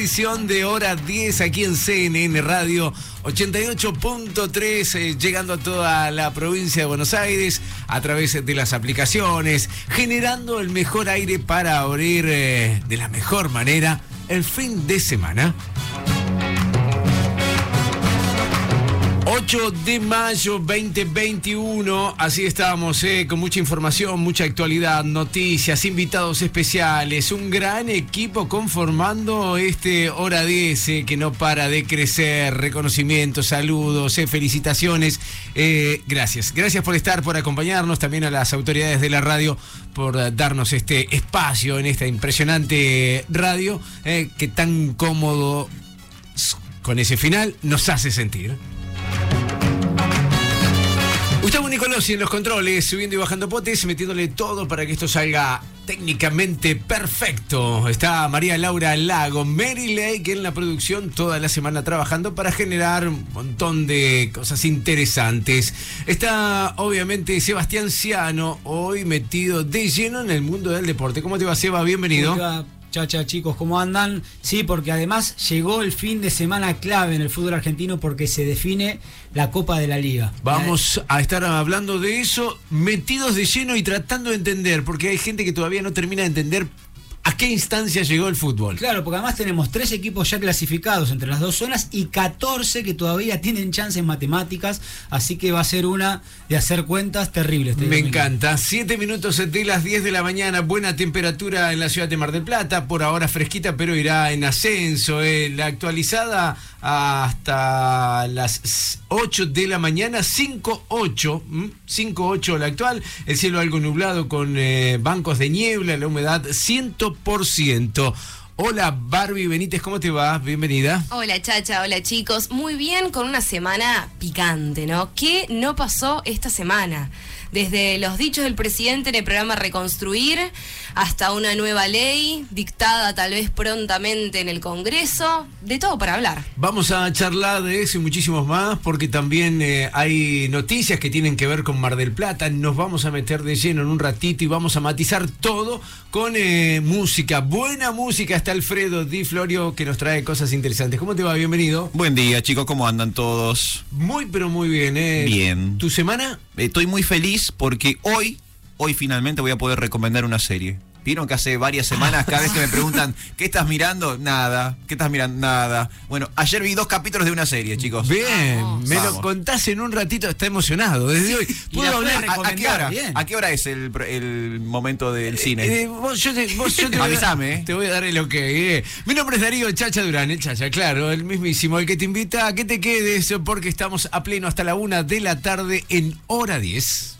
Edición de Hora 10 aquí en CNN Radio 88.3, eh, llegando a toda la provincia de Buenos Aires a través de las aplicaciones, generando el mejor aire para abrir eh, de la mejor manera el fin de semana. 8 de mayo 2021, así estamos, eh, con mucha información, mucha actualidad, noticias, invitados especiales, un gran equipo conformando este Hora 10 eh, que no para de crecer, reconocimientos, saludos, eh, felicitaciones, gracias, gracias por estar, por acompañarnos, también a las autoridades de la radio por darnos este espacio en esta impresionante radio que tan cómodo con ese final nos hace sentir. Gustavo Nicolosi en los controles, subiendo y bajando potes, metiéndole todo para que esto salga técnicamente perfecto. Está María Laura Lago, Mary Lake en la producción toda la semana trabajando para generar un montón de cosas interesantes. Está obviamente Sebastián Ciano, hoy metido de lleno en el mundo del deporte. ¿Cómo te va, Seba? Bienvenido. Chacha, chicos, ¿cómo andan? Sí, porque además llegó el fin de semana clave en el fútbol argentino porque se define la Copa de la Liga. Vamos a estar hablando de eso, metidos de lleno y tratando de entender, porque hay gente que todavía no termina de entender ¿A qué instancia llegó el fútbol? Claro, porque además tenemos tres equipos ya clasificados entre las dos zonas y 14 que todavía tienen chance en matemáticas, así que va a ser una de hacer cuentas terribles. Me encanta. Siete minutos de las 10 de la mañana, buena temperatura en la ciudad de Mar del Plata, por ahora fresquita, pero irá en ascenso. Eh. La actualizada hasta las 8 de la mañana, 5-8, 5-8 la actual, el cielo algo nublado con eh, bancos de niebla, la humedad 100%. Hola Barbie Benítez, ¿cómo te va? Bienvenida. Hola Chacha, hola chicos. Muy bien, con una semana picante, ¿no? ¿Qué no pasó esta semana? Desde los dichos del presidente en el programa Reconstruir hasta una nueva ley dictada tal vez prontamente en el Congreso, de todo para hablar. Vamos a charlar de eso y muchísimos más porque también eh, hay noticias que tienen que ver con Mar del Plata, nos vamos a meter de lleno en un ratito y vamos a matizar todo con eh, música, buena música, está Alfredo Di Florio que nos trae cosas interesantes. ¿Cómo te va? Bienvenido. Buen día chicos, ¿cómo andan todos? Muy pero muy bien, ¿eh? Bien. ¿Tu semana? Estoy muy feliz porque hoy, hoy finalmente voy a poder recomendar una serie. Vieron que hace varias semanas, cada vez que me preguntan, ¿qué estás mirando? Nada. ¿Qué estás mirando? Nada. Bueno, ayer vi dos capítulos de una serie, chicos. Bien, me lo contás en un ratito, está emocionado. Desde hoy. ¿Puedo hablar? ¿A, qué hora? ¿A qué hora es el, momento del cine? Eh, yo te, Avisame, eh. Te voy a dar el ok. Eh. Mi nombre es Darío Chacha Durán, el Chacha, claro, el mismísimo, el que te invita a que te quedes porque estamos a pleno hasta la una de la tarde en hora 10.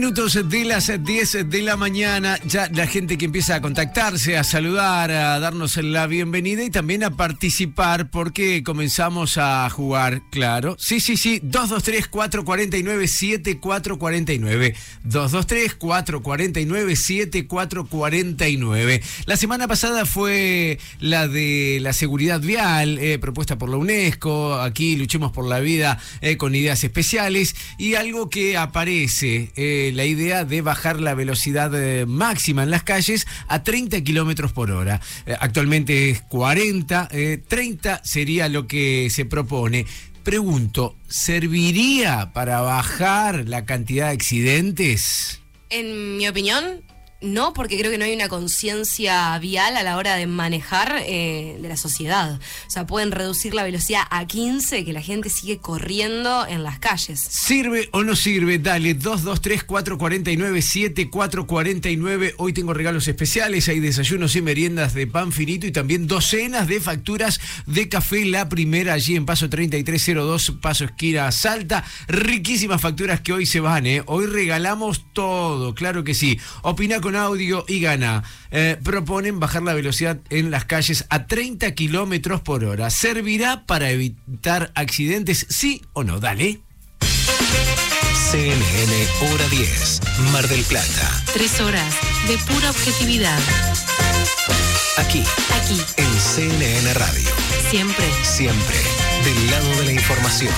Minutos de las 10 de la mañana, ya la gente que empieza a contactarse, a saludar, a darnos la bienvenida y también a participar porque comenzamos a jugar, claro. Sí, sí, sí, 223-449-7449. 223-449-7449. La semana pasada fue la de la seguridad vial, eh, propuesta por la UNESCO. Aquí luchemos por la vida eh, con ideas especiales y algo que aparece eh, la idea de bajar la velocidad eh, máxima en las calles a 30 kilómetros por hora. Eh, actualmente es 40, 30 sería lo que se propone. Pregunto, ¿serviría para bajar la cantidad de accidentes? En mi opinión, no, porque creo que no hay una conciencia vial a la hora de manejar eh, de la sociedad. O sea, pueden reducir la velocidad a 15, que la gente sigue corriendo en las calles. ¿Sirve o no sirve? Dale, 223-449-7449. Hoy tengo regalos especiales, hay desayunos y meriendas de pan finito y también docenas de facturas de café. La primera allí en Paso 3302, Paso Esquina Salta. Riquísimas facturas que hoy se van, ¿eh? Hoy regalamos todo, claro que sí. Opina con audio y gana. Eh, proponen bajar la velocidad en las calles a 30 kilómetros por hora. ¿Servirá para evitar accidentes? ¿Sí o no? Dale. CNN Hora 10, Mar del Plata. Tres horas de pura objetividad. Aquí, Aquí, en CNN Radio. siempre. Siempre del lado de la información.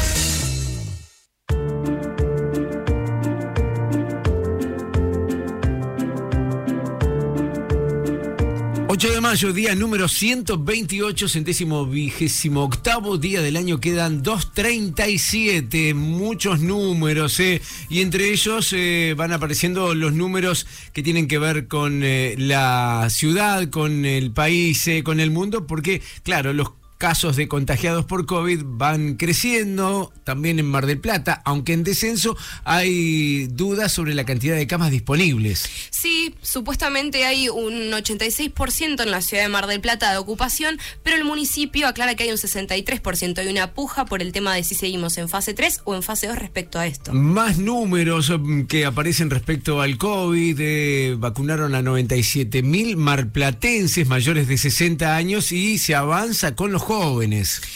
8 de mayo, día número 128, centésimo vigésimo octavo día del año, quedan 237, muchos números, ¿eh? y entre ellos eh, van apareciendo los números que tienen que ver con eh, la ciudad, con el país, eh, con el mundo, porque, claro, los casos de contagiados por COVID van creciendo, también en Mar del Plata, aunque en descenso hay dudas sobre la cantidad de camas disponibles. Sí, supuestamente hay un 86% en la ciudad de Mar del Plata de ocupación, pero el municipio aclara que hay un 63%. Hay una puja por el tema de si seguimos en fase 3 o en fase 2 respecto a esto. Más números mm, que aparecen respecto al COVID. eh, vacunaron a 97 mil marplatenses mayores de 60 años y se avanza con los jóvenes.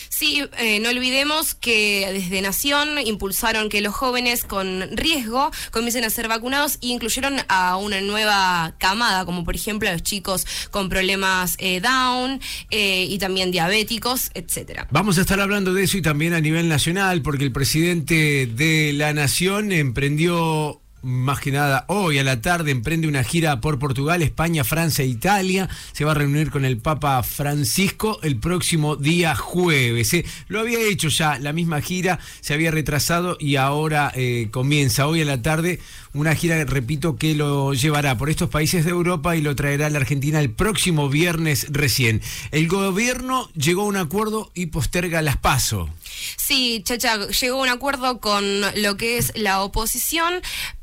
Sí, eh, no olvidemos que desde Nación impulsaron que los jóvenes con riesgo comiencen a ser vacunados y incluyeron a una nueva camada, como por ejemplo a los chicos con problemas eh, Down eh, y también diabéticos, etcétera. Vamos a estar hablando de eso y también a nivel nacional, porque el presidente de la Nación emprendió más que nada hoy a la tarde emprende una gira por Portugal, España, Francia e Italia. Se va a reunir con el Papa Francisco el próximo día jueves. ¿eh? Lo había hecho ya, la misma gira se había retrasado y ahora eh, comienza hoy a la tarde una gira, repito, que lo llevará por estos países de Europa y lo traerá a la Argentina el próximo viernes recién. El gobierno llegó a un acuerdo y posterga las paso. Sí, Chacha, llegó a un acuerdo con lo que es la oposición,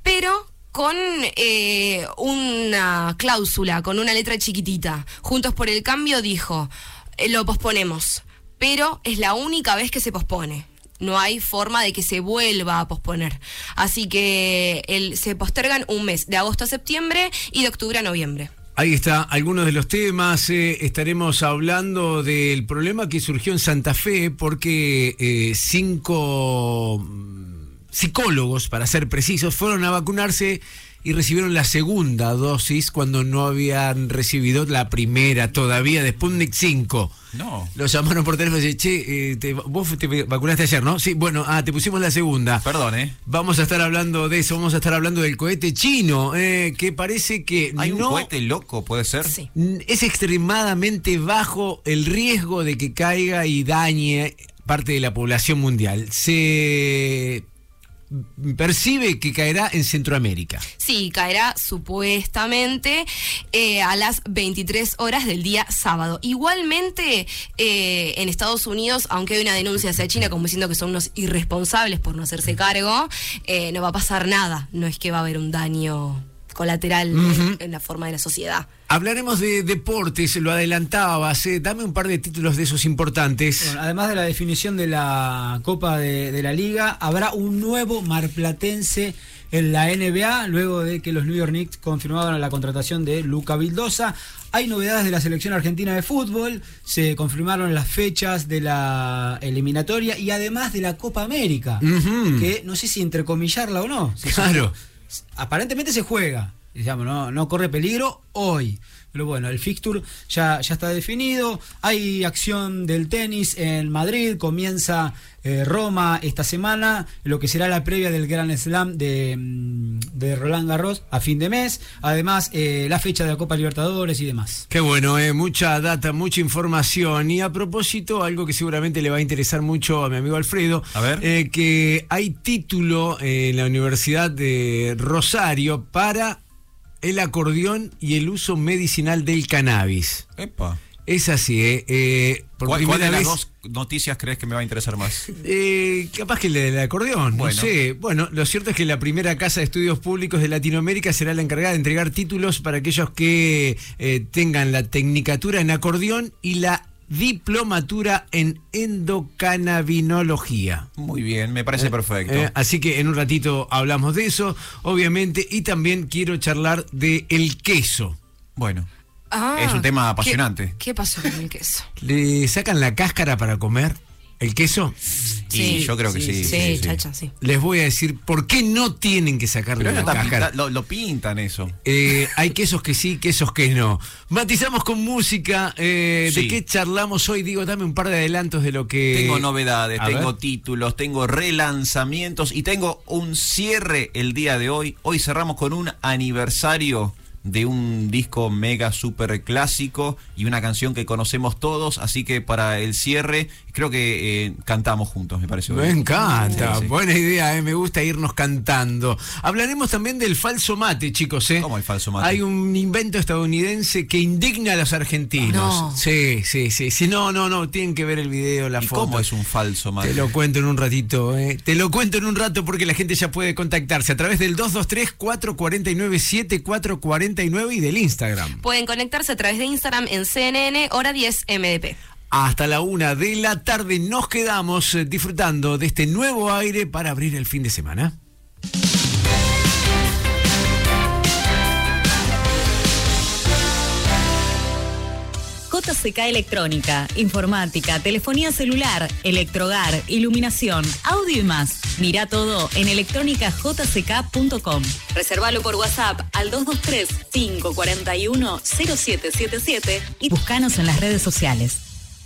pero con eh, una cláusula, con una letra chiquitita. Juntos por el Cambio dijo, eh, lo posponemos, pero es la única vez que se pospone. No hay forma de que se vuelva a posponer. Así que se postergan un mes, de agosto a septiembre y de octubre a noviembre. Ahí está, algunos de los temas. eh, estaremos hablando del problema que surgió en Santa Fe porque eh, cinco mm, psicólogos, para ser precisos, fueron a vacunarse y recibieron la segunda dosis cuando no habían recibido la primera todavía de Sputnik 5. No. Los llamaron por teléfono y dijeron, che, eh, te- vos te vacunaste ayer, ¿no? Sí, bueno, ah, te pusimos la segunda. Perdón, ¿eh? Vamos a estar hablando de eso, vamos a estar hablando del cohete chino, eh, que parece que Hay un no cohete loco, puede ser. Sí. es extremadamente bajo el riesgo de que caiga y dañe parte de la población mundial. Se percibe que caerá en Centroamérica. Sí, caerá supuestamente eh, a las 23 horas del día sábado. Igualmente, eh, en Estados Unidos, aunque hay una denuncia hacia China como diciendo que son unos irresponsables por no hacerse cargo, eh, no va a pasar nada. No es que va a haber un daño colateral en- en la forma de la sociedad. Hablaremos de deportes, lo adelantabas, eh, dame un par de títulos de esos importantes. Bueno, además de la definición de la Copa de, de la Liga, habrá un nuevo marplatense en la NBA, luego de que los New York Knicks confirmaban la contratación de Luca Vildosa. Hay novedades de la selección argentina de fútbol, se confirmaron las fechas de la eliminatoria y además de la Copa América, que no sé si entrecomillarla o no. Claro. Aparentemente se juega, digamos, no, no corre peligro hoy. Pero bueno, el fixture ya, ya está definido. Hay acción del tenis en Madrid. Comienza eh, Roma esta semana, lo que será la previa del Gran Slam de, mm, de Roland Garros a fin de mes. Además, eh, la fecha de la Copa Libertadores y demás. Qué bueno, eh, mucha data, mucha información. Y a propósito, algo que seguramente le va a interesar mucho a mi amigo Alfredo, A ver. eh, que hay título en la Universidad de Rosario para el acordeón y el uso medicinal del cannabis. Epa. Es así, eh, eh, por ¿Cuál, cuál de las vez. dos noticias crees que me va a interesar más? Eh, capaz que el del acordeón, Bueno. no sé. Bueno, lo cierto es que la primera casa de estudios públicos de Latinoamérica será la encargada de entregar títulos para aquellos que eh, tengan la tecnicatura en acordeón y la diplomatura en endocannabinología. Muy bien, me parece perfecto. Eh, así que en un ratito hablamos de eso, obviamente, y también quiero charlar de el queso. bueno, Ah, Es un tema ¿qué- apasionante. ¿Qué, pasó con el queso? ¿Le sacan la cáscara para comer el queso? y yo creo que sí. Sí, chacha, sí. Les voy a decir por qué no tienen que sacarle Pero la pinta- lo, lo pintan eso. Eh, hay quesos que sí, quesos que no. Matizamos con música. eh, ¿De Sí. qué charlamos hoy? Digo, dame un par de adelantos de lo que. Tengo novedades, A tengo ver. títulos, tengo relanzamientos y tengo un cierre el día de hoy. Hoy cerramos con un aniversario de un disco mega super clásico y una canción que conocemos todos, así que para el cierre creo que eh, cantamos juntos, me parece. Me encanta, Sí, sí. buena idea, eh, me gusta irnos cantando. Hablaremos también del falso mate, chicos. ¿eh? ¿Cómo el falso mate? Hay un invento estadounidense que indigna a los argentinos. No. Sí, sí, sí. sí. No, no, no, tienen que ver el video, la ¿Y foto. cómo es un falso mate? Te lo cuento en un ratito, eh. Te lo cuento en un rato porque la gente ya puede contactarse a través del 223-449-7449 y del Instagram. Pueden conectarse a través de Instagram en CNN, hora 10 MDP. Hasta la una de la tarde nos quedamos eh, disfrutando de este nuevo aire para abrir el fin de semana. JCK Electrónica, informática, telefonía celular, electrogar, iluminación, audio y más. Mira todo en electrónicajck.com. Reservalo por WhatsApp al 223-541-0777 y buscanos en las redes sociales.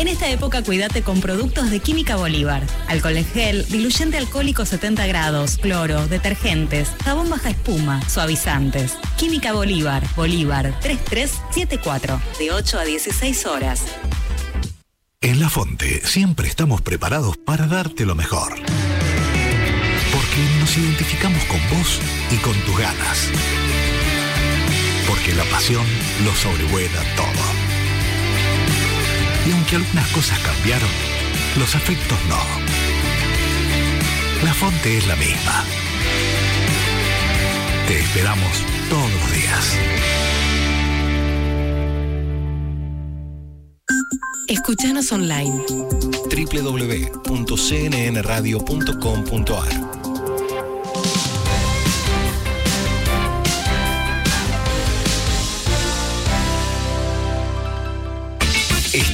En esta época cuídate con productos de Química Bolívar. Alcohol en gel, diluyente alcohólico 70 grados, cloro, detergentes, jabón baja espuma, suavizantes. Química Bolívar, Bolívar 3374, de 8 a 16 horas. En La Fonte siempre estamos preparados para darte lo mejor. Porque nos identificamos con vos y con tus ganas. Porque la pasión lo sobrevuela todo. Aunque algunas cosas cambiaron, los afectos no. La Fonte es la misma. Te esperamos todos los días. Escuchanos online. www.cnnradio.com.ar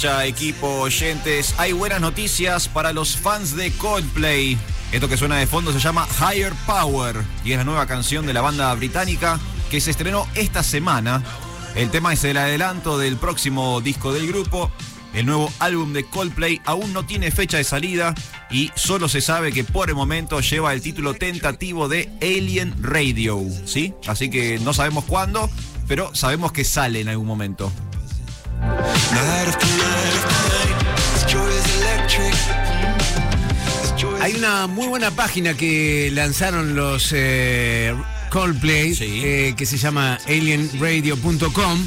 Equipo, oyentes. Hay buenas noticias para los fans de Coldplay. Esto que suena de fondo se llama Higher Power y es la nueva canción de la banda británica que se estrenó esta semana. El tema es el adelanto del próximo disco del grupo. El nuevo álbum de Coldplay aún no tiene fecha de salida y solo se sabe que por el momento lleva el título tentativo de Alien Radio, ¿sí? Así que no sabemos cuándo, pero sabemos que sale en algún momento. Hay una muy buena página que lanzaron los eh, Coldplay Sí. eh, que se llama alienradio.com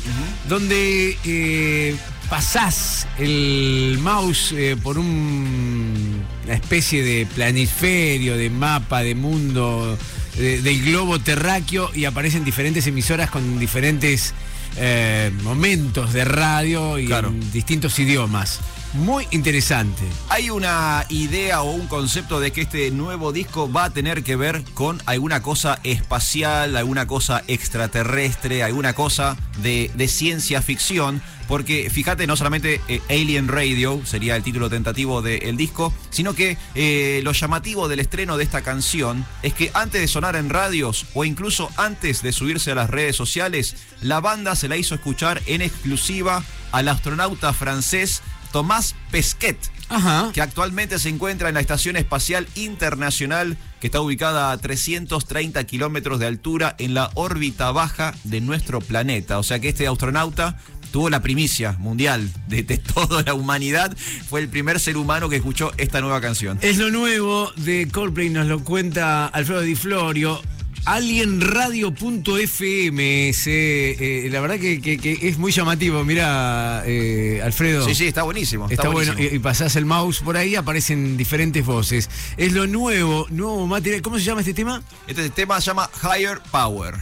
donde eh, pasás el mouse eh, por un- una especie de planisferio, de mapa, de mundo, de- del globo terráqueo y aparecen diferentes emisoras con diferentes eh, momentos de radio y Claro. en distintos idiomas. Muy interesante. Hay una idea o un concepto de que este nuevo disco va a tener que ver con alguna cosa espacial, alguna cosa extraterrestre, alguna cosa de, de ciencia ficción. Porque fíjate, no solamente eh, Alien Radio sería el título tentativo del disco, sino que eh, lo llamativo del estreno de esta canción es que antes de sonar en radios o incluso antes de subirse a las redes sociales, la banda se la hizo escuchar en exclusiva al astronauta francés Tomás Pesquet, Ajá. que actualmente se encuentra en la Estación Espacial Internacional, que está ubicada a 330 kilómetros de altura en la órbita baja de nuestro planeta. O sea que este astronauta tuvo la primicia mundial de, de toda la humanidad. Fue el primer ser humano que escuchó esta nueva canción. Es lo nuevo de Coldplay, nos lo cuenta Alfredo Di Florio. Alienradio.fm, eh, la verdad que, que- que es muy llamativo. Mira, eh, Alfredo. Sí, sí, está buenísimo. Está, bueno, buenísimo. y, y pasás el mouse por ahí, aparecen diferentes voces. Es lo nuevo, nuevo material. ¿Cómo se llama este tema? Este tema se llama Higher Power.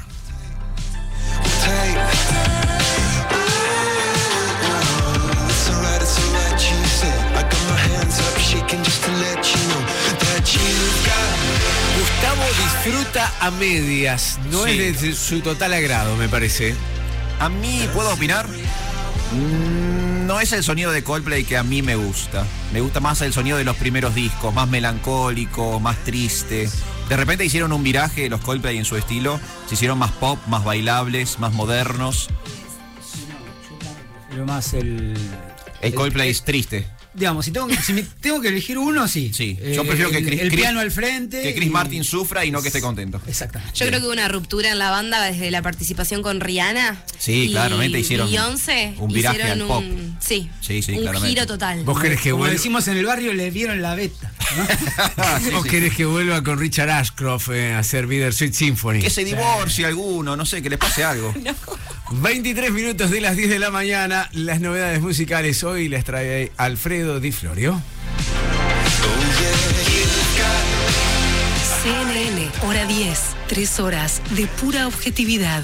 Disfruta a medias. No Sí. es de su total agrado, me parece. A mí, ¿puedo opinar? Mm, No es el sonido de Coldplay que a mí me gusta. Me gusta más el sonido de los primeros discos, más melancólico, más triste. De repente hicieron un viraje los Coldplay en su estilo. Se hicieron más pop, más bailables, más modernos. Pero más el. El Coldplay es triste. Digamos, si tengo, que- si me tengo que elegir uno, sí. Sí, Eh, yo prefiero que el, Chris- el Chris- piano al frente. Que Chris y- Martin sufra y no que esté contento. Exactamente. Yo creo que hubo una ruptura en la banda desde la participación con Rihanna. Sí, y claramente hicieron Beyoncé un viraje hicieron al pop. un- Sí, Sí, sí, un claramente. giro total. ¿Vos querés que Como vuelva? decimos en el barrio, le vieron la beta. ¿no? Sí, ¿Vos sí. querés que vuelva con Richard Ashcroft eh, a hacer Bittersweet Symphony? Que se divorcie alguno, no sé, que le pase algo. 23 minutos de las 10 de la mañana, las novedades musicales hoy las trae Alfredo Di Florio. CNN, hora 10, 3 horas de pura objetividad.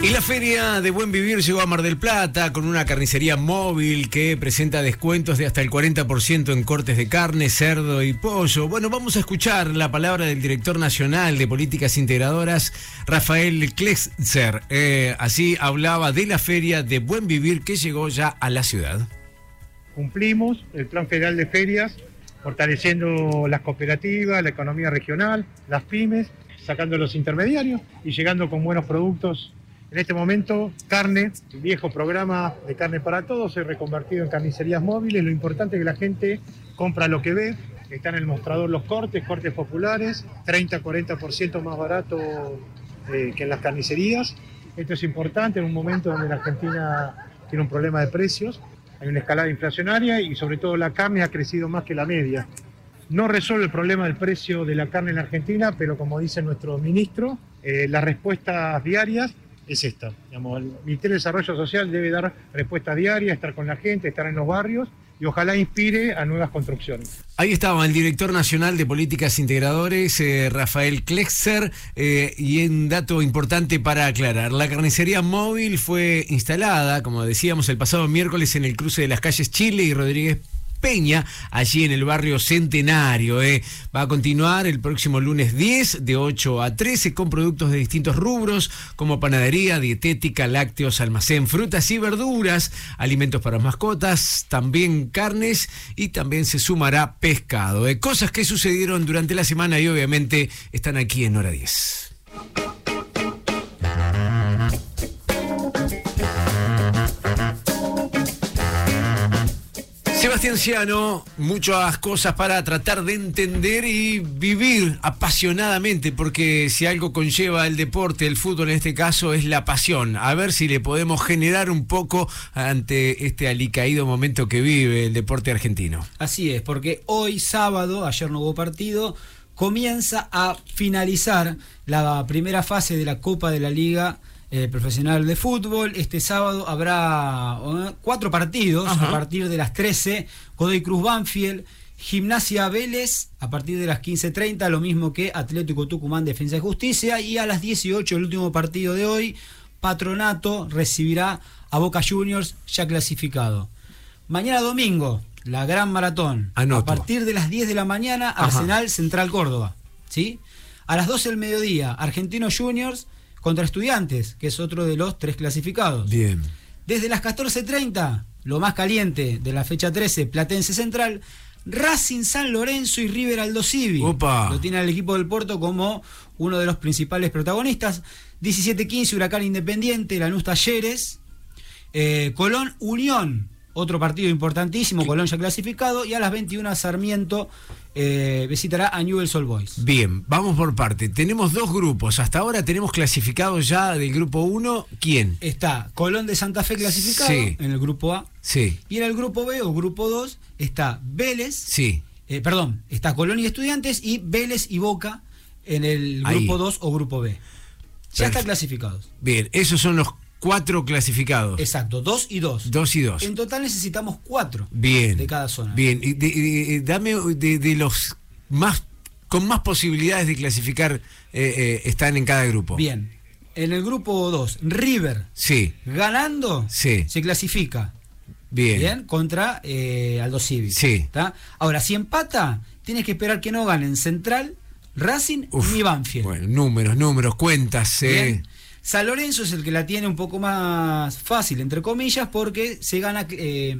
Y la feria de Buen Vivir llegó a Mar del Plata con una carnicería móvil que presenta descuentos de hasta el 40% en cortes de carne, cerdo y pollo. Bueno, vamos a escuchar la palabra del director nacional de políticas integradoras, Rafael Klexzer. Eh, así hablaba de la feria de Buen Vivir que llegó ya a la ciudad. cumplimos el Plan Federal de Ferias, fortaleciendo las cooperativas, la economía regional, las pymes, sacando los intermediarios y llegando con buenos productos. En este momento, carne, el viejo programa de carne para todos, se ha reconvertido en carnicerías móviles. Lo importante es que la gente compra lo que ve. Están en el mostrador los cortes, cortes populares, 30-40% más barato eh, que en las carnicerías. Esto es importante en un momento donde la Argentina tiene un problema de precios hay una escalada inflacionaria y sobre todo la carne ha crecido más que la media. No resuelve el problema del precio de la carne en la Argentina, pero como dice nuestro ministro, eh, las respuestas diarias es esta. Digamos, el Ministerio de Desarrollo Social debe dar respuestas diarias, estar con la gente, estar en los barrios y ojalá inspire a nuevas construcciones. Ahí estaba el director nacional de políticas integradores, eh, Rafael Klexer, eh, y un dato importante para aclarar. La carnicería móvil fue instalada, como decíamos, el pasado miércoles en el cruce de las calles Chile y Rodríguez Peña, allí en el barrio Centenario. eh. Va a continuar el próximo lunes 10 de 8 a 13 con productos de distintos rubros como panadería, dietética, lácteos, almacén, frutas y verduras, alimentos para mascotas, también carnes y también se sumará pescado. eh. Cosas que sucedieron durante la semana y obviamente están aquí en hora 10. Sebastián Ciano, muchas cosas para tratar de entender y vivir apasionadamente, porque si algo conlleva el deporte, el fútbol en este caso, es la pasión. A ver si le podemos generar un poco ante este alicaído momento que vive el deporte argentino. Así es, porque hoy sábado, ayer no hubo partido, comienza a finalizar la primera fase de la Copa de la Liga eh, Profesional de Fútbol. Este sábado habrá eh, cuatro partidos Ajá. a partir de las 13, Godoy Cruz Banfield. Gimnasia Vélez a partir de las 15.30, lo mismo que Atlético Tucumán Defensa y Justicia. Y a las 18, el último partido de hoy, Patronato recibirá a Boca Juniors ya clasificado. Mañana domingo, la gran maratón. Anoto. A partir de las 10 de la mañana, Ajá. Arsenal Central Córdoba. ¿sí? A las 12 del mediodía, Argentinos Juniors contra Estudiantes, que es otro de los tres clasificados. Bien. Desde las 14.30, lo más caliente de la fecha 13, Platense Central, Racing San Lorenzo y River Aldo Civi. Opa. Lo tiene el equipo del Porto como uno de los principales protagonistas. 17.15, Huracán Independiente, Lanús Talleres, eh, Colón Unión, otro partido importantísimo, Colón ya clasificado, y a las 21 Sarmiento eh, visitará a Newell's Old Boys. Bien, vamos por parte. Tenemos dos grupos. Hasta ahora tenemos clasificados ya del grupo 1. ¿Quién? Está Colón de Santa Fe clasificado Sí. en el grupo A. Sí, Y en el grupo B o grupo 2 está Vélez, sí. eh, perdón, está Colón y Estudiantes y Vélez y Boca en el Ahí. grupo 2 o grupo B. Ya Perfecto. están clasificados. Bien, esos son los cuatro clasificados. Exacto, 2 y 2. Dos y dos. En total necesitamos 4 Bien. de cada zona. Bien, y de- de- dame de, de los más con más posibilidades de clasificar eh, eh, están en cada grupo. Bien. En el grupo 2, River Sí, ganando Sí. se clasifica. bien. Bien, contra eh, Aldo Civi. Sí. ¿tá? Ahora, si empata, tienes que esperar que no ganen Central, Racing Uf, ni Banfield. Bueno, números, números, cuentas. eh. Bien. San Lorenzo es el que la tiene un poco más fácil, entre comillas, porque se gana, eh,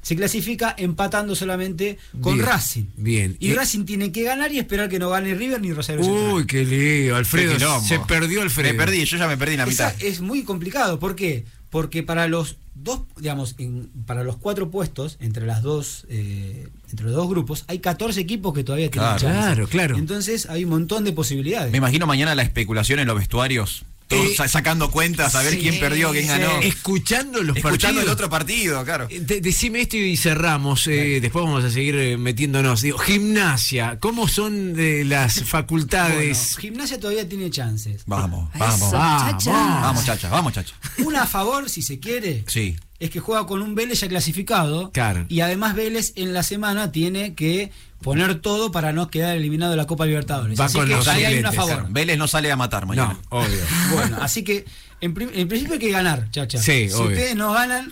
se clasifica empatando solamente con Bien, Racing. bien. Y Eh, Racing tiene que ganar y esperar que no gane River ni Rosario Central. Uy, qué lío, Alfredo. Se perdió Alfredo. Me perdí, yo ya me perdí en la Esa mitad. es muy complicado. ¿Por qué? Porque para los dos, digamos, en- para los cuatro puestos, entre las dos, eh, entre los dos grupos, hay 14 equipos que todavía tienen Claro. chance. Claro, claro. Entonces hay un montón de posibilidades. Me imagino mañana la especulación en los vestuarios. Todos Eh, sa- sacando cuentas a ver sí, quién perdió, quién sí. ganó. Escuchando los Escuchando partidos. el otro partido, claro. Eh, de- decime esto y cerramos. eh, después vamos a seguir metiéndonos. Digo, gimnasia, ¿cómo son de las Bueno, facultades? gimnasia todavía tiene chances. Vamos, Eso, vamos. Vamos. chacha. Vamos, chacha, vamos, chacha. Una a favor, si se quiere, Sí. es que juega con un Vélez ya clasificado. Claro. Y además Vélez en la semana tiene que poner todo para no quedar eliminado de la Copa Libertadores. Va así con que los ahí hay una favor. Vélez no sale a matar mañana. no, obvio. Bueno, así que en, pri- en principio hay que ganar, chacha. Sí, si obvio. ustedes no ganan,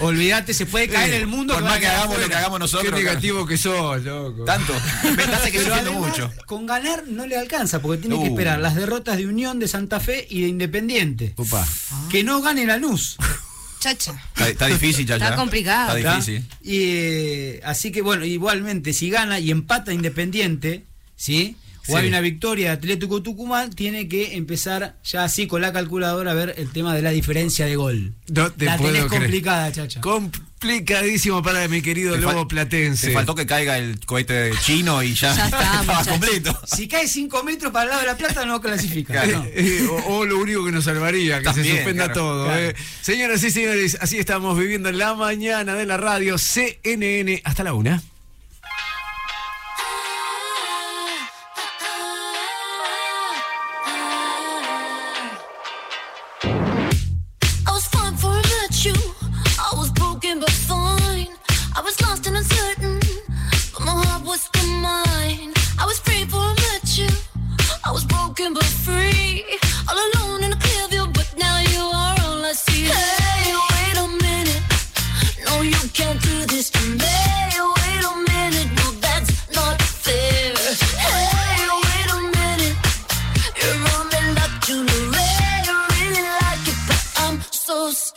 olvídate, se puede caer el mundo. Por que más que hagamos lo que hagamos nosotros. Qué negativo que sos, loco. Tanto. Me estás además, mucho. con ganar no le alcanza, porque tiene que Uh. esperar las derrotas de Unión, de Santa Fe y de Independiente. Upa. Que no gane Lanús. Chacha. Está, está difícil, chacha. Está complicado. Está ¿tá? difícil. Y, eh, así que bueno, igualmente, si gana y empata Independiente, ¿sí? O Sí. hay una victoria de Atlético Tucumán, tiene que empezar ya así con la calculadora a ver el tema de la diferencia de gol. No te la puedo tenés creer. complicada, chacha. Complicadísimo para mi querido Te Lobo Platense. Te faltó que caiga el cohete chino y ya, Ya está, estaba completo. Si cae 5 metros para el lado de la plata, no clasifica. Claro. no. Eh, o, o lo único que nos salvaría, que se suspenda claro, todo. claro. eh. Señoras y señores, así estamos viviendo la mañana de la radio CNN hasta la una.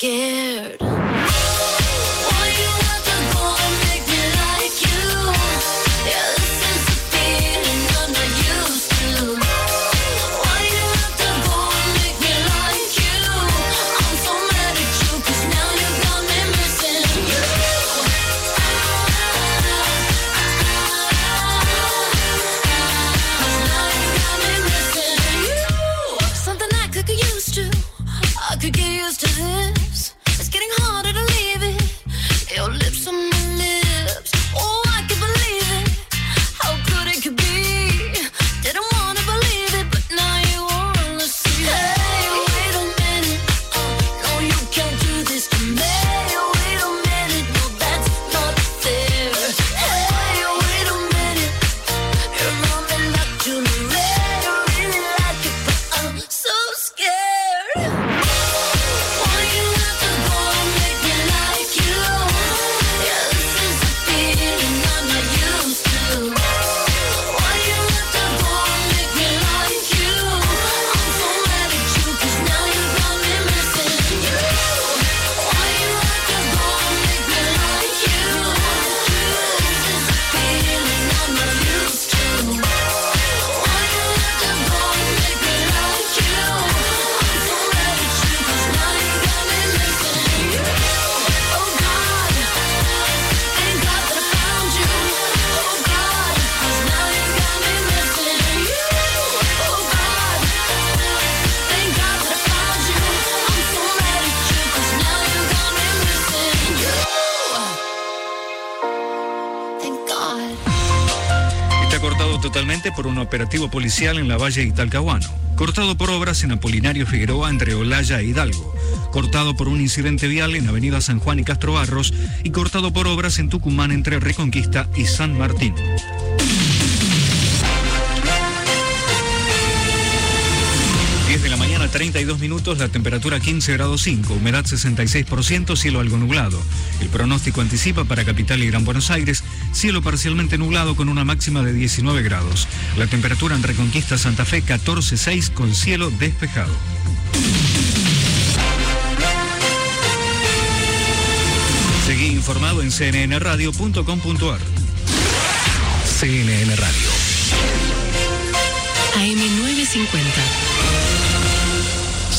scared. Operativo policial en la Valle de Talcahuano. Cortado por obras en Apolinario Figueroa entre Olaya e Hidalgo. Cortado por un incidente vial en Avenida San Juan y Castro Barros. Y cortado por obras en Tucumán entre Reconquista y San Martín. 32 minutos, la temperatura 15 grados 5, humedad 66%, cielo algo nublado. El pronóstico anticipa para Capital y Gran Buenos Aires, cielo parcialmente nublado con una máxima de 19 grados. La temperatura en Reconquista Santa Fe 14.6 con cielo despejado. Seguí informado en cnnradio.com.ar. CNN Radio. AM950.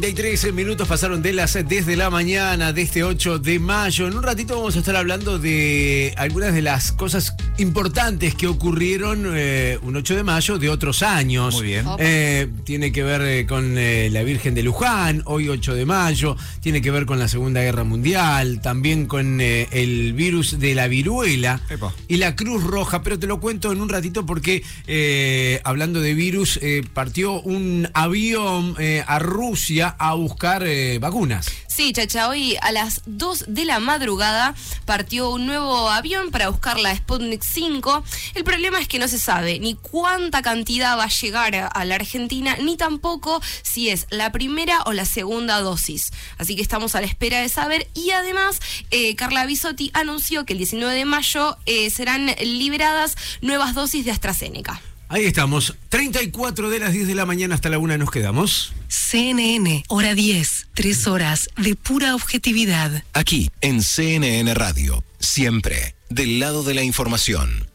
33 minutos pasaron de las 10 de la mañana de este 8 de mayo. En un ratito vamos a estar hablando de algunas de las cosas importantes que ocurrieron eh, un 8 de mayo de otros años. Muy bien. Eh, tiene que ver eh, con eh, la Virgen de Luján, hoy 8 de mayo, tiene que ver con la Segunda Guerra Mundial, también con eh, el virus de la viruela Epa. y la Cruz Roja, pero te lo cuento en un ratito porque eh, hablando de virus, eh, partió un avión eh, a Rusia a buscar eh, vacunas. Sí, Chacha, hoy a las 2 de la madrugada partió un nuevo avión para buscar la Sputnik 5. El problema es que no se sabe ni cuánta cantidad va a llegar a- la Argentina, ni tampoco si es la primera o la segunda dosis. Así que estamos a la espera de saber. Y además, eh, Carla Bisotti anunció que el 19 de mayo eh, serán liberadas nuevas dosis de AstraZeneca. Ahí estamos, 34 de las 10 de la mañana hasta la 1 nos quedamos. CNN, hora 10. Tres horas de pura objetividad. Aquí en CNN Radio. Siempre. Del lado de la información.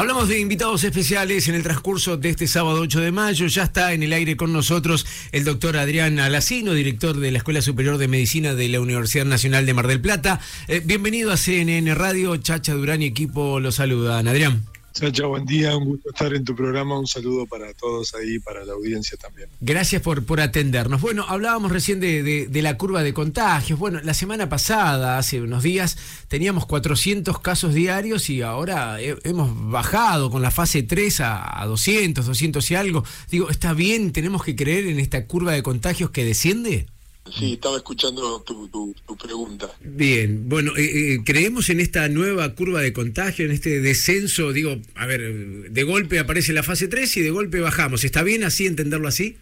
Hablamos de invitados especiales en el transcurso de este sábado 8 de mayo. Ya está en el aire con nosotros el doctor Adrián Alacino, director de la Escuela Superior de Medicina de la Universidad Nacional de Mar del Plata. Eh, bienvenido a CNN Radio. Chacha Durán y equipo lo saludan. Adrián. Chacha, buen día, un gusto estar en tu programa, un saludo para todos ahí, para la audiencia también. Gracias por, por atendernos. Bueno, hablábamos recién de, de- la curva de contagios. Bueno, la semana pasada, hace unos días, teníamos 400 casos diarios y ahora he- hemos bajado con la fase 3 a, a 200, 200 y algo. Digo, ¿está bien? ¿Tenemos que creer en esta curva de contagios que desciende? Sí, estaba escuchando tu, tu, tu pregunta. Bien, bueno, eh, eh, creemos en esta nueva curva de contagio, en este descenso, digo, a ver, de golpe aparece la fase 3 y de golpe bajamos. ¿Está bien así entenderlo así?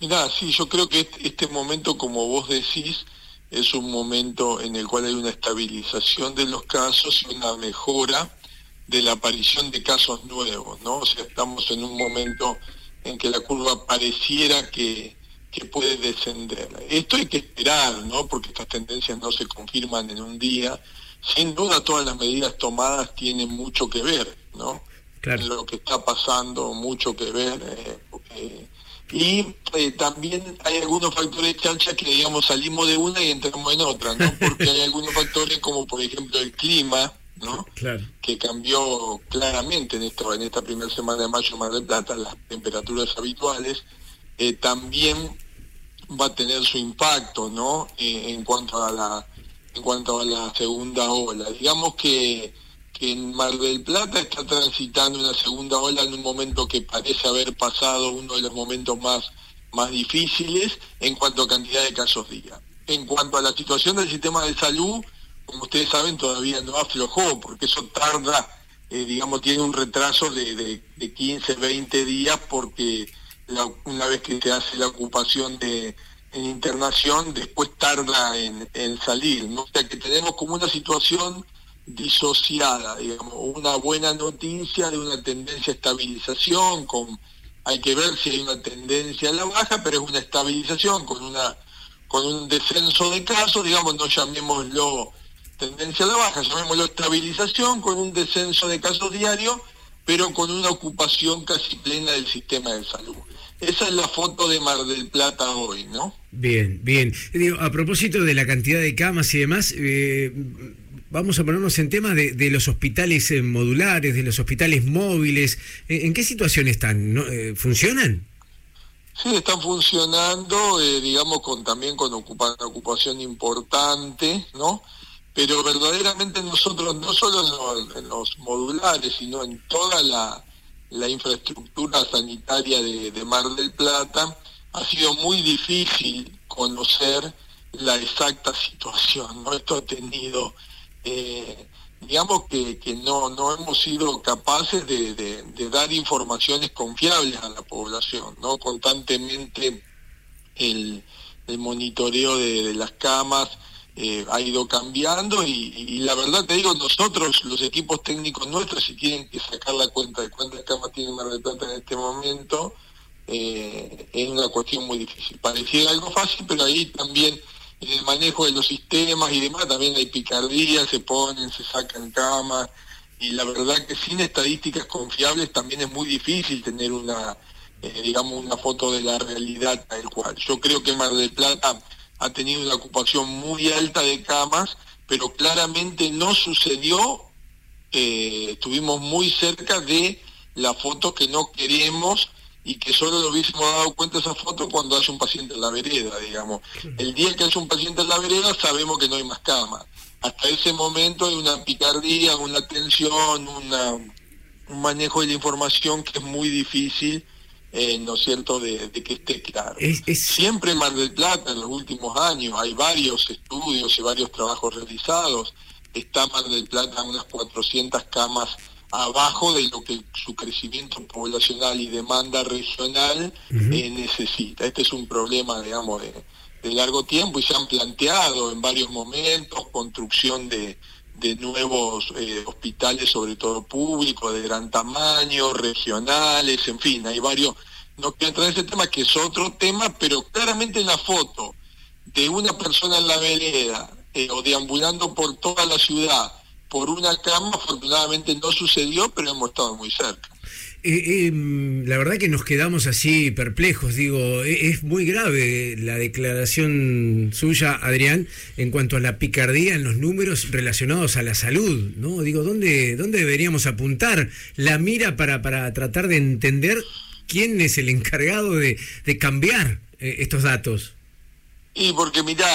Mirá, sí, yo creo que este, este momento, como vos decís, es un momento en el cual hay una estabilización de los casos y una mejora de la aparición de casos nuevos, ¿no? O sea, estamos en un momento en que la curva pareciera que, que puede descender. Esto hay que esperar, ¿no? Porque estas tendencias no se confirman en un día. Sin duda todas las medidas tomadas tienen mucho que ver, ¿no? Claro. Lo que está pasando, mucho que ver. eh, y eh, también hay algunos factores, chancha, que digamos salimos de una y entramos en otra, ¿no? Porque hay algunos factores como por ejemplo el clima, ¿no? Claro. que cambió claramente en esto en esta primera semana de mayo en Mar del Plata, las temperaturas habituales, eh, también va a tener su impacto, ¿no? Eh, en cuanto a la en cuanto a la segunda ola. Digamos que, que en Mar del Plata está transitando una segunda ola en un momento que parece haber pasado uno de los momentos más más difíciles en cuanto a cantidad de casos día. En cuanto a la situación del sistema de salud, como ustedes saben, todavía no aflojó, porque eso tarda, eh, digamos, tiene un retraso de, de, de 15, 20 días, porque una vez que se hace la ocupación de en internación, después tarda en, en salir, ¿no? O sea que tenemos como una situación disociada, digamos, una buena noticia de una tendencia a estabilización, con hay que ver si hay una tendencia a la baja, pero es una estabilización con una con un descenso de casos, digamos, no llamémoslo tendencia a la baja, llamémoslo estabilización, con un descenso de casos diarios, pero con una ocupación casi plena del sistema de salud. Esa es la foto de Mar del Plata hoy, ¿no? Bien, bien. Digo, a propósito de la cantidad de camas y demás, eh, vamos a ponernos en tema de, de los hospitales eh, modulares, de los hospitales móviles. ¿En qué situación están? ¿No? Eh, ¿Funcionan? Sí, están funcionando, eh, digamos, con también con ocupa- ocupación importante, ¿no? Pero verdaderamente nosotros, no solo en los, en los modulares, sino en toda la, la infraestructura sanitaria de, Mar del Plata, ha sido muy difícil conocer la exacta situación, ¿no? Esto ha tenido, eh, digamos que, que no, no hemos sido capaces de, dar informaciones confiables a la población, ¿no? Constantemente el, monitoreo de las camas eh, ha ido cambiando y, la verdad te digo, nosotros, los equipos técnicos nuestros, si tienen que sacar la cuenta de cuántas camas tiene Mar del Plata en este momento, eh, es una cuestión muy difícil. Pareciera algo fácil, pero ahí también en el manejo de los sistemas y demás también hay picardías, se ponen, se sacan camas y la verdad que sin estadísticas confiables también es muy difícil tener una, eh, digamos, una foto de la realidad tal cual. Yo creo que Mar del Plata ha tenido una ocupación muy alta de camas, pero claramente no sucedió, eh, estuvimos muy cerca de la foto que no queremos y que solo lo hubiésemos dado cuenta esa foto cuando haya un paciente en la vereda, digamos. El día que haya un paciente en la vereda sabemos que no hay más cama. Hasta ese momento hay una picardía, una tensión, una, un manejo de la información que es muy difícil, eh, ¿no es cierto?, de, de que esté claro. Siempre en Mar del Plata, en los últimos años, hay varios estudios y varios trabajos realizados. Está Mar del Plata unas 400 camas abajo de lo que su crecimiento poblacional y demanda regional eh, necesita. Este es un problema, digamos, de, de largo tiempo y se han planteado en varios momentos construcción de, de nuevos eh, hospitales, sobre todo públicos, de gran tamaño, regionales, en fin, hay varios, no quiero entrar en ese tema que es otro tema, pero claramente en la foto de una persona en la vereda eh, o deambulando por toda la ciudad por una cama, afortunadamente no sucedió, pero hemos estado muy cerca. Eh, eh, la verdad que nos quedamos así perplejos, digo, e- es muy grave la declaración suya, Adrián, en cuanto a la picardía en los números relacionados a la salud, ¿no? Digo, ¿dónde, dónde deberíamos apuntar la mira para, para tratar de entender quién es el encargado de, de cambiar eh, estos datos? Y porque mira,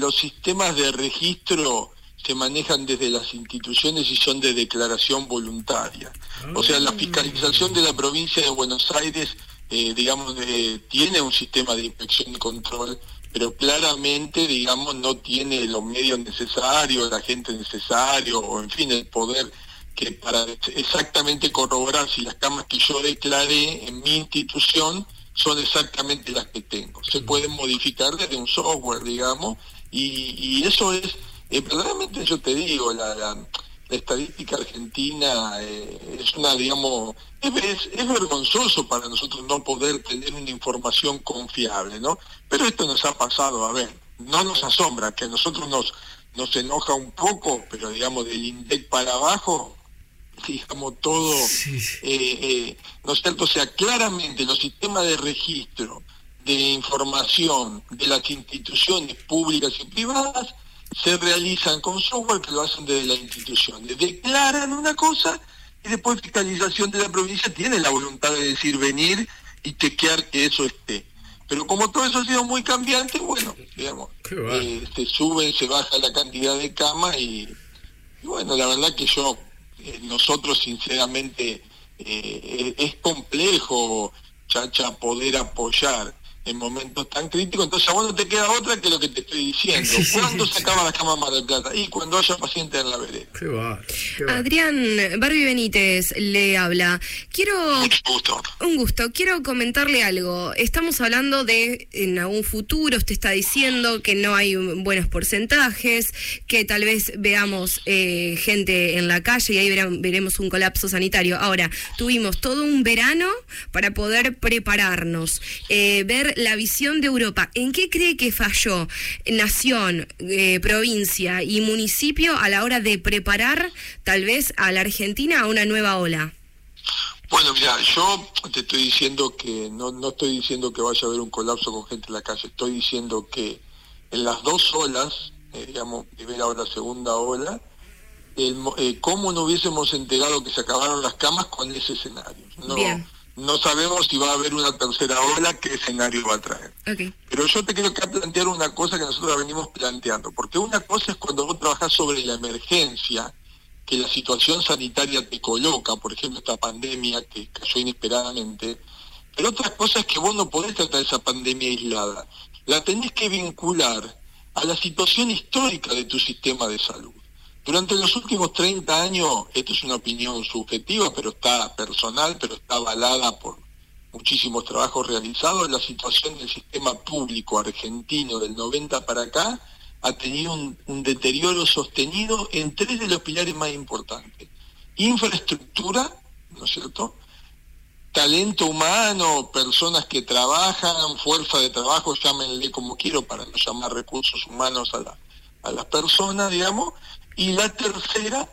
los sistemas de registro se manejan desde las instituciones y son de declaración voluntaria. O sea, la fiscalización de la provincia de Buenos Aires, eh, digamos, eh, tiene un sistema de inspección y control, pero claramente, digamos, no tiene los medios necesarios, la gente necesario, o en fin, el poder que para exactamente corroborar si las camas que yo declaré en mi institución son exactamente las que tengo. Se pueden modificar desde un software, digamos, y, y eso es, eh, verdaderamente yo te digo, la, la, la estadística argentina eh, es una, digamos, es, es- es vergonzoso para nosotros no poder tener una información confiable, ¿no? Pero esto nos ha pasado, a ver, no nos asombra, que a nosotros nos, nos enoja un poco, pero digamos, del INDEC para abajo, digamos, todo, eh, eh, ¿no es cierto? O sea, claramente los sistemas de registro, de información de las instituciones públicas y privadas se realizan con software que lo hacen desde las instituciones. Declaran una cosa y después fiscalización de la provincia tiene la voluntad de decir venir y chequear que eso esté. Pero como todo eso ha sido muy cambiante, bueno, digamos, eh, se sube, se baja la cantidad de camas y, y bueno, la verdad que yo, eh, nosotros sinceramente, eh, es complejo, Chacha, poder apoyar en momentos tan críticos, entonces a vos no te queda otra que lo que te estoy diciendo. Sí, ¿Cuándo sí, se acaba la cama Mar del Plata? Y cuando haya pacientes en la vereda. Qué va, qué va. Adrián, Barbie Benítez le habla. Quiero. Un gusto. Quiero comentarle algo. Estamos hablando de en algún futuro, usted está diciendo que no hay buenos porcentajes, que tal vez veamos eh, gente en la calle y ahí veremos un colapso sanitario. Ahora, tuvimos todo un verano para poder prepararnos, eh, ver la visión de Europa. ¿En qué cree que falló nación, eh, provincia y municipio a la hora de preparar tal vez a la Argentina a una nueva ola? Bueno, mira, yo te estoy diciendo que no, no estoy diciendo que vaya a haber un colapso con gente en la calle, estoy diciendo que en las dos olas, eh, digamos, primera ola, segunda ola, el eh, cómo no hubiésemos enterado que se acabaron las camas con ese escenario. No, Bien. No sabemos si va a haber una tercera ola, qué escenario va a traer. Pero yo te quiero acá plantear una cosa que nosotros venimos planteando, porque una cosa es cuando vos trabajás sobre la emergencia, que la situación sanitaria te coloca, por ejemplo, esta pandemia que cayó inesperadamente, pero otra cosa es que vos no podés tratar esa pandemia aislada, la tenés que vincular a la situación histórica de tu sistema de salud. Durante los últimos 30 años, esto es una opinión subjetiva, pero está personal, pero está avalada por muchísimos trabajos realizados, la situación del sistema público argentino del 90 para acá ha tenido un, deterioro sostenido en tres de los pilares más importantes. Infraestructura, ¿no es cierto? Talento humano, personas que trabajan, fuerza de trabajo, llámenle como quiero para no llamar recursos humanos a, la- a las personas, digamos. Y la tercera,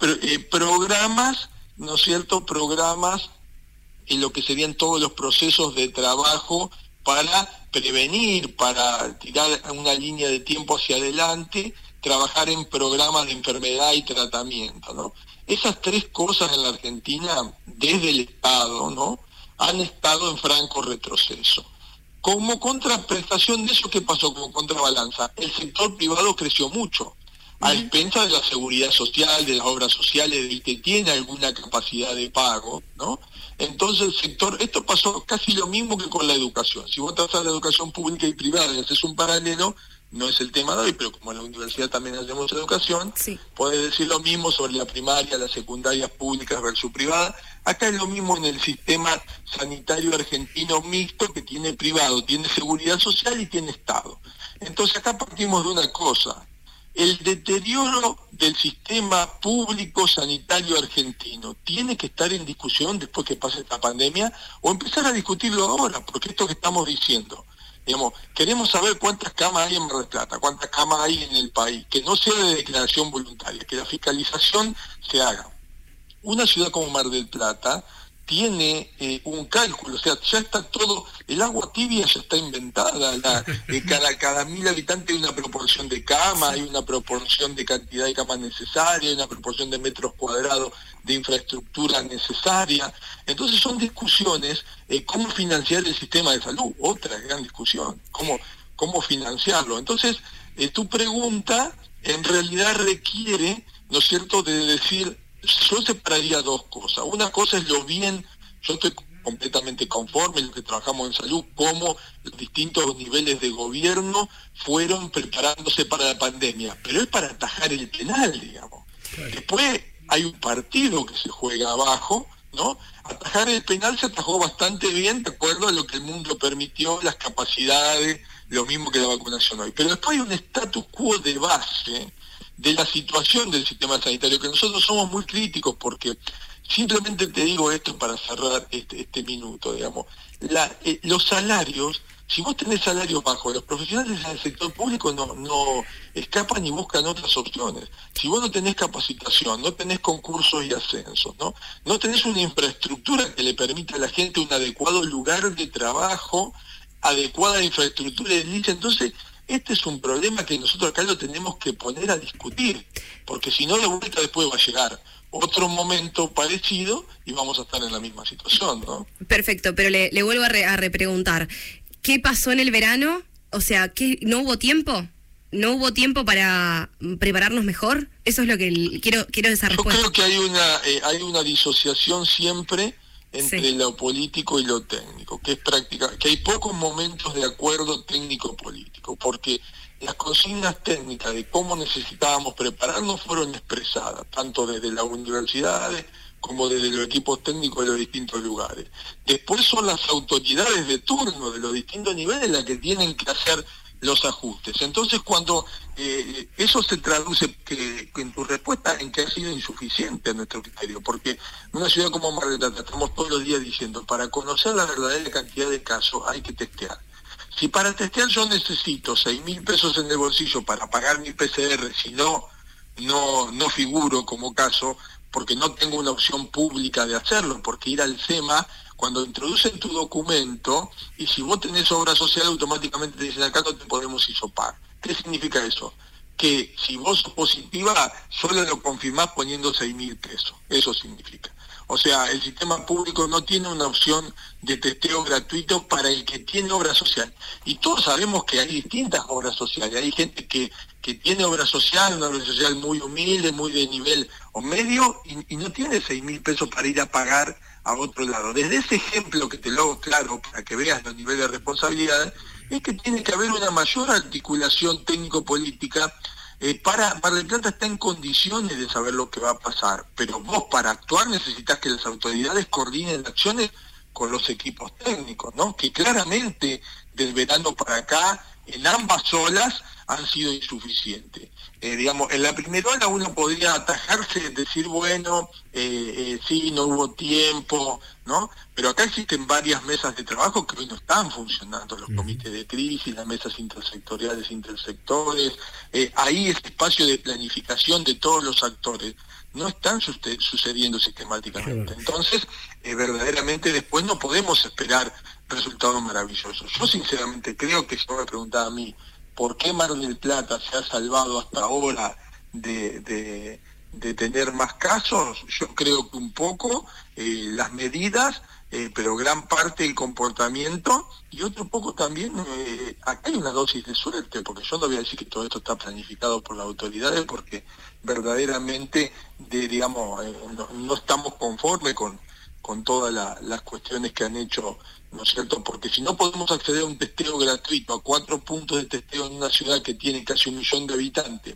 eh, programas, ¿no es cierto? Programas en lo que serían todos los procesos de trabajo para prevenir, para tirar una línea de tiempo hacia adelante, trabajar en programas de enfermedad y tratamiento, ¿no? Esas tres cosas en la Argentina, desde el Estado, ¿no? Han estado en franco retroceso. Como contraprestación de eso, ¿qué pasó como contrabalanza? El sector privado creció mucho, a expensa de la seguridad social, de las obras sociales, del que tiene alguna capacidad de pago, ¿no? Entonces el sector, esto pasó casi lo mismo que con la educación. Si vos trazas la educación pública y privada y haces un paralelo, no es el tema de hoy, pero como en la universidad también hacemos educación, puedes decir lo mismo sobre la primaria, las secundarias públicas versus privadas. Acá es lo mismo en el sistema sanitario argentino mixto que tiene privado, tiene seguridad social y tiene Estado. Entonces acá partimos de una cosa, el deterioro del sistema público sanitario argentino tiene que estar en discusión después que pase esta pandemia o empezar a discutirlo ahora, porque esto que estamos diciendo, digamos, queremos saber cuántas camas hay en Mar del Plata, cuántas camas hay en el país, que no sea de declaración voluntaria, que la fiscalización se haga. Una ciudad como Mar del Plata tiene eh, un cálculo, o sea, ya está todo, el agua tibia ya está inventada, la- eh, cada, cada mil habitantes hay una proporción de cama, hay una proporción de cantidad de camas necesaria, hay una proporción de metros cuadrados de infraestructura necesaria. Entonces son discusiones, eh, cómo financiar el sistema de salud, otra gran discusión, cómo, cómo financiarlo. Entonces, tu pregunta en realidad requiere, ¿no es cierto?, de decir, yo separaría dos cosas. Una cosa es lo bien, yo estoy completamente conforme en lo que trabajamos en salud, cómo los distintos niveles de gobierno fueron preparándose para la pandemia, pero es para atajar el penal, digamos. Después hay un partido que se juega abajo, ¿no? Atajar el penal se atajó bastante bien de acuerdo a lo que el mundo permitió, las capacidades, lo mismo que la vacunación hoy. Pero después hay un status quo de base de la situación del sistema sanitario, que nosotros somos muy críticos porque simplemente te digo esto para cerrar este, este minuto, digamos, eh, los salarios, si vos tenés salarios bajos, los profesionales en el sector público no, no escapan y buscan otras opciones. Si vos no tenés capacitación, no tenés concursos y ascensos, ¿no? no tenés una infraestructura que le permita a la gente un adecuado lugar de trabajo, adecuada infraestructura edilicia, entonces este es un problema que nosotros acá lo tenemos que poner a discutir, porque si no de vuelta después va a llegar otro momento parecido y vamos a estar en la misma situación, ¿no? Perfecto, pero le, le vuelvo a, re- a repreguntar. ¿Qué pasó en el verano? O sea, ¿qué, ¿no hubo tiempo? ¿No hubo tiempo para prepararnos mejor? Eso es lo que quiero, quiero esa Yo respuesta. creo que hay una eh, hay una disociación siempre entre lo político y lo técnico, que es práctica, que hay pocos momentos de acuerdo técnico-político, porque las consignas técnicas de cómo necesitábamos prepararnos fueron expresadas, tanto desde las universidades como desde los equipos técnicos de los distintos lugares. Después son las autoridades de turno de los distintos niveles las que tienen que hacer los ajustes. Entonces, cuando eh, eso se traduce que, en tu respuesta en que ha sido insuficiente a nuestro criterio, porque una ciudad como Mar del Plata estamos todos los días diciendo, para conocer la verdadera cantidad de casos hay que testear. Si para testear yo necesito 6 mil pesos en el bolsillo para pagar mi PCR, si no, no, no figuro como caso, porque no tengo una opción pública de hacerlo, porque ir al SEMA, cuando introducen tu documento, y si vos tenés obra social, automáticamente te dicen acá no te podemos isopar. ¿Qué significa eso? Que si vos sos positiva, solo lo confirmás poniendo 6 mil pesos. Eso significa. O sea, el sistema público no tiene una opción de testeo gratuito para el que tiene obra social. Y todos sabemos que hay distintas obras sociales. Hay gente que, que tiene obra social, una obra social muy humilde, muy de nivel o medio, y, y no tiene 6 mil pesos para ir a pagar a otro lado. Desde ese ejemplo que te lo hago claro para que veas los niveles de responsabilidad, es que tiene que haber una mayor articulación técnico-política eh, para Mar del Plata está en condiciones de saber lo que va a pasar, pero vos para actuar necesitas que las autoridades coordinen acciones con los equipos técnicos, ¿no? Que claramente del verano para acá, en ambas olas, han sido insuficientes. Eh, digamos, en la primera ola uno podría atajarse, decir, bueno, eh, eh, sí, no hubo tiempo, ¿no? Pero acá existen varias mesas de trabajo que hoy no están funcionando, los comités de crisis, las mesas intersectoriales, intersectores, ahí ese espacio de planificación de todos los actores no están sucediendo sistemáticamente. Entonces, verdaderamente después no podemos esperar resultados maravillosos. Yo sinceramente creo que si me preguntaba a mí, ¿por qué Mar del Plata se ha salvado hasta ahora de, de- de tener más casos? Yo creo que un poco eh, las medidas, eh, pero gran parte el comportamiento y otro poco también, eh, acá hay una dosis de suerte, porque yo no voy a decir que todo esto está planificado por las autoridades, porque verdaderamente, de, digamos, eh, no, no estamos conformes con, con todas la- las cuestiones que han hecho, ¿no es cierto? Porque si no podemos acceder a un testeo gratuito, a cuatro puntos de testeo en una ciudad que tiene casi un millón de habitantes,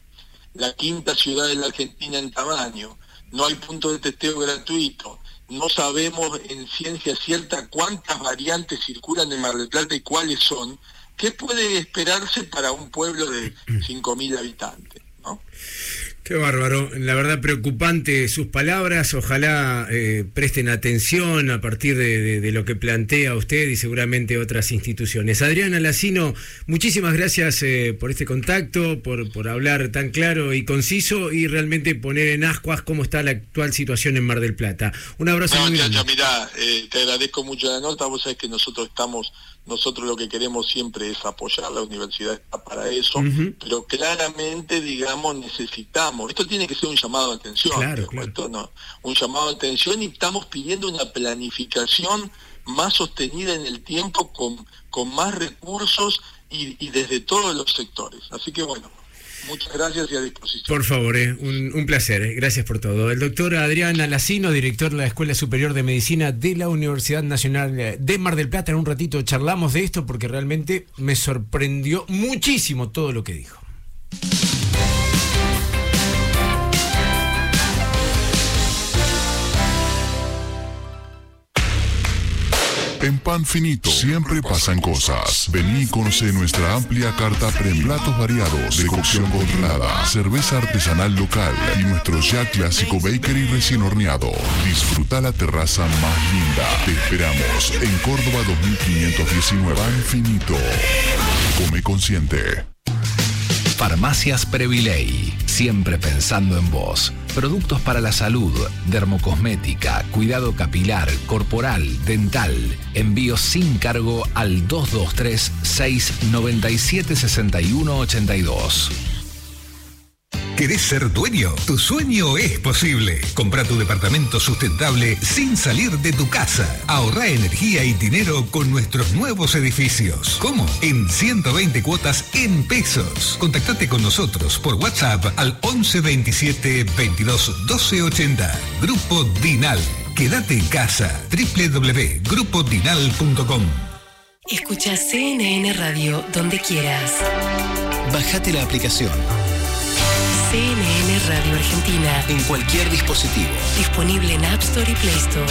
la quinta ciudad de la Argentina en tamaño, no hay punto de testeo gratuito, no sabemos en ciencia cierta cuántas variantes circulan en Mar del Plata y cuáles son, ¿qué puede esperarse para un pueblo de 5.000 habitantes? Qué bárbaro, la verdad preocupante sus palabras, ojalá eh, presten atención a partir de, de- de lo que plantea usted y seguramente otras instituciones. Adriana Lacino, muchísimas gracias eh, por este contacto, por, por hablar tan claro y conciso y realmente poner en ascuas cómo está la actual situación en Mar del Plata. Un abrazo No, muy grande. Chacha, mirá, eh, te agradezco mucho la nota, vos sabés que nosotros estamos, nosotros lo que queremos siempre es apoyar, la universidad está para eso, pero claramente, digamos, necesitamos, esto tiene que ser un llamado de atención, Claro, esto no, un llamado de atención y estamos pidiendo una planificación más sostenida en el tiempo, con, con más recursos y, y desde todos los sectores. Así que bueno, muchas gracias y a disposición. Por favor, eh, un, placer, eh, gracias por todo. El doctor Adrián Alacino, director de la Escuela Superior de Medicina de la Universidad Nacional eh, de Mar del Plata. En un ratito charlamos de esto porque realmente me sorprendió muchísimo todo lo que dijo. En Pan Finito siempre pasan cosas. Vení y conoce nuestra amplia carta premium. Platos variados, de cocción controlada, cerveza artesanal local y nuestro ya clásico bakery recién horneado. Disfruta la terraza más linda. Te esperamos en Córdoba 2519. Pan Finito. Come consciente. Farmacias Previley, siempre pensando en vos. Productos para la salud, dermocosmética, cuidado capilar, corporal, dental. Envío sin cargo al 223 697 6182. ¿Querés ser dueño? Tu sueño es posible. Compra tu departamento sustentable sin salir de tu casa. Ahorra energía y dinero con nuestros nuevos edificios. ¿Cómo? En 120 cuotas en pesos. Contactate con nosotros por WhatsApp al 11 27 22 12 80. Grupo Dinal. Quédate en casa. www.grupodinal.com. Escucha CNN Radio donde quieras. Bajate la aplicación CNN Radio Argentina. en cualquier dispositivo. Disponible en App Store y Play Store.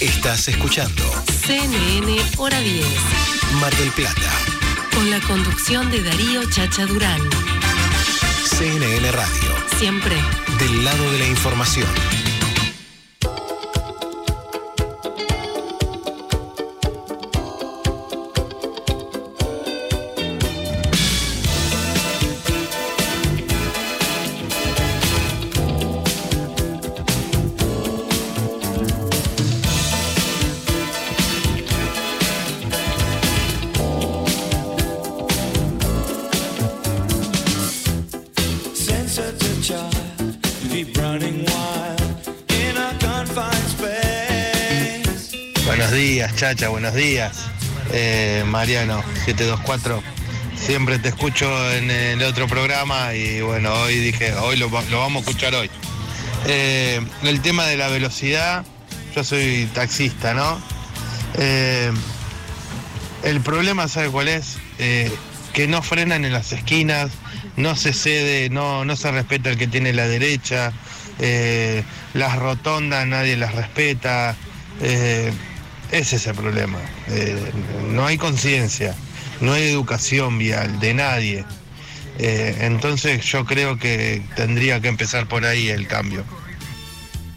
Estás escuchando CNN Hora 10. Mar del Plata, Con la conducción de Darío Chacha Durán. CNN Radio, Siempre del lado de la información. Buenos días, Chacha, buenos días. Eh, Mariano, 724. Siempre te escucho en el otro programa y bueno, hoy dije, hoy lo, va- lo vamos a escuchar hoy. Eh, el tema de la velocidad, yo soy taxista, ¿no? Eh, el problema, ¿sabe cuál es? Eh, que no frenan en las esquinas, no se cede, no, no se respeta el que tiene la derecha, las rotondas nadie las respeta. Ese es el problema. Eh, no hay conciencia, no hay educación vial de nadie. Eh, entonces yo creo que tendría que empezar por ahí el cambio.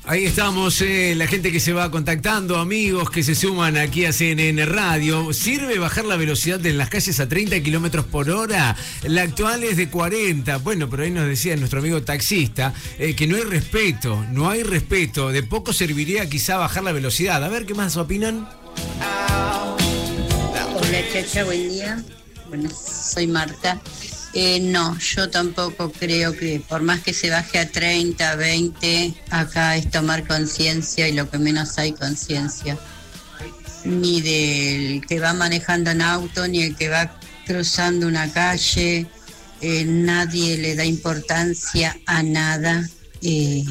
Ahí estamos, eh, la gente que se va contactando, amigos que se suman aquí a CNN Radio. ¿Sirve bajar la velocidad en las calles a 30 kilómetros por hora? La actual es de 40. Bueno, pero ahí nos decía nuestro amigo taxista eh, que no hay respeto, no hay respeto. De poco serviría quizá bajar la velocidad. A ver qué más opinan. Hola Chacha, buen día. Bueno, soy Marta. Eh, no, yo tampoco creo que por más que se baje a 30, 20, acá es tomar conciencia y lo que menos hay conciencia. Ni del que va manejando en auto, ni el que va cruzando una calle. Eh, nadie le da importancia a nada. Eh,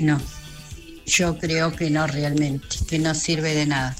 no, yo creo que no realmente, que no sirve de nada.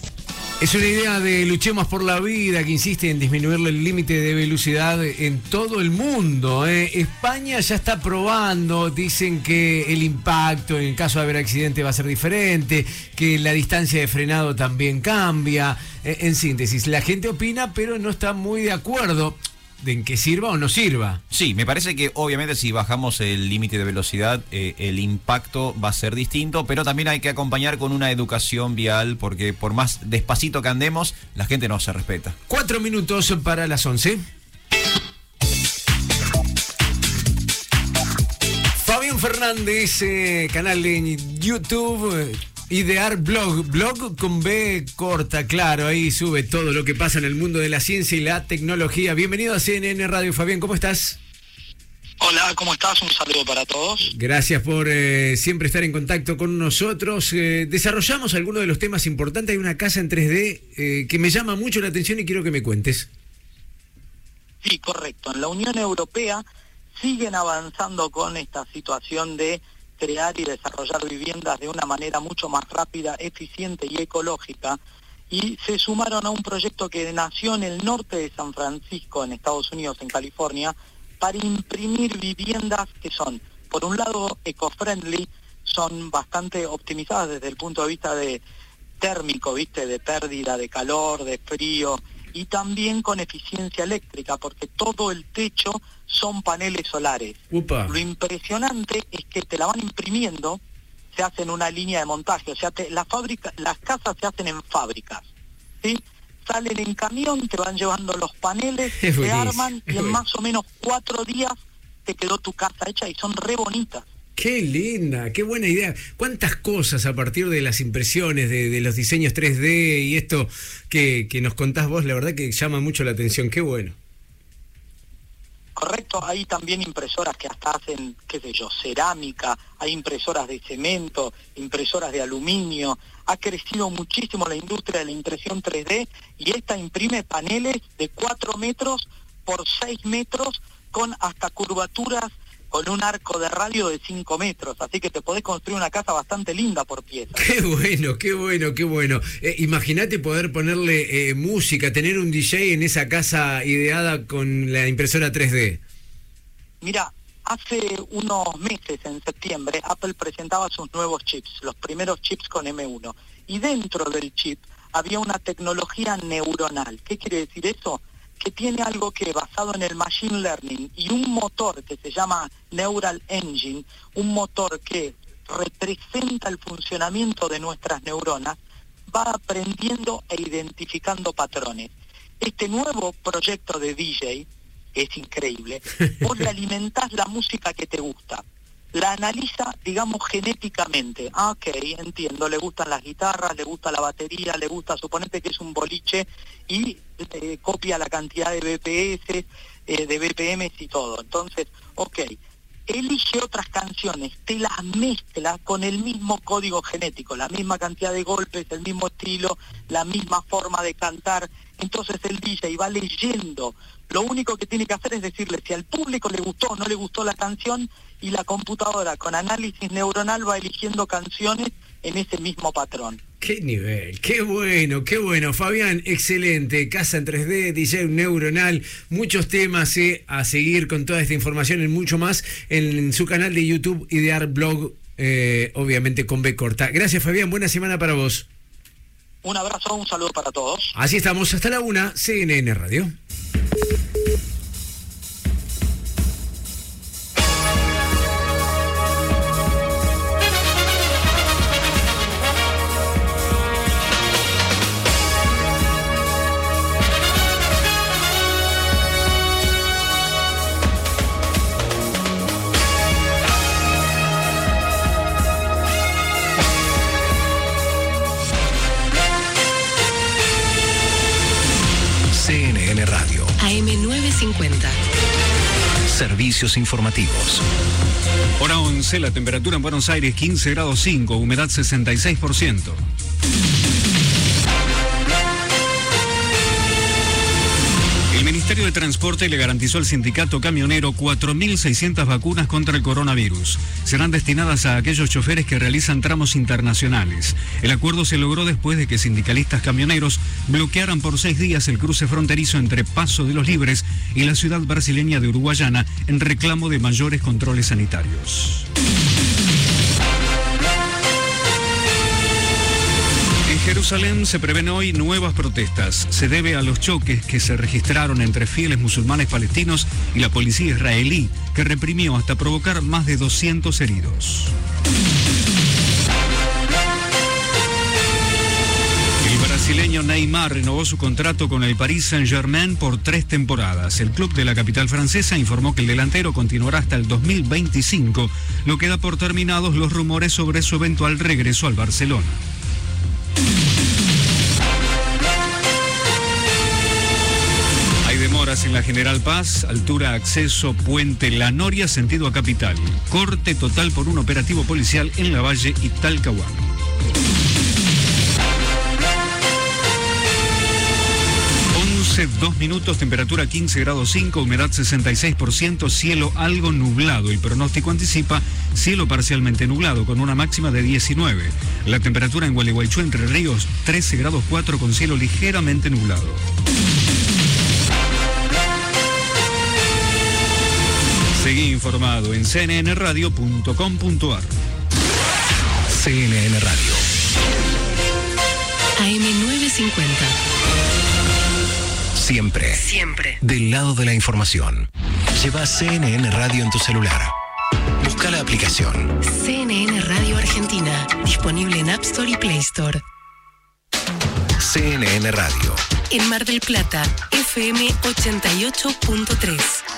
Es una idea de Luchemos por la Vida que insiste en disminuir el límite de velocidad en todo el mundo. ¿eh? España ya está probando, dicen que el impacto en caso de haber accidente va a ser diferente, que la distancia de frenado también cambia. Eh, en síntesis, la gente opina pero no está muy de acuerdo de en que sirva o no sirva. Sí, me parece que obviamente si bajamos el límite de velocidad, eh, el impacto va a ser distinto, pero también hay que acompañar con una educación vial, porque por más despacito que andemos, la gente no se respeta. Cuatro minutos para las 11. Fabián Fernández, eh, canal en YouTube. Idear Blog, blog con B corta, claro, ahí sube todo lo que pasa en el mundo de la ciencia y la tecnología. Bienvenido a CNN Radio, Fabián, ¿cómo estás? Hola, ¿cómo estás? Un saludo para todos. Gracias por eh, siempre estar en contacto con nosotros. Eh, desarrollamos algunos de los temas importantes. Hay una casa en 3D eh, que me llama mucho la atención y quiero que me cuentes. Sí, correcto. En la Unión Europea siguen avanzando con esta situación de crear y desarrollar viviendas de una manera mucho más rápida, eficiente y ecológica. Y se sumaron a un proyecto que nació en el norte de San Francisco, en Estados Unidos, en California, para imprimir viviendas que son, por un lado, eco-friendly, son bastante optimizadas desde el punto de vista de térmico, ¿viste? De pérdida de calor, de frío, y también con eficiencia eléctrica, porque todo el techo son paneles solares. Upa. Lo impresionante es que te la van imprimiendo, se hace en una línea de montaje, o sea, te- la fábrica, las casas se hacen en fábricas, ¿sí? Salen en camión, te van llevando los paneles, Es buenísimo, arman y en más o menos cuatro días te quedó tu casa hecha y son re bonitas. Qué linda, qué buena idea. ¿Cuántas cosas a partir de las impresiones, de, de los diseños 3D y esto que, que nos contás vos, la verdad que llama mucho la atención. Qué bueno. Correcto, hay también impresoras que hasta hacen, qué sé yo, cerámica, hay impresoras de cemento, impresoras de aluminio, ha crecido muchísimo la industria de la impresión 3D y esta imprime paneles de 4 metros por 6 metros con hasta curvaturas con un arco de radio de 5 metros, así que te podés construir una casa bastante linda por pieza. Qué bueno, qué bueno, qué bueno. Eh, Imagínate poder ponerle eh, música, tener un DJ en esa casa ideada con la impresora 3D. Mira, hace unos meses, en septiembre, Apple presentaba sus nuevos chips, los primeros chips con M1. Y dentro del chip había una tecnología neuronal. ¿Qué quiere decir eso? Que tiene algo que basado en el machine learning y un motor que se llama Neural Engine, un motor que representa el funcionamiento de nuestras neuronas, va aprendiendo e identificando patrones. Este nuevo proyecto de DJ es increíble. Vos le alimentás la música que te gusta. La analiza, digamos, genéticamente. Ah, ok, entiendo. Le gustan las guitarras, le gusta la batería, le gusta, suponete que es un boliche y eh, copia la cantidad de BPS, eh, de BPMs y todo. Entonces, ok, elige otras canciones, te las mezcla con el mismo código genético, la misma cantidad de golpes, el mismo estilo, la misma forma de cantar. Entonces el DJ va leyendo. Lo único que tiene que hacer es decirle si al público le gustó o no le gustó la canción y la computadora con análisis neuronal va eligiendo canciones en ese mismo patrón. Qué nivel, qué bueno, qué bueno. Fabián, excelente. Casa en 3D, DJ neuronal, muchos temas eh, a seguir con toda esta información y mucho más en su canal de YouTube Idear Blog, eh, obviamente con B corta. Gracias, Fabián. Buena semana para vos. Un abrazo, un saludo para todos. Así estamos hasta la una, CNN Radio. AM950. Servicios informativos. Hora 11, la temperatura en Buenos Aires 15 grados 5, humedad 66%. Ministerio de Transporte le garantizó al sindicato camionero 4.600 vacunas contra el coronavirus. Serán destinadas a aquellos choferes que realizan tramos internacionales. El acuerdo se logró después de que sindicalistas camioneros bloquearan por seis días el cruce fronterizo entre Paso de los Libres y la ciudad brasileña de Uruguayana en reclamo de mayores controles sanitarios. Jerusalén se prevén hoy nuevas protestas. Se debe a los choques que se registraron entre fieles musulmanes palestinos y la policía israelí, que reprimió hasta provocar más de 200 heridos. El brasileño Neymar renovó su contrato con el Paris Saint-Germain por tres temporadas. El club de la capital francesa informó que el delantero continuará hasta el 2025, lo que da por terminados los rumores sobre su eventual regreso al Barcelona. En la General Paz, altura acceso Puente La Noria, sentido a capital. Corte total por un operativo policial en La Valle y Talcahuano. 11, 2 minutos, temperatura 15 grados 5, humedad 66%, cielo algo nublado. El pronóstico anticipa cielo parcialmente nublado con una máxima de 19. La temperatura en Gualeguaychú, Entre Ríos, 13 grados 4 con cielo ligeramente nublado. Seguí informado en cnnradio.com.ar. CNN Radio. AM950. Siempre. Siempre. Del lado de la información. Lleva CNN Radio en tu celular. Busca la aplicación. CNN Radio Argentina. Disponible en App Store y Play Store. CNN Radio. En Mar del Plata, FM 88.3.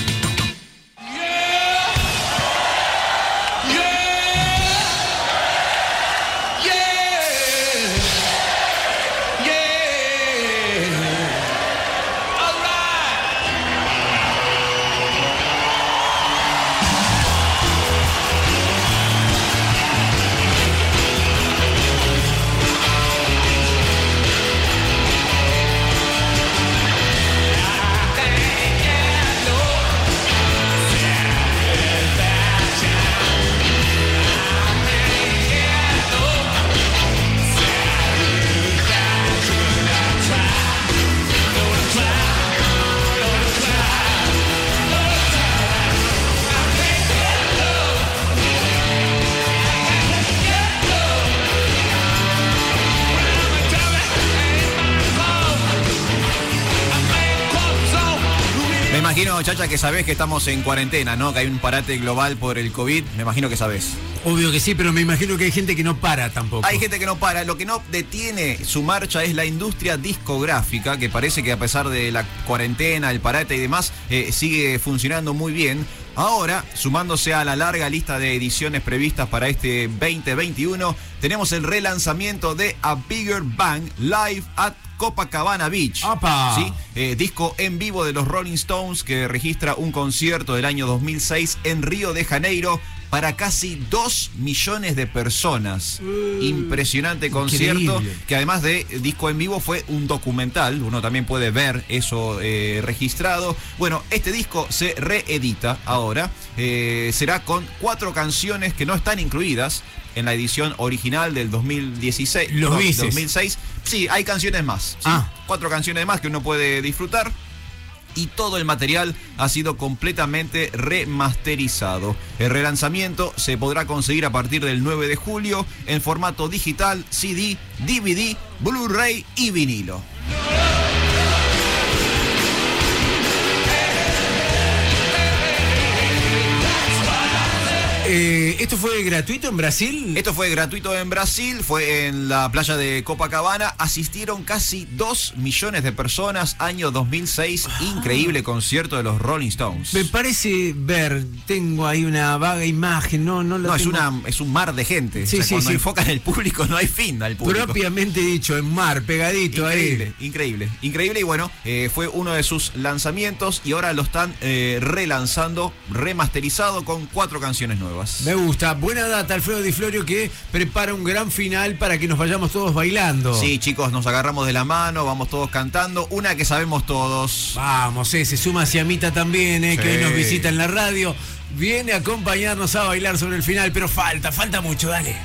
Imagino, Chacha, que sabés que estamos en cuarentena, ¿no? Que hay un parate global por el COVID. Me imagino que sabés. Obvio que sí, pero me imagino que hay gente que no para tampoco. Hay gente que no para. Lo que no detiene su marcha es la industria discográfica, que parece que a pesar de la cuarentena, el parate y demás, eh, sigue funcionando muy bien. Ahora, sumándose a la larga lista de ediciones previstas para este 2021, tenemos el relanzamiento de A Bigger Bang Live at Copacabana Beach. Eh, disco en vivo de los Rolling Stones que registra un concierto del año 2006 en Río de Janeiro para casi 2 millones de personas. Impresionante concierto increíble. que además de disco en vivo fue un documental, uno también puede ver eso eh, registrado. Bueno, este disco se reedita ahora, eh, será con cuatro canciones que no están incluidas en la edición original del 2016. Los no, bices. 2006. Sí, hay canciones más. sí. Ah. Cuatro canciones más que uno puede disfrutar y todo el material ha sido completamente remasterizado. El relanzamiento se podrá conseguir a partir del 9 de julio en formato digital, CD, DVD, Blu-ray y vinilo. Eh, ¿Esto fue gratuito en Brasil? Esto fue gratuito en Brasil, fue en la playa de Copacabana. Asistieron casi 2 millones de personas, año 2006. Increíble concierto de los Rolling Stones. Me parece ver, tengo ahí una vaga imagen, no, no lo No, es, tengo una, es un mar de gente. Sí, O sea, sí, cuando sí. enfocan el público no hay fin al público. propiamente dicho, en mar, pegadito Increíble, ahí. increíble, increíble y bueno, eh, fue uno de sus lanzamientos y ahora lo están eh, relanzando, remasterizado con cuatro canciones nuevas. Me gusta. Buena data, Alfredo Di Florio, que prepara un gran final para que nos vayamos todos bailando. Sí, chicos, nos agarramos de la mano, vamos todos cantando, una que sabemos todos. Vamos, eh, se suma Ciamita también, eh, que hoy nos visita en la radio. Viene a acompañarnos a bailar sobre el final, pero falta, falta mucho, dale.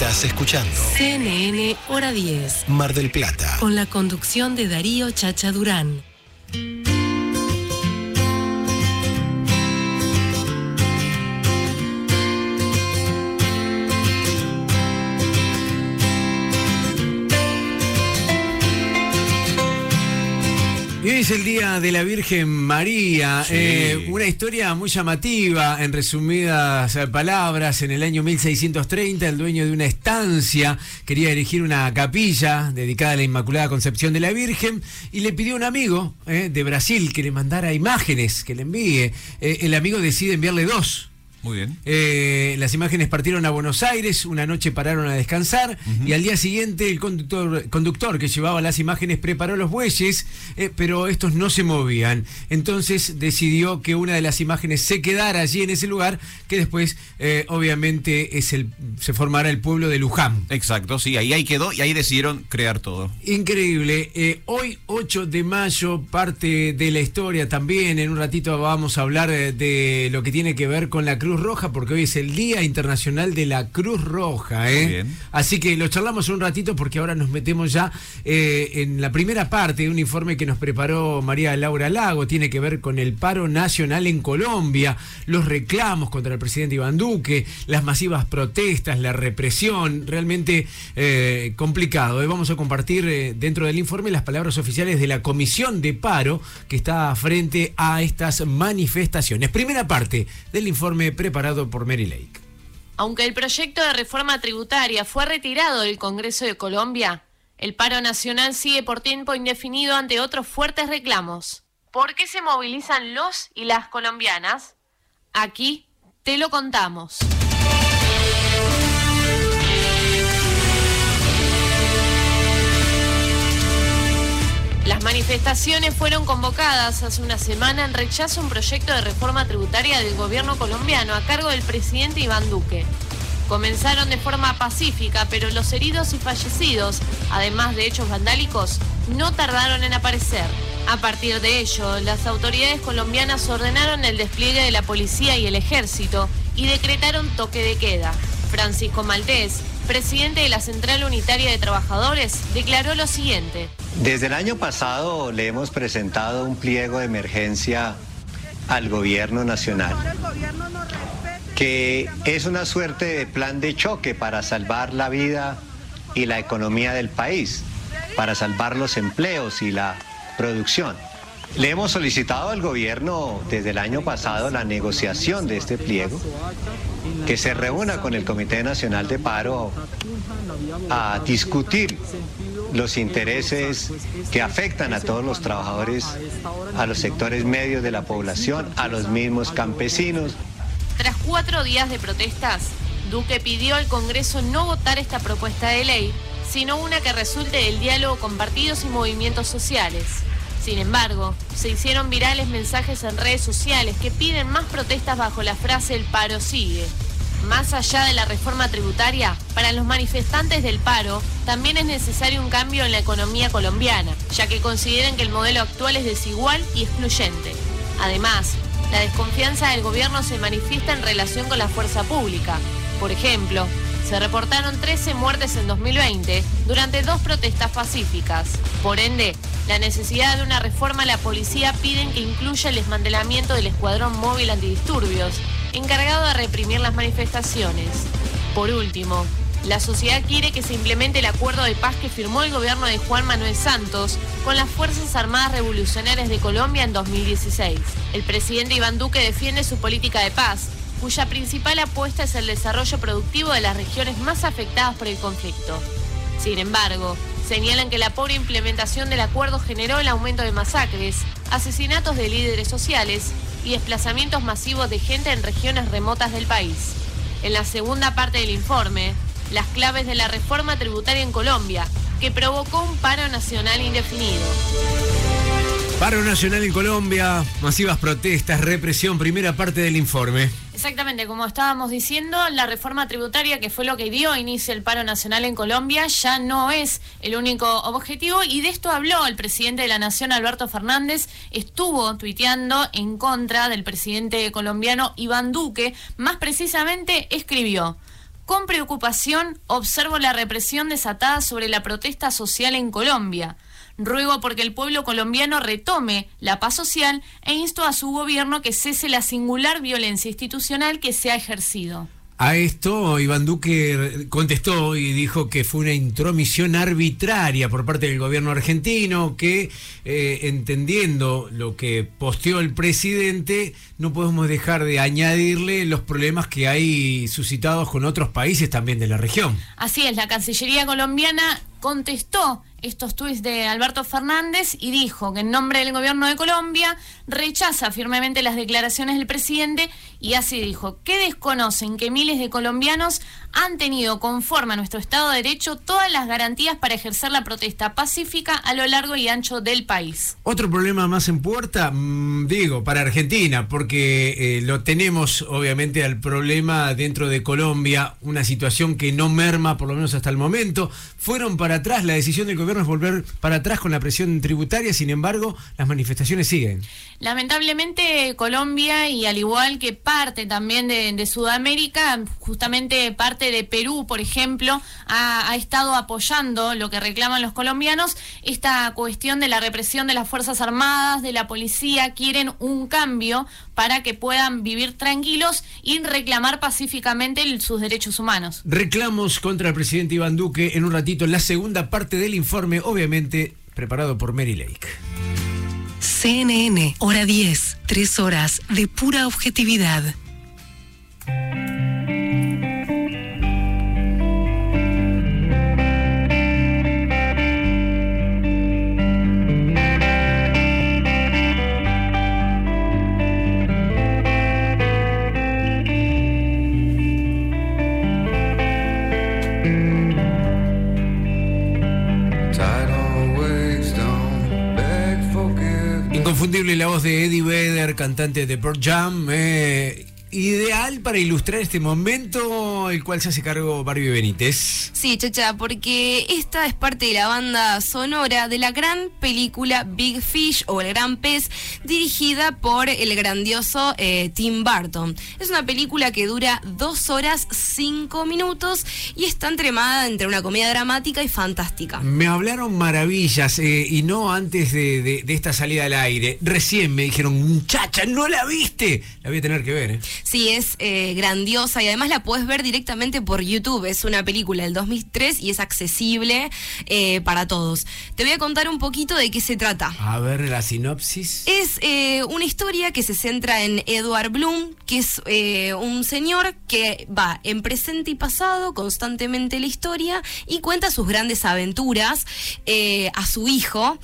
Estás escuchando CNN Hora 10. Mar del Plata. Con la conducción de Darío Chacha Durán. Y hoy es el día de la Virgen María, Sí. eh, una historia muy llamativa, en resumidas eh, palabras, en el año 1630 el dueño de una estancia quería erigir una capilla dedicada a la Inmaculada Concepción de la Virgen y le pidió a un amigo eh, de Brasil que le mandara imágenes, que le envíe. Eh, el amigo decide enviarle dos. Muy bien. Eh, las imágenes partieron a Buenos Aires, una noche pararon a descansar y al día siguiente el conductor, conductor que llevaba las imágenes preparó los bueyes, eh, pero estos no se movían. Entonces decidió que una de las imágenes se quedara allí en ese lugar, que después eh, obviamente es el, se formará el pueblo de Luján. Exacto, sí, ahí, ahí quedó y ahí decidieron crear todo. Increíble. Hoy, 8 de mayo, parte de la historia también. En un ratito vamos a hablar eh, de lo que tiene que ver con la Cruz Roja, porque hoy es el Día Internacional de la Cruz Roja. ¿eh? Muy bien. Así que lo charlamos un ratito porque ahora nos metemos ya eh, en la primera parte de un informe que nos preparó María Laura Lago. Tiene que ver con el paro nacional en Colombia, los reclamos contra el presidente Iván Duque, las masivas protestas, la represión. Realmente eh, complicado. ¿eh? Vamos a compartir dentro del informe las palabras oficiales de la comisión de paro que está frente a estas manifestaciones. Primera parte del informe preparado por Mary Lake. Aunque el proyecto de reforma tributaria fue retirado del Congreso de Colombia, el paro nacional sigue por tiempo indefinido ante otros fuertes reclamos. ¿Por qué se movilizan los y las colombianas? Aquí te lo contamos. Las manifestaciones fueron convocadas hace una semana en rechazo a un proyecto de reforma tributaria del gobierno colombiano a cargo del presidente Iván Duque. Comenzaron de forma pacífica, pero los heridos y fallecidos, además de hechos vandálicos, no tardaron en aparecer. A partir de ello, las autoridades colombianas ordenaron el despliegue de la policía y el ejército y decretaron toque de queda. Francisco Maltés, presidente de la Central Unitaria de Trabajadores, declaró lo siguiente. Desde el año pasado le hemos presentado un pliego de emergencia al gobierno nacional, que es una suerte de plan de choque para salvar la vida y la economía del país, para salvar los empleos y la producción. Le hemos solicitado al gobierno desde el año pasado la negociación de este pliego, que se reúna con el Comité Nacional de Paro a discutir los intereses que afectan a todos los trabajadores, a los sectores medios de la población, a los mismos campesinos. Tras cuatro días de protestas, Duque pidió al Congreso no votar esta propuesta de ley, sino una que resulte del diálogo con partidos y movimientos sociales. Sin embargo, se hicieron virales mensajes en redes sociales que piden más protestas bajo la frase el paro sigue. Más allá de la reforma tributaria, para los manifestantes del paro también es necesario un cambio en la economía colombiana, ya que consideran que el modelo actual es desigual y excluyente. Además, la desconfianza del gobierno se manifiesta en relación con la fuerza pública. Por ejemplo, se reportaron 13 muertes en 2020 durante dos protestas pacíficas. Por ende, la necesidad de una reforma a la policía piden que incluya el desmantelamiento del escuadrón móvil antidisturbios, encargado de reprimir las manifestaciones. Por último, la sociedad quiere que se implemente el acuerdo de paz que firmó el gobierno de Juan Manuel Santos con las Fuerzas Armadas Revolucionarias de Colombia en 2016. El presidente Iván Duque defiende su política de paz, cuya principal apuesta es el desarrollo productivo de las regiones más afectadas por el conflicto. Sin embargo, señalan que la pobre implementación del acuerdo generó el aumento de masacres, asesinatos de líderes sociales y desplazamientos masivos de gente en regiones remotas del país. En la segunda parte del informe, las claves de la reforma tributaria en Colombia, que provocó un paro nacional indefinido. Paro nacional en Colombia, masivas protestas, represión, primera parte del informe. Exactamente, como estábamos diciendo, la reforma tributaria, que fue lo que dio inicio el paro nacional en Colombia, ya no es el único objetivo y de esto habló el presidente de la Nación, Alberto Fernández, estuvo tuiteando en contra del presidente colombiano Iván Duque, más precisamente escribió. Con preocupación observo la represión desatada sobre la protesta social en Colombia. Ruego porque el pueblo colombiano retome la paz social e insto a su gobierno que cese la singular violencia institucional que se ha ejercido. A esto, Iván Duque contestó y dijo que fue una intromisión arbitraria por parte del gobierno argentino, que eh, entendiendo lo que posteó el presidente, no podemos dejar de añadirle los problemas que hay suscitados con otros países también de la región. Así es, la Cancillería colombiana contestó estos tuits de Alberto Fernández y dijo que en nombre del gobierno de Colombia rechaza firmemente las declaraciones del presidente y así dijo que desconocen que miles de colombianos han tenido conforme a nuestro Estado de Derecho todas las garantías para ejercer la protesta pacífica a lo largo y ancho del país. Otro problema más en puerta, mm, digo, para Argentina, porque eh, lo tenemos obviamente al problema dentro de Colombia, una situación que no merma por lo menos hasta el momento. Fueron para atrás, la decisión del gobierno es volver para atrás con la presión tributaria, sin embargo, las manifestaciones siguen. Lamentablemente Colombia y al igual que parte también de, Sudamérica, justamente parte de Perú, por ejemplo, ha, estado apoyando lo que reclaman los colombianos, esta cuestión de la represión de las Fuerzas Armadas, de la policía, quieren un cambio para que puedan vivir tranquilos y reclamar pacíficamente el, sus derechos humanos. Reclamos contra el presidente Iván Duque en un ratito, la segunda parte del informe, obviamente preparado por Mary Lake. CNN, hora 10, tres horas de pura objetividad. Inconfundible la voz de Eddie Vedder, cantante de Pearl Jam. Eh, ideal para ilustrar este momento, el cual se hace cargo Barbie Benítez. Sí, chacha, porque esta es parte de la banda sonora de la gran película Big Fish o El Gran Pez, dirigida por el grandioso eh, Tim Burton. Es una película que dura dos horas cinco minutos y está entremada entre una comedia dramática y fantástica. Me hablaron maravillas eh, y no antes de, de, de, esta salida al aire. Recién me dijeron, chacha, ¿no la viste? La voy a tener que ver. ¿eh? Sí, es eh, grandiosa y además la puedes ver directamente por YouTube. Es una película del 2003 y es accesible eh, para todos. Te voy a contar un poquito de qué se trata. A ver la sinopsis. Es eh, una historia que se centra en Edward Bloom, que es un señor que va en presente y pasado constantemente la historia y cuenta sus grandes aventuras a su hijo,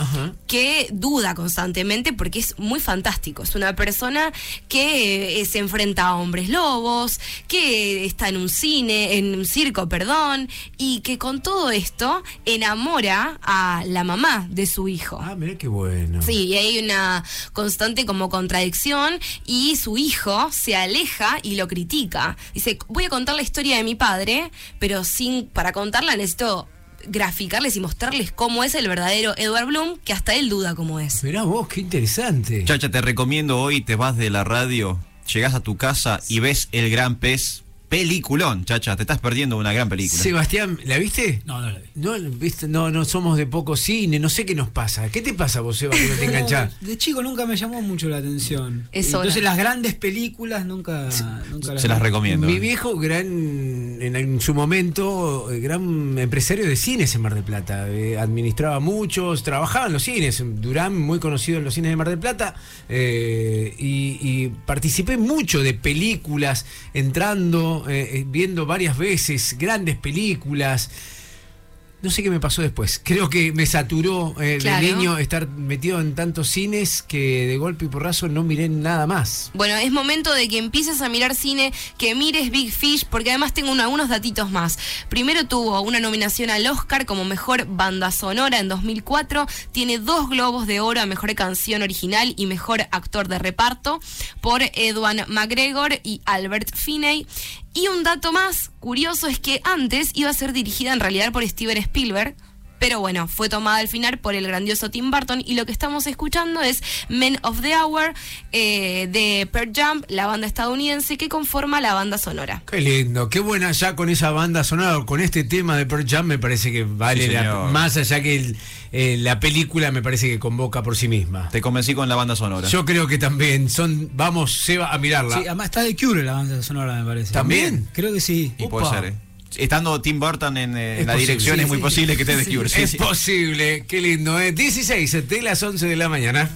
que duda constantemente porque es muy fantástico. Es una persona que se enfrenta a hombres lobos, que está en un cine, en un circo, perdón, y que con todo esto enamora a la mamá de su hijo. Ah, mira qué bueno. Sí, y hay una constante como contradicción y su hijo se aleja y lo critica. Dice, voy a contar la historia de mi padre, pero sin para contarla necesito graficarles y mostrarles cómo es el verdadero Edward Bloom, que hasta él duda cómo es. Mirá vos, qué interesante. Chacha, te recomiendo hoy, te vas de la radio, llegas a tu casa y ves El Gran Pez. Peliculón, chacha, te estás perdiendo una gran película. Sebastián, ¿la viste? No, no la vi. No, ¿viste? no, no somos de poco cine, no sé qué nos pasa. ¿Qué te pasa vos, Seba, que no te enganchás? De chico nunca me llamó mucho la atención. Es Entonces hora. las grandes películas nunca, nunca Se las recomiendo. Mi viejo, gran, en, en su momento, eh, gran empresario de cines en Mar del Plata. eh, administraba muchos, trabajaba en los cines. Durán, muy conocido en los cines de Mar del Plata. eh, y, y participé mucho de películas, entrando, eh, eh, viendo varias veces grandes películas. No sé qué me pasó después. Creo que me saturó eh, Claro. de niño estar metido en tantos cines que de golpe y porrazo no miré nada más. Bueno, es momento de que empieces a mirar cine, que mires Big Fish, porque además tengo un- algunos datitos más. Primero tuvo una nominación al Oscar como mejor banda sonora en 2004, tiene dos globos de oro a mejor canción original y mejor actor de reparto por Edwan McGregor y Albert Finney. Y un dato más curioso es que antes iba a ser dirigida en realidad por Steven Spielberg. Pero bueno, fue tomada al final por el grandioso Tim Burton y lo que estamos escuchando es Men of the Hour eh, de Pearl Jam, la banda estadounidense que conforma la banda sonora. Qué lindo, qué buena ya con esa banda sonora, con este tema de Pearl Jam me parece que vale Sí, la- más allá que el- eh, la película me parece que convoca por sí misma. Te convencí con la banda sonora. Yo creo que también son, vamos, Seba, a mirarla. Sí, además está de Cure la banda sonora, me parece. ¿También? Creo que sí. Y puede ser, ¿eh? Estando Tim Burton en, eh, en la posible. dirección Sí, es muy sí. posible que esté de Sí, Cure. sí, es sí. posible, qué lindo, ¿eh? 16 de las 11 de la mañana.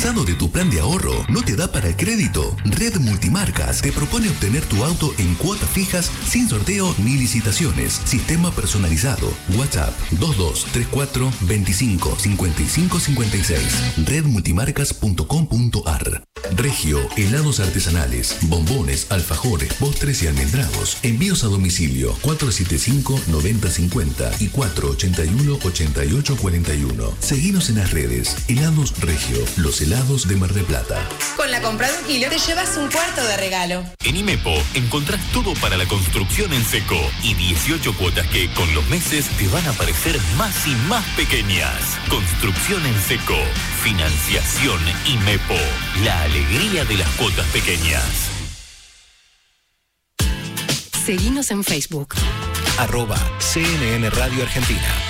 ¿Cansado de tu plan de ahorro? ¿No te da para el crédito? Red Multimarcas te propone obtener tu auto en cuotas fijas sin sorteo ni licitaciones. Sistema personalizado. WhatsApp 2234 25 55 56. Redmultimarcas.com.ar Regio, helados artesanales, bombones, alfajores, postres y almendrados. Envíos a domicilio 475-9050 y 481-8841. Seguinos en las redes. Helados Regio, los helados de Mar del Plata. Con la compra de un kilo te llevas un cuarto de regalo. En Imepo encontrás todo para la construcción en seco y 18 cuotas que con los meses te van a parecer más y más pequeñas. Construcción en seco, financiación Imepo, la alegría de las cuotas pequeñas. Seguinos en Facebook. Arroba CNN Radio Argentina.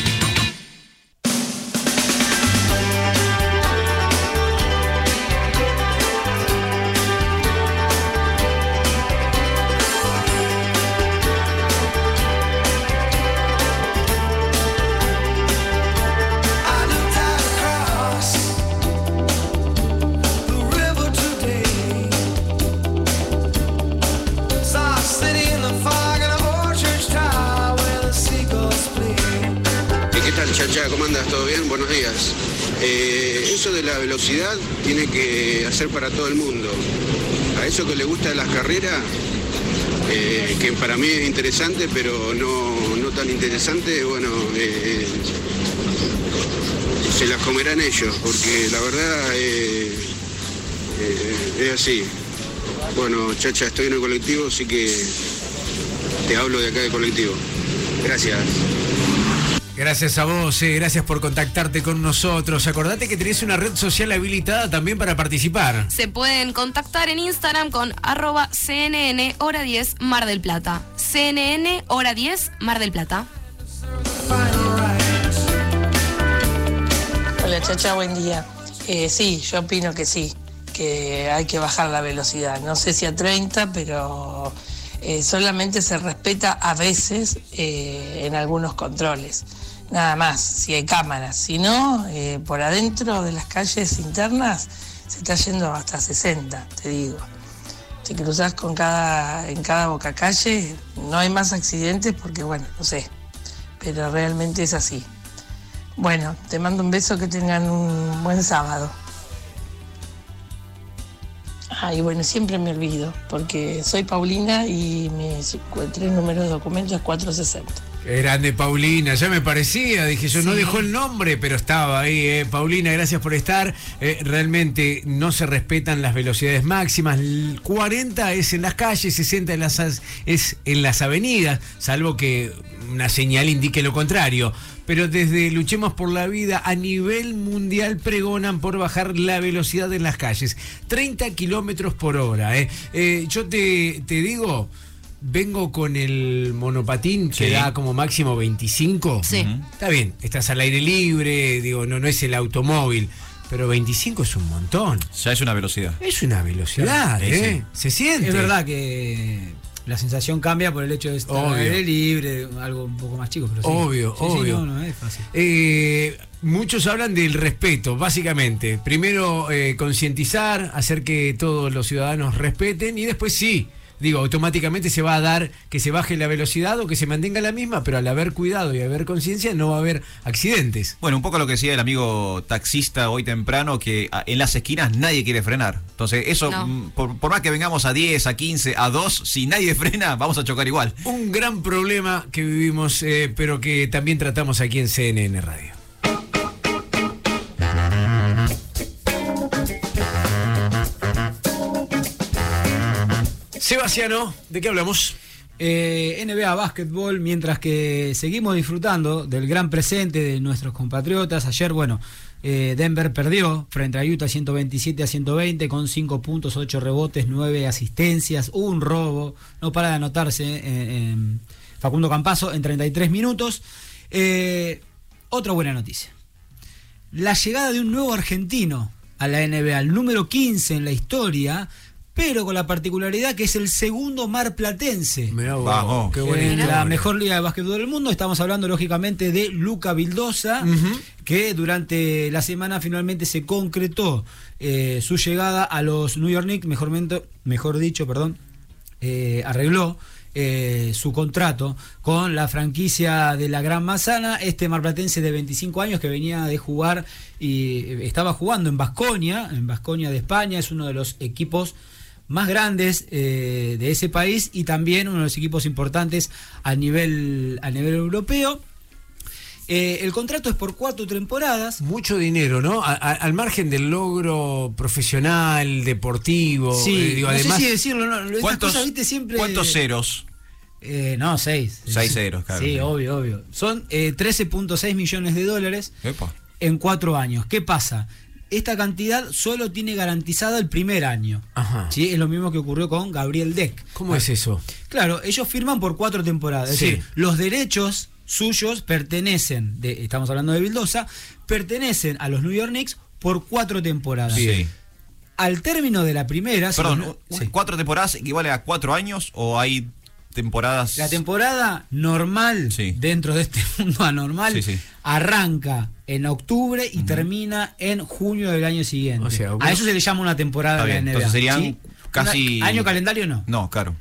Velocidad tiene que hacer para todo el mundo. A eso que le gusta de las carreras, eh, que para mí es interesante, pero no, no tan interesante, bueno, eh, se las comerán ellos, porque la verdad eh, es así. Bueno, chacha, estoy en el colectivo, así que te hablo de acá del colectivo. Gracias. Gracias a vos, eh, gracias por contactarte con nosotros. Acordate que tenés una red social habilitada también para participar. Se pueden contactar en Instagram con arroba CNN hora 10 Mar del Plata. CNN hora 10 Mar del Plata. Hola chacha, buen día. Eh, sí, yo opino que sí, que hay que bajar la velocidad. No sé si a 30, pero eh, solamente se respeta a veces eh, en algunos controles. Nada más, si hay cámaras. Si no, eh, por adentro de las calles internas se está yendo hasta 60, te digo. Si cruzas con cada, en cada boca calle, no hay más accidentes porque, bueno, no sé. Pero realmente es así. Bueno, te mando un beso, que tengan un buen sábado. Ay, bueno, siempre me olvido, porque soy Paulina y mi número de documento es 460. Grande Paulina, ya me parecía, dije yo, no dejó el nombre, pero estaba ahí. eh. Paulina, gracias por estar. Eh, realmente no se respetan las velocidades máximas. El 40 es en las calles, 60 en las, as- es en las avenidas, salvo que una señal indique lo contrario. Pero desde Luchemos por la Vida a nivel mundial pregonan por bajar la velocidad en las calles. 30 kilómetros por hora. eh. Eh, yo te, te digo, vengo con el monopatín que Sí. da como máximo 25. Sí. Está bien, estás al aire libre, digo, no, no es el automóvil. Pero 25 es un montón. Ya es una velocidad. Es una velocidad, Sí, ¿eh? Se siente. Es verdad que la sensación cambia por el hecho de estar Obvio. al aire libre, algo un poco más chico, pero sí. Obvio, Sí, sí, obvio. no, no es fácil. Eh, muchos hablan del respeto, básicamente. Primero, eh, concientizar, hacer que todos los ciudadanos respeten y después sí. Digo, automáticamente se va a dar que se baje la velocidad o que se mantenga la misma, pero al haber cuidado y haber conciencia no va a haber accidentes. Bueno, un poco lo que decía el amigo taxista hoy temprano, que ah, en las esquinas nadie quiere frenar. Entonces, eso, No. mm, por, por más que vengamos a 10, a 15, a 2, si nadie frena, vamos a chocar igual. Un gran problema que vivimos, eh, pero que también tratamos aquí en CNN Radio. Sebastiano, ¿de qué hablamos? Eh, NBA básquetbol, mientras que seguimos disfrutando del gran presente de nuestros compatriotas. Ayer, bueno, eh, Denver perdió frente a Utah 127 a 120 con 5 puntos, 8 rebotes, 9 asistencias, un robo. No para de anotarse eh, Facundo Campazo en 33 minutos. Otra buena noticia. La llegada de un nuevo argentino a la NBA, el número 15 en la historia, pero con la particularidad que es el segundo marplatense. Mirá vos, Vamos. qué buena En la historia. mejor liga de básquetbol del mundo estamos hablando lógicamente de Luca Vildosa, que durante la semana finalmente se concretó eh, su llegada a los New York Knicks, mejor, mento- mejor dicho, perdón, eh, arregló eh, su contrato con la franquicia de la Gran Manzana, este marplatense de 25 años que venía de jugar y eh, estaba jugando en Basconia, en Basconia de España, es uno de los equipos más grandes eh, de ese país y también uno de los equipos importantes a nivel, a nivel europeo. Eh, el contrato es por cuatro temporadas. Mucho dinero, ¿no? A- a- al margen del logro profesional, deportivo. Sí, eh, digo, no además, sé si decirlo, no, ¿Cuántos, cosas, viste, siempre... ¿Cuántos ceros? Eh, no, seis. Seis ceros, claro. Sí, obvio, obvio. Son eh, 13.6 millones de dólares Epa. en cuatro años. ¿Qué pasa? Esta cantidad solo tiene garantizada el primer año. Ajá. ¿sí? Es lo mismo que ocurrió con Gabriel Deck. ¿Cómo es eso? Claro, ellos firman por cuatro temporadas. Es decir, los derechos suyos pertenecen, de, estamos hablando de Vildosa, pertenecen a los New York Knicks por cuatro temporadas. Sí. Al término de la primera, Perdón, los- ¿u- sí. ¿cuatro temporadas equivale a cuatro años o hay temporadas? La temporada normal, Sí. dentro de este mundo anormal, Sí, sí. Arranca en octubre y termina en junio del año siguiente. O sea, a eso se le llama una temporada de la NBA. entonces serían ¿sí? casi- Una- año calendario no. No, claro.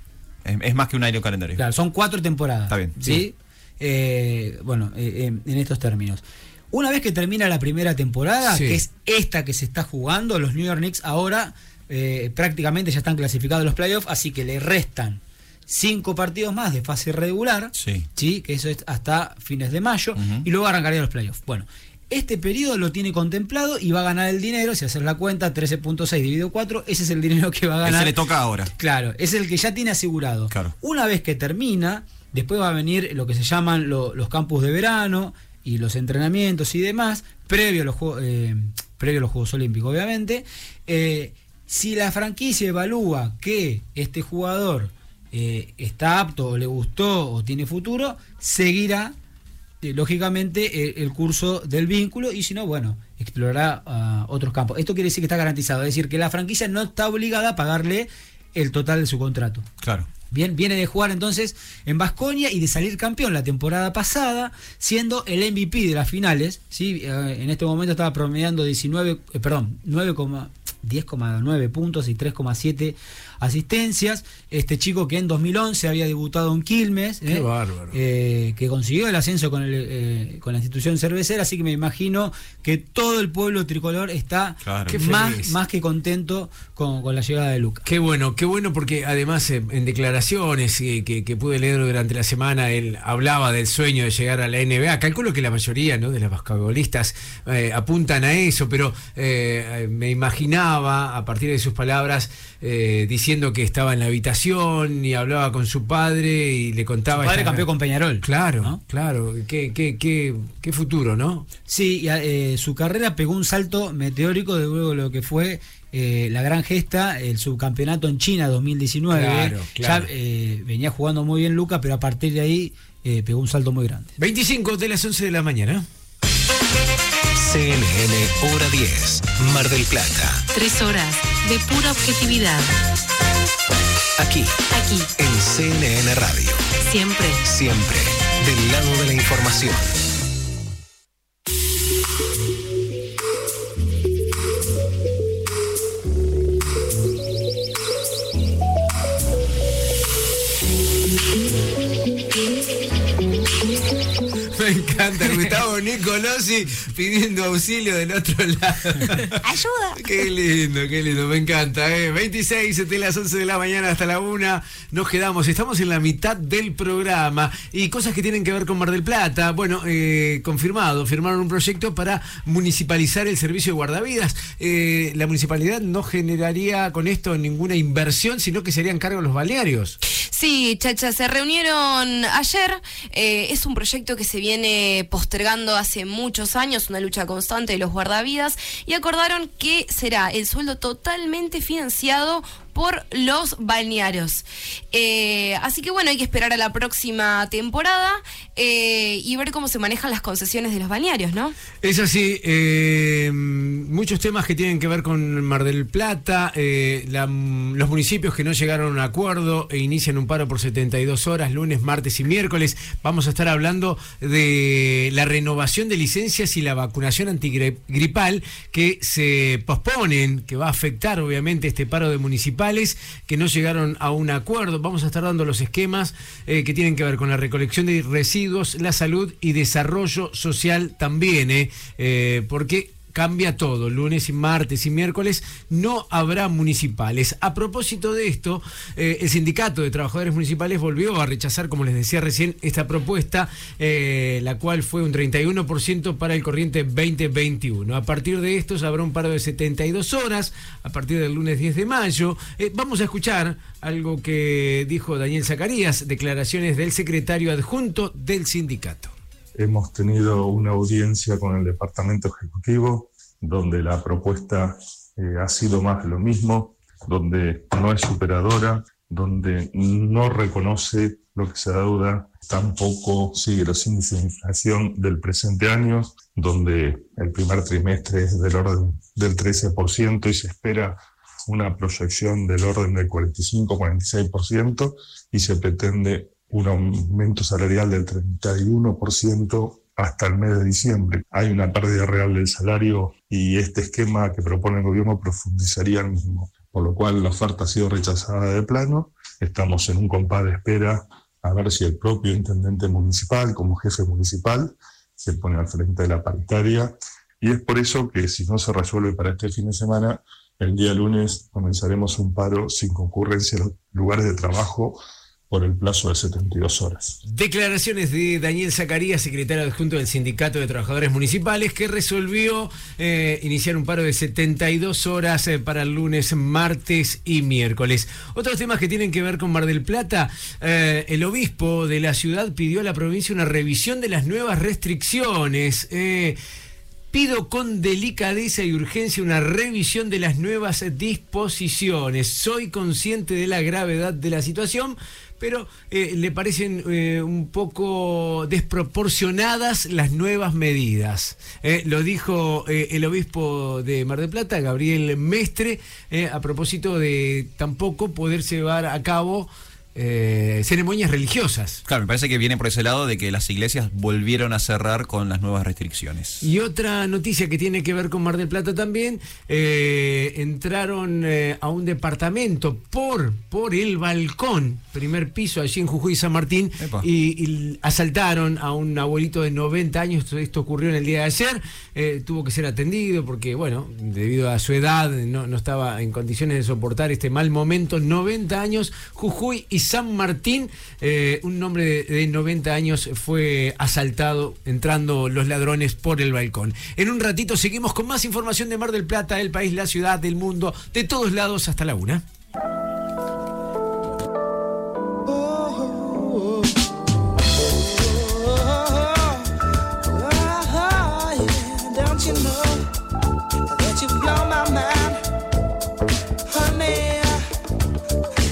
Es, es más que un año calendario. Claro, son cuatro temporadas. Está bien, ¿sí? sí. Eh, bueno, eh, eh, en estos términos. Una vez que termina la primera temporada, Sí. que es esta que se está jugando, los New York Knicks ahora eh, prácticamente ya están clasificados en los playoffs, así que le restan cinco partidos más de fase regular, Sí. ¿sí? que eso es hasta fines de mayo, y luego arrancaría los playoffs. Bueno, este periodo lo tiene contemplado y va a ganar el dinero, si haces la cuenta, 13.6 dividido 4, ese es el dinero que va a ganar. Ese le toca ahora. Claro, es el que ya tiene asegurado. Claro. Una vez que termina, después va a venir lo que se llaman lo- los campus de verano y los entrenamientos y demás, previo a los, Juegos- eh, previo a los Juegos Olímpicos, obviamente. Eh, si la franquicia evalúa que este jugador eh, está apto o le gustó o tiene futuro, seguirá eh, lógicamente el curso del vínculo y si no, bueno, explorará ah, otros campos. Esto quiere decir que está garantizado, es decir, que la franquicia no está obligada a pagarle el total de su contrato. Claro. Bien, viene de jugar entonces en Vasconia y de salir campeón la temporada pasada, siendo el MVP de las finales. ¿sí? Eh, en este momento estaba promediando 19, eh, perdón, 9, 10,9 puntos y 3,7 asistencias. Este chico que en 2011 había debutado en Quilmes, Qué ¿eh? bárbaro. Eh, que consiguió el ascenso con, el, eh, con la institución cervecera, así que me imagino que todo el pueblo tricolor está Claro. Más, más que contento con, con la llegada de Lucas. Qué bueno, qué bueno porque además eh, en declaraciones eh, que, que pude leer durante la semana, él hablaba del sueño de llegar a la NBA. Calculo que la mayoría ¿no? de los basquetbolistas eh, apuntan a eso, pero eh, me imaginaba a partir de sus palabras eh, diciendo que estaba en la habitación y hablaba con su padre y le contaba... Su padre esta- campeón con Peñarol. Claro, claro. Qué, qué, qué, qué futuro, ¿no? Sí, y, eh, su carrera pegó un salto meteórico de luego lo que fue eh, la gran gesta, el subcampeonato en China 2019. Claro, claro. Ya eh, venía jugando muy bien Lucas, pero a partir de ahí eh, pegó un salto muy grande. 25 de las 11 de la mañana. CNN Hora 10, Mar del Plata. Tres horas de pura objetividad. Aquí, Aquí, en CNN Radio. siempre. Siempre del lado de la información. Me encanta Gustavo Nicolosi pidiendo auxilio del otro lado. ¡Ayuda! Qué lindo, qué lindo, me encanta. ¿eh? 26 de las 11 de la mañana hasta la 1 nos quedamos. Estamos en la mitad del programa y cosas que tienen que ver con Mar del Plata. Bueno, eh, confirmado, firmaron un proyecto para municipalizar el servicio de guardavidas. Eh, la municipalidad no generaría con esto ninguna inversión, sino que serían cargos los balnearios. Sí, Chacha, se reunieron ayer. eh, es un proyecto que se viene postergando hace muchos años, una lucha constante de los guardavidas, y acordaron que será el sueldo totalmente financiado por los balnearios. Eh, así que bueno, hay que esperar a la próxima temporada eh, y ver cómo se manejan las concesiones de los balnearios, ¿no? Es así, eh, muchos temas que tienen que ver con Mar del Plata, la- los municipios que no llegaron a un acuerdo e inician un paro por 72 horas, lunes, martes y miércoles. Vamos a estar hablando de la renovación de licencias y la vacunación antigripal que se posponen, que va a afectar obviamente este paro de municipales que no llegaron a un acuerdo. Vamos a estar dando los esquemas eh, que tienen que ver con la recolección de residuos, la salud y desarrollo social también, eh, eh, porque cambia todo, lunes y martes y miércoles no habrá municipales. A propósito de esto, eh, el sindicato de trabajadores municipales volvió a rechazar, como les decía recién, esta propuesta, eh, la cual fue un 31% para el corriente 2021. A partir de esto habrá un paro de 72 horas, a partir del lunes 10 de mayo. Eh, vamos a escuchar algo que dijo Daniel Zacarías, declaraciones del secretario adjunto del sindicato. Hemos tenido una audiencia con el Departamento Ejecutivo donde la propuesta eh, ha sido más lo mismo, donde no es superadora, donde no reconoce lo que se adeuda, tampoco sigue los índices de inflación del presente año, donde el primer trimestre es del orden del 13% y se espera una proyección del orden del 45-46% y se pretende un aumento salarial del 31% hasta el mes de diciembre. Hay una pérdida real del salario y este esquema que propone el gobierno profundizaría el mismo. Por lo cual la oferta ha sido rechazada de plano. Estamos en un compás de espera a ver si el propio intendente municipal, como jefe municipal, se pone al frente de la paritaria. Y es por eso que si no se resuelve para este fin de semana, el día lunes comenzaremos un paro sin concurrencia en los lugares de trabajo por el plazo de 72 horas. Declaraciones de Daniel Zacarías, secretario adjunto del Sindicato de Trabajadores Municipales, que resolvió eh, iniciar un paro de 72 horas eh, para el lunes, martes y miércoles. Otros temas que tienen que ver con Mar del Plata, eh, el obispo de la ciudad pidió a la provincia una revisión de las nuevas restricciones. Pido con delicadeza y urgencia una revisión de las nuevas disposiciones. Soy consciente de la gravedad de la situación, pero eh, le parecen eh, un poco desproporcionadas las nuevas medidas. Eh, lo dijo eh, el obispo de Mar del Plata, Gabriel Mestre, a propósito de tampoco poder llevar a cabo eh, ceremonias religiosas. Claro, me parece que viene por ese lado de que las iglesias volvieron a cerrar con las nuevas restricciones. Y otra noticia que tiene que ver con Mar del Plata también, eh, entraron eh, a un departamento por, por el balcón, primer piso allí en Jujuy San Martín, y, y asaltaron a un abuelito de 90 años, esto, esto ocurrió en el día de ayer, eh, tuvo que ser atendido porque, bueno, debido a su edad no, no estaba en condiciones de soportar este mal momento, 90 años, Jujuy y San Martín, eh, un hombre de, de 90 años fue asaltado entrando los ladrones por el balcón. En un ratito seguimos con más información de Mar del Plata, el país, la ciudad, del mundo, de todos lados hasta la una.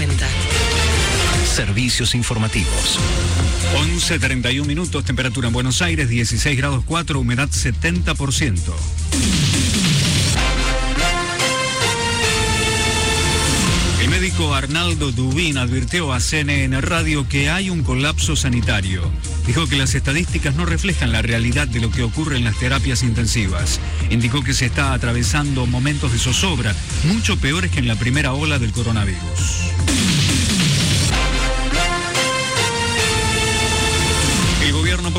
AM950. Servicios informativos. 11.31 minutos, temperatura en Buenos Aires, 16 grados 4, humedad 70%. Arnaldo Dubín advirtió a CNN Radio que hay un colapso sanitario. Dijo que las estadísticas no reflejan la realidad de lo que ocurre en las terapias intensivas. Indicó que se está atravesando momentos de zozobra, mucho peores que en la primera ola del coronavirus.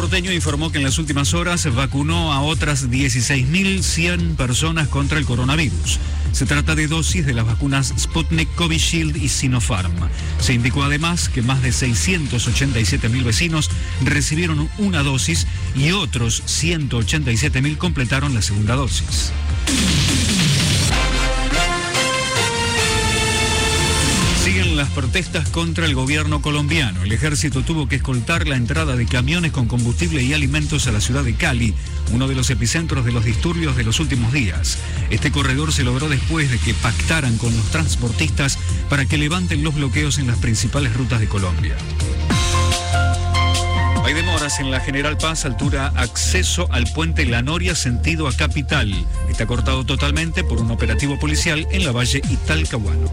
Porteño informó que en las últimas horas vacunó a otras 16.100 personas contra el coronavirus. Se trata de dosis de las vacunas Sputnik, Covishield y Sinopharm. Se indicó además que más de 687.000 vecinos recibieron una dosis y otros 187.000 completaron la segunda dosis. Protestas contra el gobierno colombiano. El ejército tuvo que escoltar la entrada de camiones con combustible y alimentos a la ciudad de Cali, uno de los epicentros de los disturbios de los últimos días. Este corredor se logró después de que pactaran con los transportistas para que levanten los bloqueos en las principales rutas de Colombia. Hay demoras en la General Paz, altura acceso al puente La Noria, sentido a Capital. Está cortado totalmente por un operativo policial en la valle Italcahuano.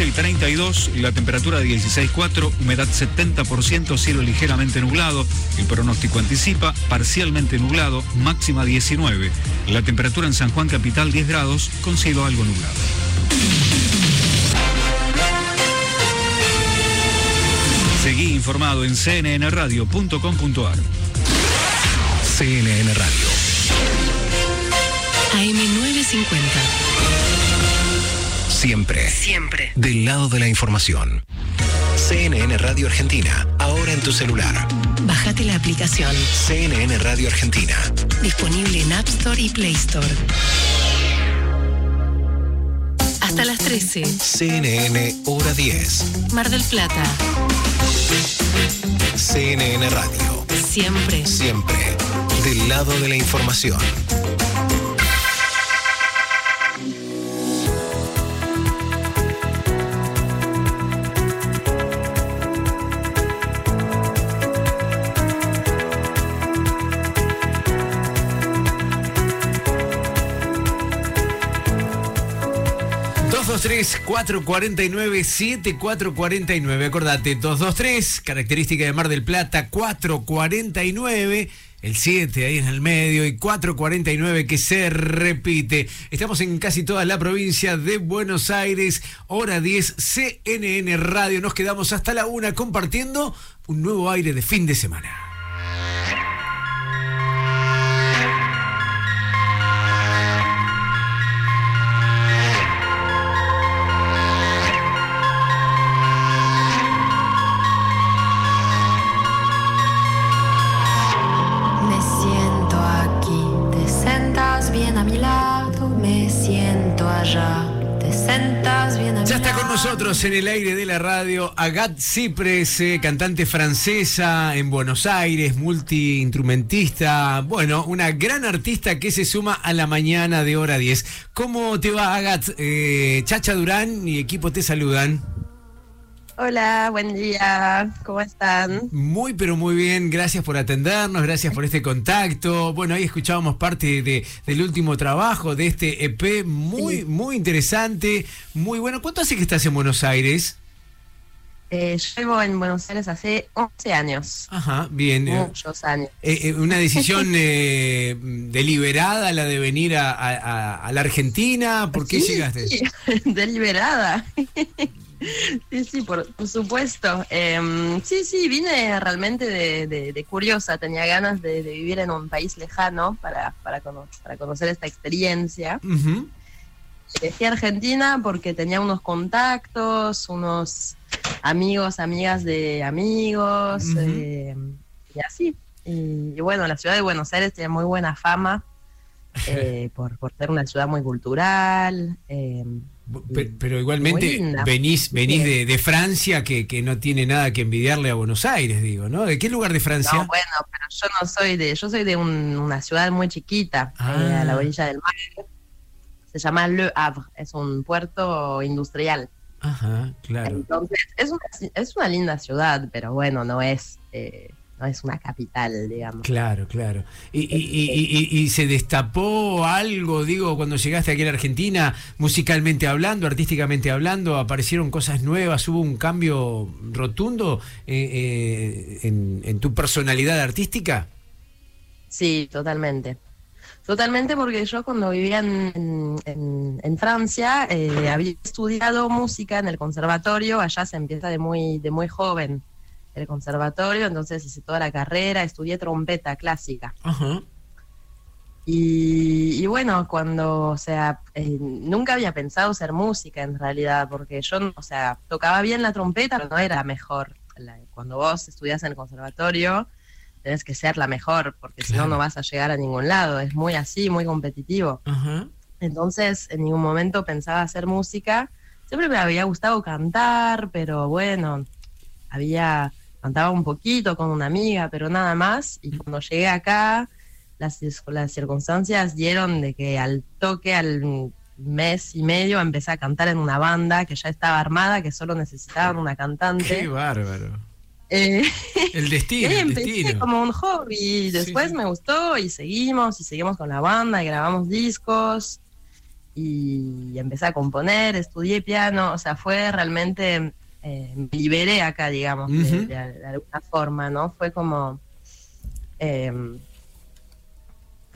11 y 32, la temperatura 16.4, humedad 70%, cielo ligeramente nublado. El pronóstico anticipa parcialmente nublado, máxima 19. La temperatura en San Juan Capital 10 grados, con cielo algo nublado. Seguí informado en cnnradio.com.ar. CNN Radio. AM950. Siempre. Siempre. Del lado de la información. CNN Radio Argentina. Ahora en tu celular. Bájate la aplicación. CNN Radio Argentina. Disponible en App Store y Play Store. Hasta las 13. CNN Hora 10. Mar del Plata. CNN Radio. Siempre. Siempre. Del lado de la información. 223-449-7449. Acordate, 223, característica de Mar del Plata, 449. El 7 ahí en el medio y 449 que se repite. Estamos en casi toda la provincia de Buenos Aires, hora 10, CNN Radio. Nos quedamos hasta la una compartiendo un nuevo aire de fin de semana. Nosotros en el aire de la radio Agat Cipres, eh, cantante francesa en Buenos Aires, multiinstrumentista, bueno, una gran artista que se suma a la mañana de hora 10. ¿Cómo te va Agat? Eh, Chacha Durán y equipo te saludan. Hola, buen día, ¿cómo están? Muy, pero muy bien. Gracias por atendernos, gracias por este contacto. Bueno, ahí escuchábamos parte de- del último trabajo de este EP, muy, muy interesante, muy bueno. ¿Cuánto hace que estás en Buenos Aires? Eh, llevo en Buenos Aires hace 11 años. Ajá, bien. eh, Muchos años. eh, eh, una decisión eh, deliberada la de venir a, a- a- a la Argentina. ¿Por qué Sí, llegaste? sí, deliberada. sí, sí, por, por supuesto. Em, sí, sí, vine realmente de, de- de curiosa. Tenía ganas de, de vivir en un país lejano para, para, cono- para conocer esta experiencia. Ujú. Elegí Argentina porque tenía unos contactos, unos amigos, amigas de amigos, Ujú. eh, y así. Y, y bueno, la ciudad de Buenos Aires tiene muy buena fama eh, por, por ser una ciudad muy cultural. Pe- Pero, igualmente venís, venís de, de Francia, que, que no tiene nada que envidiarle a Buenos Aires, digo, ¿no? ¿De qué lugar de Francia? no, bueno, pero yo no soy de, yo soy de un- una ciudad muy chiquita, Ah. eh, a la orilla del mar. Se llama Le Havre, es un puerto industrial. Ajá, claro. Entonces, es una, es una linda ciudad, pero bueno, no es, eh, no es una capital, digamos. Claro, claro. Y, y- y- y- se destapó algo, digo, cuando llegaste aquí a la Argentina, musicalmente hablando, artísticamente hablando, aparecieron cosas nuevas, hubo un cambio rotundo eh, eh, en, en tu personalidad artística. Sí, totalmente. Totalmente porque yo cuando vivía en, en- en- en Francia eh, había estudiado música en el conservatorio, allá se empieza de muy, de muy joven el conservatorio, entonces hice toda la carrera, estudié trompeta clásica. Ajá. Y, y bueno, cuando, o sea, eh, nunca había pensado ser música en realidad, porque yo, o sea, tocaba bien la trompeta, pero no era mejor. La- cuando vos estudias en el conservatorio, tenés que ser la mejor, porque si no, no vas a llegar a ningún lado. Es muy así, muy competitivo. Ajá. Entonces, en ningún momento pensaba hacer música. Siempre me había gustado cantar, pero bueno, había cantaba un poquito con una amiga, pero nada más. Y cuando llegué acá, las, las circunstancias dieron de que al toque, al mes y medio, empecé a cantar en una banda que ya estaba armada, que solo necesitaban una cantante. Qué bárbaro. Eh, El destino, ahí el empecé destino. como un hobby y después me gustó y seguimos y seguimos con la banda y grabamos discos y empecé a componer, estudié piano, o sea, fue realmente, eh, liberé acá, digamos, de, Ujú. de- de alguna forma, ¿no? Fue como, eh,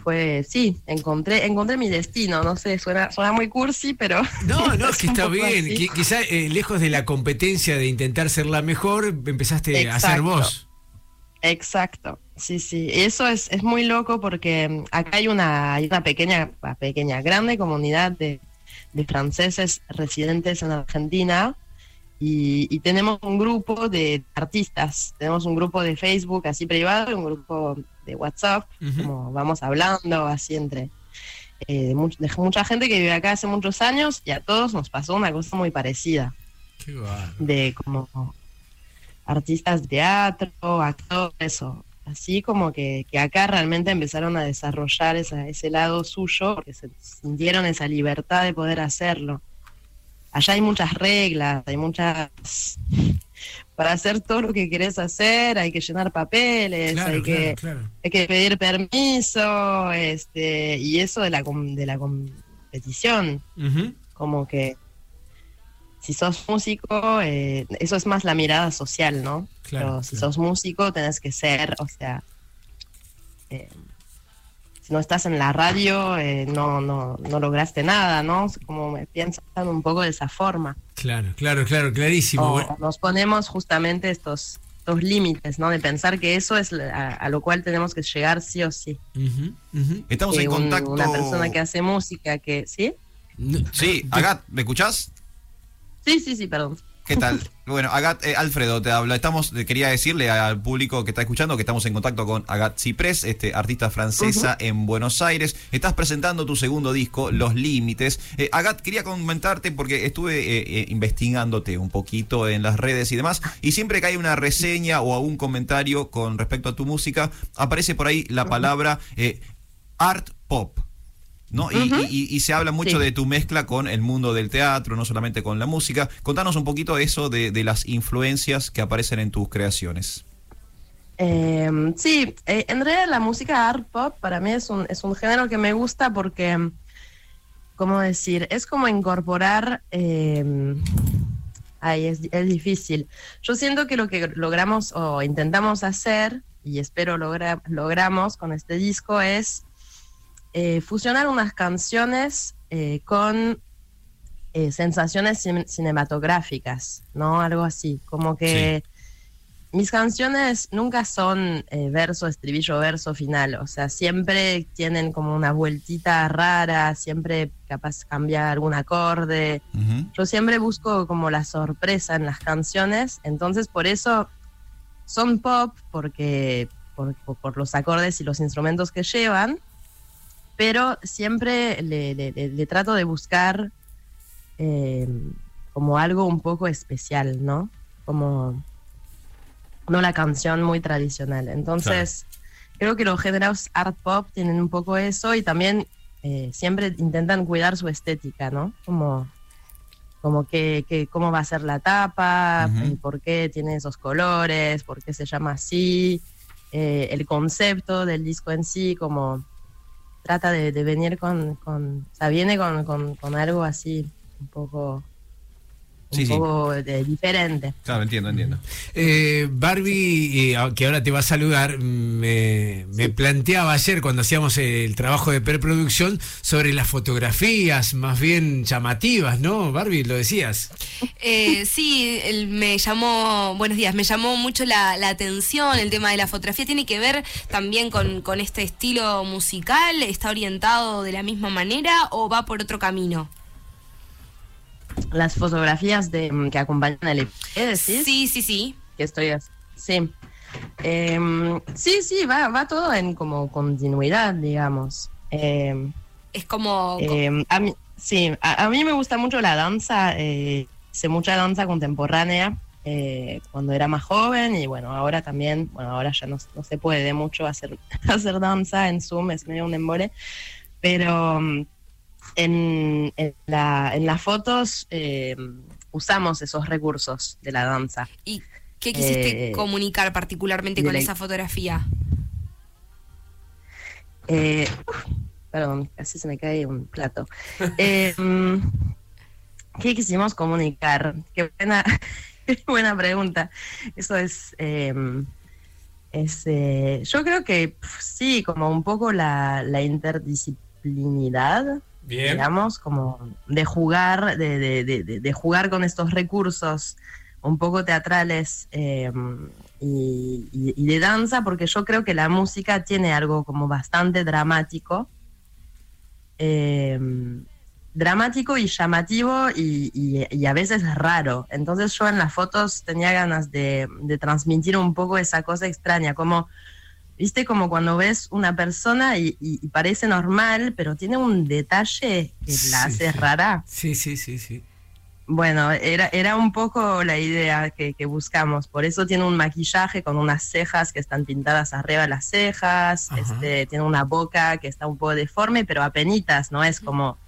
fue, sí, encontré, encontré mi destino, no sé, suena, suena muy cursi, pero... No, no, es que está bien. Qui- quizá eh, lejos de la competencia de intentar ser la mejor, empezaste a ser vos. Exacto, sí, sí. Eso es, es muy loco porque mm, acá hay una, hay una pequeña, pequeña, grande comunidad de, de franceses residentes en Argentina y, y tenemos un grupo de artistas. Tenemos un grupo de Facebook así privado y un grupo de WhatsApp, como vamos hablando así entre eh, de, much- de mucha gente que vive acá hace muchos años y a todos nos pasó una cosa muy parecida Qué de como artistas de teatro, actores, o así como que, que acá realmente empezaron a desarrollar esa- ese lado suyo, porque se sintieron esa libertad de poder hacerlo. Allá hay muchas reglas, hay muchas... Para hacer todo lo que querés hacer hay que llenar papeles, Claro, hay, que, claro, hay que pedir permiso, este, y eso de la, de la competición. Como que si sos músico, eh, eso es más la mirada social, ¿no? Claro, Pero si sos músico, tenés que ser, o sea, eh, si no estás en la radio, eh, no, no, no lograste nada, ¿no? Como me piensan un poco de esa forma. Claro, claro, claro, clarísimo. O nos ponemos justamente estos, estos límites, ¿no? De pensar que eso es a, a lo cual tenemos que llegar sí o sí. Estamos Que en un- contacto. Una persona que hace música, que, ¿sí? Sí, Agat, ¿me escuchás? Sí, sí, sí, perdón. ¿Qué tal? Bueno, Agat, eh, Alfredo te habla. Estamos, eh, quería decirle al público que está escuchando que estamos en contacto con Agat Ciprés, este artista francesa en Buenos Aires. Estás presentando tu segundo disco, Los Límites. Eh, Agat, quería comentarte porque estuve eh, investigándote un poquito en las redes y demás, y siempre que hay una reseña o algún comentario con respecto a tu música, aparece por ahí la palabra art pop. ¿No? Y- y, y- y se habla mucho Sí. de tu mezcla con el mundo del teatro, no solamente con la música. Contanos un poquito eso de, de las influencias que aparecen en tus creaciones. Eh, sí, eh, en realidad la música art pop para mí es un, es un género que me gusta porque, ¿cómo decir? Es como incorporar... eh, ay, es, es difícil. Yo siento que lo que logramos o intentamos hacer, y espero logra, logramos con este disco, es eh, fusionar unas canciones eh, con eh, sensaciones cin- cinematográficas, ¿no? Algo así, como que mis canciones nunca son verso, estribillo, verso, final, o sea, siempre tienen como una vueltita rara, siempre capaz cambia algún acorde. Yo siempre busco como la sorpresa en las canciones, entonces por eso son pop, porque por, por- por los acordes y los instrumentos que llevan, pero siempre le, le- le- le trato de buscar eh, como algo un poco especial, ¿no? Como no la canción muy tradicional. Entonces, creo que los géneros art pop tienen un poco eso y también eh, siempre intentan cuidar su estética, ¿no? Como, como que, que- cómo va a ser la tapa, por qué tiene esos colores, por qué se llama así, eh, el concepto del disco en sí, como trata de, de venir con, con, o sea, viene con, con- con algo así un poco, Sí, sí. poco de- diferente. Claro, entiendo, entiendo. Eh, Barbie, eh, que ahora te va a saludar, me, me planteaba ayer cuando hacíamos el trabajo de preproducción sobre las fotografías más bien llamativas, ¿no? Barbie, lo decías. Eh, sí, el- me llamó, buenos días, me llamó mucho la, la atención el tema de la fotografía. ¿Tiene que ver también con, con este estilo musical? ¿Está orientado de la misma manera o va por otro camino? Las fotografías de, mm, que acompañan el EP, ¿decís? Sí, sí, sí. Que estoy hac- Sí. Em, sí, sí, va, va todo en como continuidad, digamos. Em, es como... em, a mí, sí, a, a mí me gusta mucho la danza, eh, hice mucha danza contemporánea eh, cuando era más joven y bueno, ahora también, bueno, ahora ya no, no se puede mucho hacer, hacer danza en Zoom, es medio un embole, pero mm, en, en, la- en las fotos eh, usamos esos recursos de la danza. ¿Y qué quisiste Eh, comunicar particularmente con la- esa fotografía? Eh, uf, perdón, casi se me cae un plato. Mm, ¿Qué quisimos comunicar? Qué buena, qué buena pregunta. Eso es, eh, es eh, yo creo que pf, sí, como un poco la, la interdisciplinidad, Bien. digamos, como de jugar, de, de- de- de- jugar con estos recursos un poco teatrales eh, y, y- y de danza, porque yo creo que la música tiene algo como bastante dramático, eh, dramático y llamativo y, y- a veces raro. Entonces yo en las fotos tenía ganas de transmitir un poco esa cosa extraña, como, viste, como cuando ves una persona y, y- y parece normal, pero tiene un detalle que la hace sí. rara. Sí, sí, sí, sí. Bueno, era, era un poco la idea que, que buscamos. Por eso tiene un maquillaje con unas cejas que están pintadas arriba de las cejas. Este, tiene una boca que está un poco deforme, pero apenitas, no es como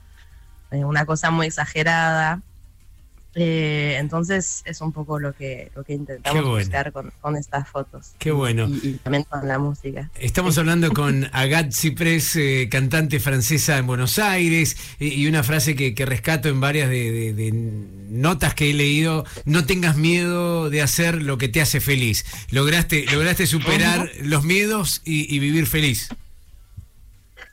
eh, una cosa muy exagerada. Eh, entonces es un poco lo que, lo que intentamos bueno. buscar con, con estas fotos. Qué bueno. Y, y también con la música. Estamos hablando con Agathe Ciprés, eh, cantante francesa en Buenos Aires, y, y una frase que, que rescato en varias de, de- de notas que he leído, no tengas miedo de hacer lo que te hace feliz. Lograste, lograste superar los miedos y, y vivir feliz.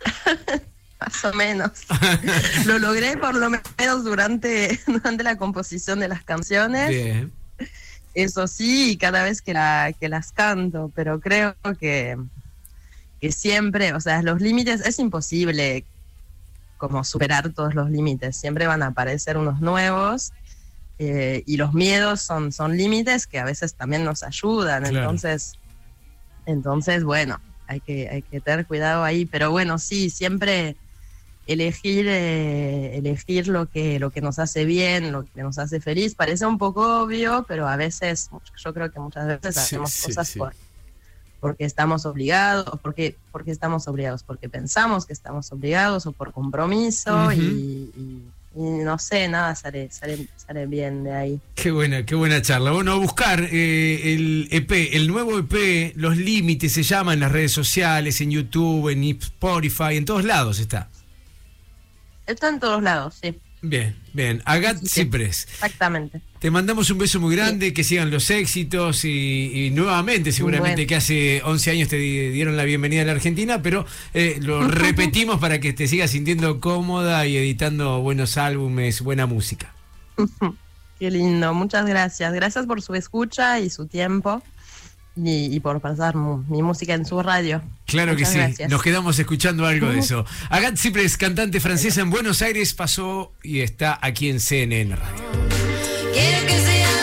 Más o menos. lo logré por lo menos durante, durante la composición de las canciones. Bien. Eso sí, cada vez que, la, que las canto, pero creo que, que siempre, o sea, los límites es imposible como superar todos los límites, siempre van a aparecer unos nuevos eh, y los miedos son, son límites que a veces también nos ayudan, Claro. entonces, entonces, bueno, hay que, hay que tener cuidado ahí, pero bueno, sí, siempre elegir eh, elegir lo que lo que nos hace bien lo que nos hace feliz parece un poco obvio pero a veces yo creo que muchas veces Sí, hacemos sí, cosas sí. por porque estamos obligados porque porque estamos obligados porque pensamos que estamos obligados o por compromiso y, y- y no sé nada sale sale sale bien de ahí Qué buena, qué buena charla. Bueno, a buscar eh, el EP, el nuevo EP, Los Límites se llama en las redes sociales, en YouTube, en Spotify, en todos lados está. Está en todos lados sí Bien, bien. Agat Ciprés. exactamente Te mandamos un beso muy grande, que sigan los éxitos y, y nuevamente, seguramente Bueno. que hace 11 años te di- dieron la bienvenida a la Argentina, pero eh, lo repetimos para que te sigas sintiendo cómoda y editando buenos álbumes, buena música. Qué lindo, muchas gracias. Gracias por su escucha y su tiempo y, y por pasar mi música en su radio. Claro que sí, gracias. nos quedamos escuchando algo de eso. Agat Ciprés, cantante francesa en Buenos Aires, pasó y está aquí en CNN Radio. Quiero que sean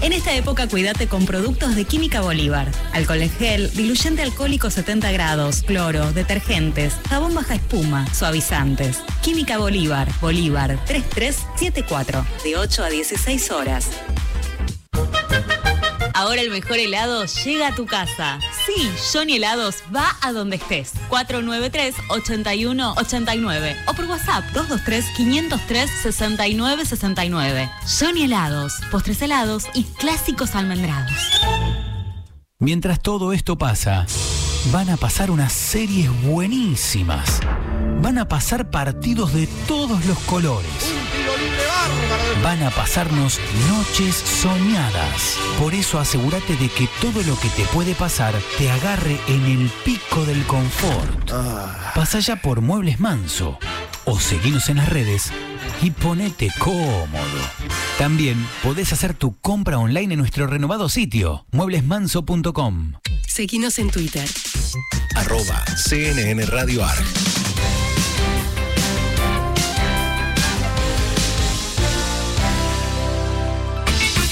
En esta época cuídate con productos de Química Bolívar. Alcohol en gel, diluyente alcohólico 70 grados, cloro, detergentes, jabón baja espuma, suavizantes. Química Bolívar, Bolívar 3374, de 8 a 16 horas. Ahora el mejor helado llega a tu casa. Sí, Johnny Helados va a donde estés. 493-8189 o por WhatsApp 223-503-6969. Johnny Helados, postres helados y clásicos almendrados. Mientras todo esto pasa, van a pasar unas series buenísimas. Van a pasar partidos de todos los colores. Van a pasarnos noches soñadas. Por eso asegúrate de que todo lo que te puede pasar te agarre en el pico del confort. Pasa ya por Muebles Manso o seguinos en las redes y ponete cómodo. También podés hacer tu compra online en nuestro renovado sitio, mueblesmanso.com. Seguinos en Twitter. Arroba CNN Radio Arg.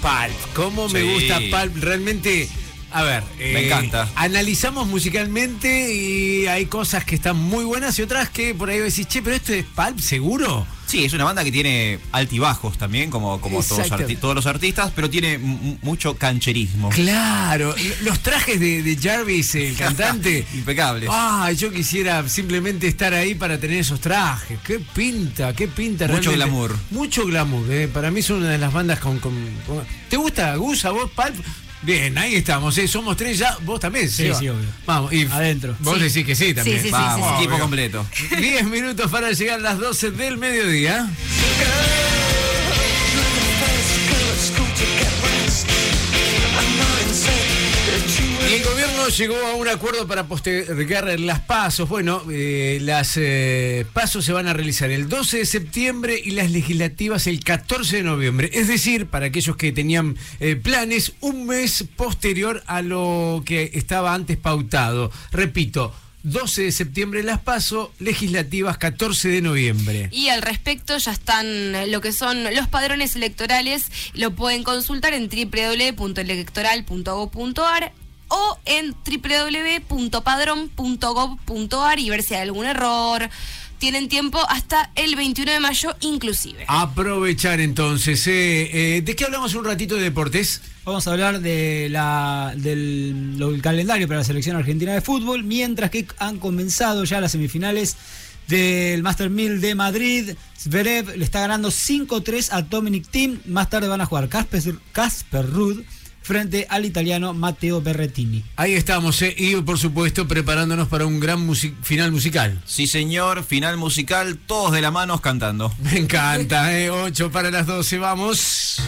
Pulp. Cómo me Sí. gusta Pulp. Realmente, a ver. eh, Me encanta. Analizamos musicalmente y hay cosas que están muy buenas y otras que por ahí decís, che, pero esto es Pulp, ¿seguro? Sí, es una banda que tiene altibajos también, como, como todos, todos los artistas, pero tiene mucho cancherismo. Claro, los trajes de, de Jarvis, el cantante. Impecables. Ah, yo quisiera simplemente estar ahí para tener esos trajes. Qué pinta, qué pinta. Mucho realmente. glamour. Mucho glamour. eh. Para mí es una de las bandas con. con- con- ¿Te gusta Gus a vos, Pulp? Bien, ahí estamos, eh. somos tres ya. Vos también, Sí, Seba? sí, obvio. Vamos, y Adentro. Vos Sí. decís que sí también. Sí, sí, sí, Vamos, sí, sí. Equipo completo. 10 minutos para llegar a las 12 del mediodía. El gobierno llegó a un acuerdo para postergar las pasos. Bueno, eh, las eh, pasos se van a realizar el 12 de septiembre y las legislativas el 14 de noviembre. Es decir, para aquellos que tenían eh, planes, un mes posterior a lo que estaba antes pautado. Repito. 12 de septiembre las paso, legislativas 14 de noviembre. Y al respecto ya están lo que son los padrones electorales, lo pueden consultar en www.electoral.gov.ar o en www.padrón.gov.ar y ver si hay algún error. Tienen tiempo hasta el 21 de mayo inclusive. Aprovechar entonces. eh, eh, ¿De qué hablamos un ratito de deportes? Vamos a hablar de la, del calendario para la selección argentina de fútbol, mientras que han comenzado ya las semifinales del Master 1000 de Madrid. Zverev le está ganando 5-3 a Dominic Thiem. Más tarde van a jugar Casper, Casper Ruud frente al italiano Matteo Berrettini. Ahí estamos, eh, y por supuesto preparándonos para un gran final musical. Sí, señor, final musical, todos de la mano cantando. Me encanta, eh, 8 para las 12, vamos.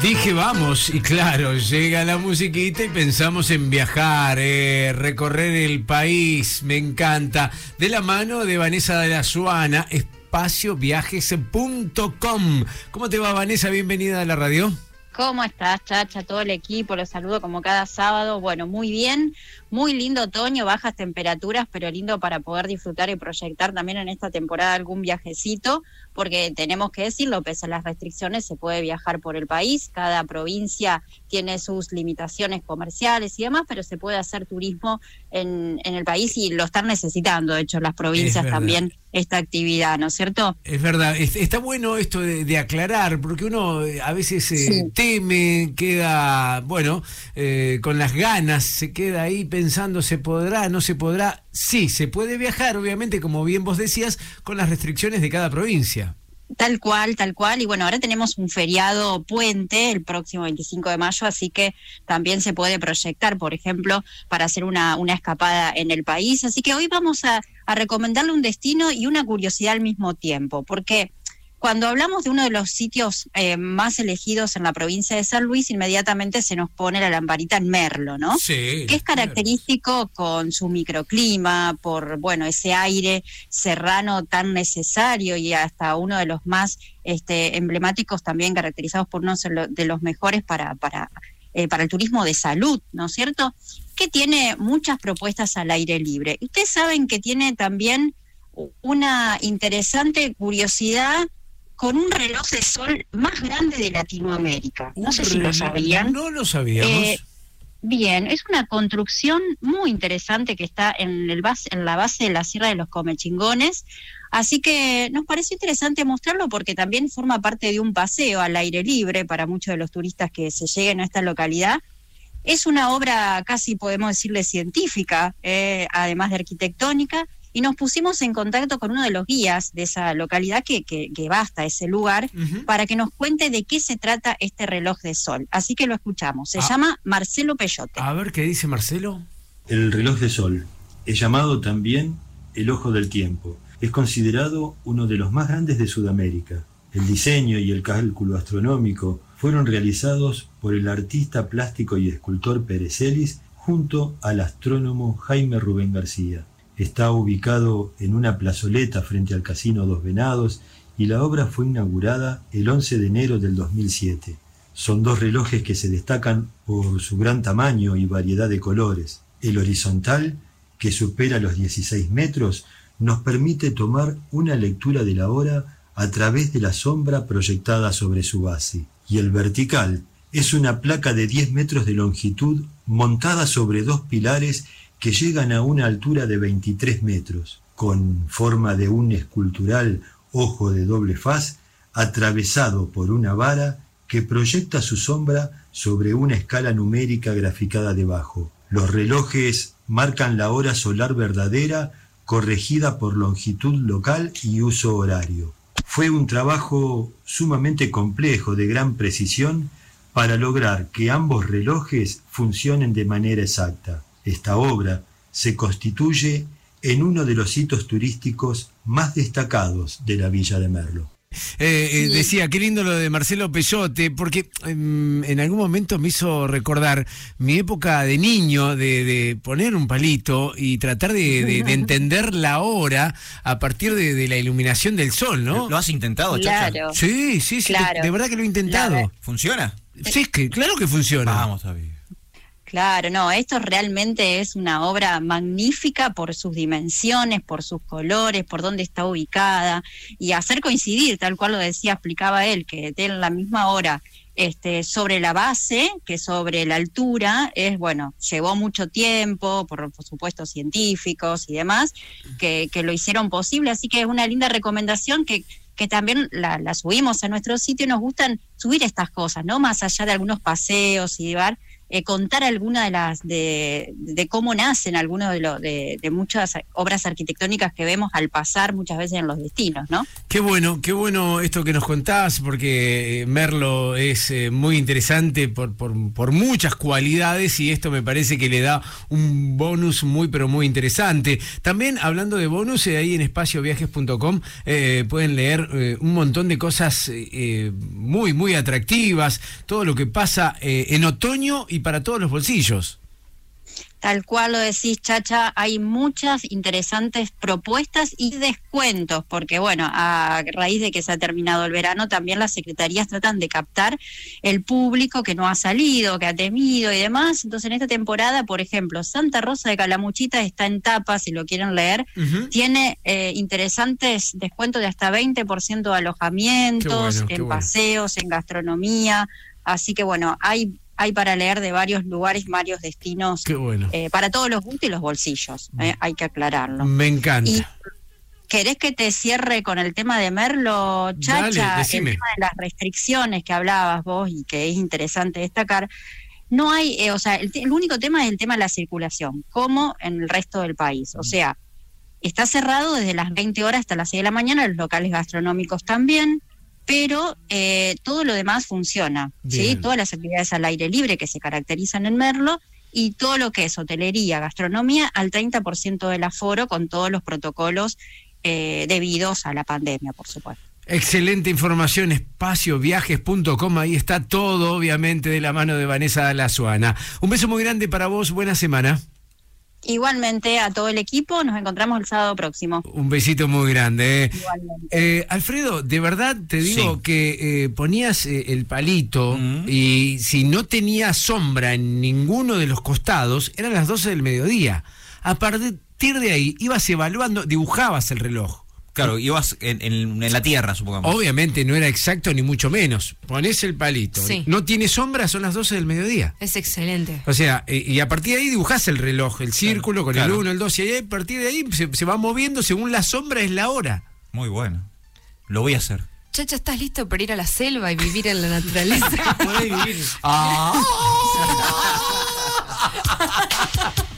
Dije vamos, y claro, llega la musiquita y pensamos en viajar, eh, recorrer el país, me encanta. De la mano de Vanessa de la Suana, espacioviajes.com. ¿Cómo te va, Vanessa? Bienvenida a la radio. ¿Cómo estás, Chacha? Todo el equipo, los saludo como cada sábado. Bueno, muy bien, muy lindo otoño, bajas temperaturas, pero lindo para poder disfrutar y proyectar también en esta temporada algún viajecito, porque tenemos que decirlo, pese a las restricciones, se puede viajar por el país, cada provincia tiene sus limitaciones comerciales y demás, pero se puede hacer turismo en, en el país y lo están necesitando, de hecho, las provincias también esta actividad, ¿no es cierto? Es verdad, es- está bueno esto de, de aclarar, porque uno eh, a veces eh, teme, queda, bueno, eh, con las ganas, se queda ahí pensando, ¿se podrá, no se podrá? Sí, se puede viajar, obviamente, como bien vos decías, con las restricciones de cada provincia. Tal cual, tal cual. Y bueno, ahora tenemos un feriado puente el próximo 25 de mayo, así que también se puede proyectar, por ejemplo, para hacer una, una escapada en el país. Así que hoy vamos a, a recomendarle un destino y una curiosidad al mismo tiempo, porque cuando hablamos de uno de los sitios eh, más elegidos en la provincia de San Luis, inmediatamente se nos pone la lamparita en Merlo, ¿no? Sí. que es característico con su microclima, por bueno ese aire serrano tan necesario y hasta uno de los más este, emblemáticos también caracterizados por uno de los mejores para, para, eh, para el turismo de salud, ¿no es cierto? Que tiene muchas propuestas al aire libre. Ustedes saben que tiene también una interesante curiosidad con un reloj de sol más grande de Latinoamérica. No sé si lo sabían. No lo sabíamos. Eh, Bien, es una construcción muy interesante que está en, el base, en la base de la Sierra de los Comechingones. Así que nos pareció interesante mostrarlo porque también forma parte de un paseo al aire libre para muchos de los turistas que se lleguen a esta localidad. Es una obra casi, podemos decirle, científica, eh, además de arquitectónica, y nos pusimos en contacto con uno de los guías de esa localidad que, que, que va hasta ese lugar para que nos cuente de qué se trata este reloj de sol. Así que lo escuchamos. Se Ah. llama Marcelo Peyote. A ver qué dice Marcelo. El reloj de sol es llamado también el ojo del tiempo. Es considerado uno de los más grandes de Sudamérica. El diseño y el cálculo astronómico fueron realizados por el artista plástico y escultor Pérez Celis junto al astrónomo Jaime Rubén García. Está ubicado en una plazoleta frente al Casino Dos Venados y la obra fue inaugurada el 11 de enero del 2007. Son dos relojes que se destacan por su gran tamaño y variedad de colores. El horizontal, que supera los 16 metros, nos permite tomar una lectura de la hora a través de la sombra proyectada sobre su base. Y el vertical es una placa de 10 metros de longitud montada sobre dos pilares que llegan a una altura de 23 metros, con forma de un escultural ojo de doble faz atravesado por una vara que proyecta su sombra sobre una escala numérica graficada debajo. Los relojes marcan la hora solar verdadera corregida por longitud local y uso horario. Fue un trabajo sumamente complejo de gran precisión para lograr que ambos relojes funcionen de manera exacta. Esta obra se constituye en uno de los hitos turísticos más destacados de la villa de Merlo. Eh, eh, decía, qué lindo lo de Marcelo Peyote, porque em, en algún momento me hizo recordar mi época de niño, de, de poner un palito y tratar de, de- de entender la hora a partir de, de la iluminación del sol, ¿no? ¿Lo has intentado, Chacha? Claro. Sí, sí, sí, Claro. de, de verdad que lo he intentado. ¿Funciona? Sí, es que, claro que funciona. Vamos, David. Claro, no, esto realmente es una obra magnífica por sus dimensiones, por sus colores, por dónde está ubicada y hacer coincidir, tal cual lo decía, explicaba él, que den la misma hora este, sobre la base que sobre la altura, es bueno, llevó mucho tiempo, por, por supuesto científicos y demás, que, que lo hicieron posible, así que es una linda recomendación que que también la, la subimos a nuestro sitio y nos gustan subir estas cosas, ¿no? Más allá de algunos paseos y llevar, eh, contar alguna de las, de, cómo nacen algunos de, de, muchas obras arquitectónicas que vemos al pasar muchas veces en los destinos, ¿no? Qué bueno, qué bueno esto que nos contás, porque eh, Merlo es eh, muy interesante por, por, muchas cualidades y esto me parece que le da un bonus muy, pero muy interesante. También hablando de bonus, ahí en espacioviajes.com pueden leer un montón de cosas muy, muy atractivas, todo lo que pasa en otoño y para todos los bolsillos. Tal cual lo decís, Chacha, hay muchas interesantes propuestas y descuentos, porque bueno, a raíz de que se ha terminado el verano, también las secretarías tratan de captar el público que no ha salido, que ha temido y demás. Entonces, en esta temporada, por ejemplo, Santa Rosa de Calamuchita está en tapa, si lo quieren leer, tiene eh, interesantes descuentos de hasta 20% de alojamientos, bueno, en bueno. paseos, en gastronomía. Así que bueno, hay, hay para leer de varios lugares, varios destinos Qué bueno. eh, para todos los gustos y los bolsillos, eh, hay que aclararlo. Me encanta. Y ¿Querés que te cierre con el tema de Merlo, Chacha? Dale, el tema de las restricciones que hablabas vos y que es interesante destacar. No hay, eh, o sea, el, el único tema es el tema de la circulación, como en el resto del país. O sea, está cerrado desde las 20 horas hasta las 6 de la mañana, los locales gastronómicos también, pero eh, todo lo demás funciona, ¿sí? Todas las actividades al aire libre que se caracterizan en Merlo y todo lo que es hotelería, gastronomía, al 30% del aforo con todos los protocolos eh, debidos a la pandemia, por supuesto. Excelente información, espacioviajes.com, ahí está todo, obviamente, de la mano de Vanessa Lazuana. Un beso muy grande para vos, buena semana. Igualmente a todo el equipo, nos encontramos el sábado próximo. Un besito muy grande. eh. Eh, Alfredo, de verdad te digo Sí. que eh, ponías eh, el palito y si no tenía sombra en ninguno de los costados, eran las 12 del mediodía. A partir de ahí ibas evaluando, dibujabas el reloj. Claro, ibas en, en- en la tierra, supongamos. Obviamente no era exacto ni mucho menos. Ponés el palito. Sí. No tiene sombra, son las 12 del mediodía. Es excelente. O sea, eh, y a partir de ahí dibujás el reloj, el círculo con el claro. 1, el 2, y ahí, a partir de ahí se, se va moviendo según la sombra es la hora. Muy bueno. Lo voy a hacer. Chacha, ¿estás listo para ir a la selva y vivir en la naturaleza? Ah.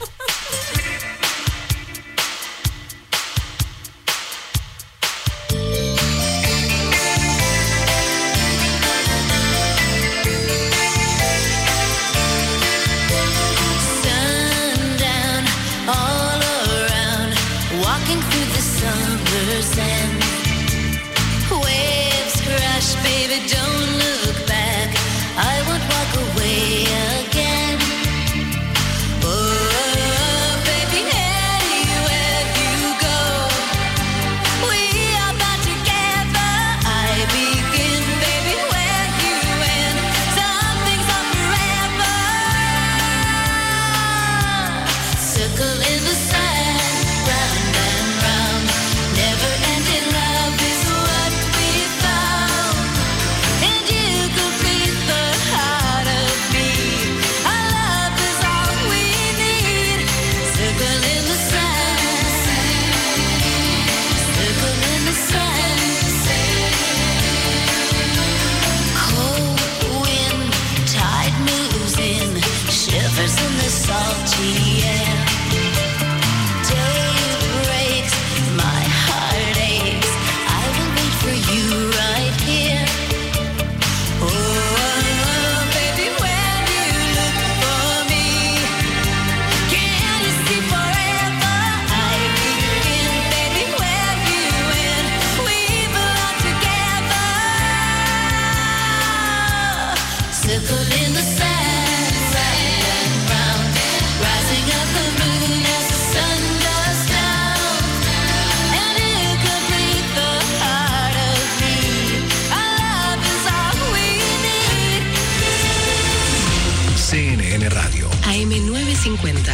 Radio. AM950.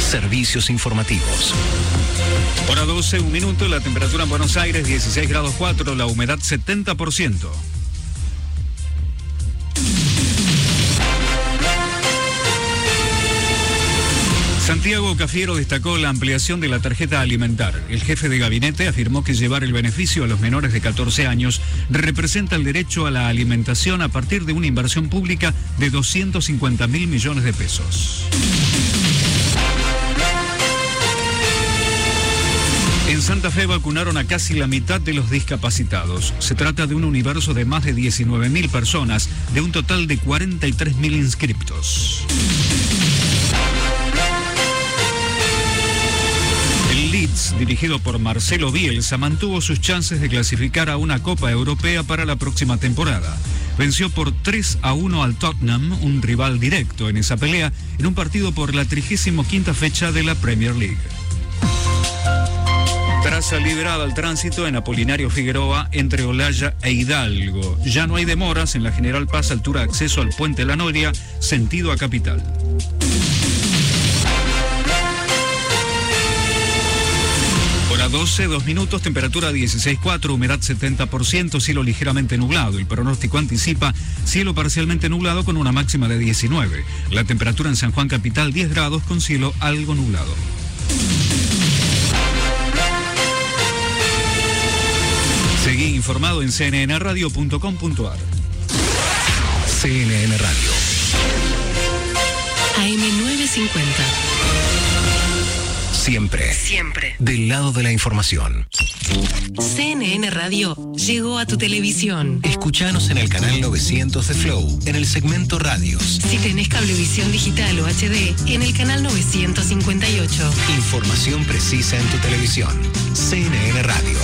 Servicios informativos. Hora 12, un minuto, la temperatura en Buenos Aires 16 grados 4, la humedad 70%. Cafiero destacó la ampliación de la tarjeta alimentar. El jefe de gabinete afirmó que llevar el beneficio a los menores de 14 años representa el derecho a la alimentación a partir de una inversión pública de 250 mil millones de pesos. En Santa Fe vacunaron a casi la mitad de los discapacitados. Se trata de un universo de más de 19.000 personas, de un total de 43.000 inscriptos. Dirigido por Marcelo Bielsa, mantuvo sus chances de clasificar a una Copa Europea para la próxima temporada. Venció por 3 a 1 al Tottenham, un rival directo en esa pelea, en un partido por la 35 fecha de la Premier League. Traza liberada al tránsito en Apolinario Figueroa entre Olaya e Hidalgo. Ya no hay demoras en la General Paz, altura acceso al Puente La Noria, sentido a Capital. 12, 2 minutos, temperatura 16.4, humedad 70%, cielo ligeramente nublado. El pronóstico anticipa cielo parcialmente nublado con una máxima de 19. La temperatura en San Juan Capital 10 grados con cielo algo nublado. Seguí informado en cnnradio.com.ar. CNN Radio. AM950. Siempre. Siempre. Del lado de la información. CNN Radio llegó a tu televisión. Escuchanos en el canal 900 de Flow, en el segmento Radios. Si tenés cablevisión digital o HD, en el canal 958. Información precisa en tu televisión. CNN Radio.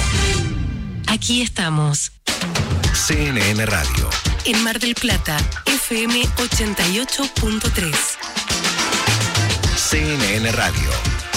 Aquí estamos. CNN Radio. En Mar del Plata, FM 88.3. CNN Radio.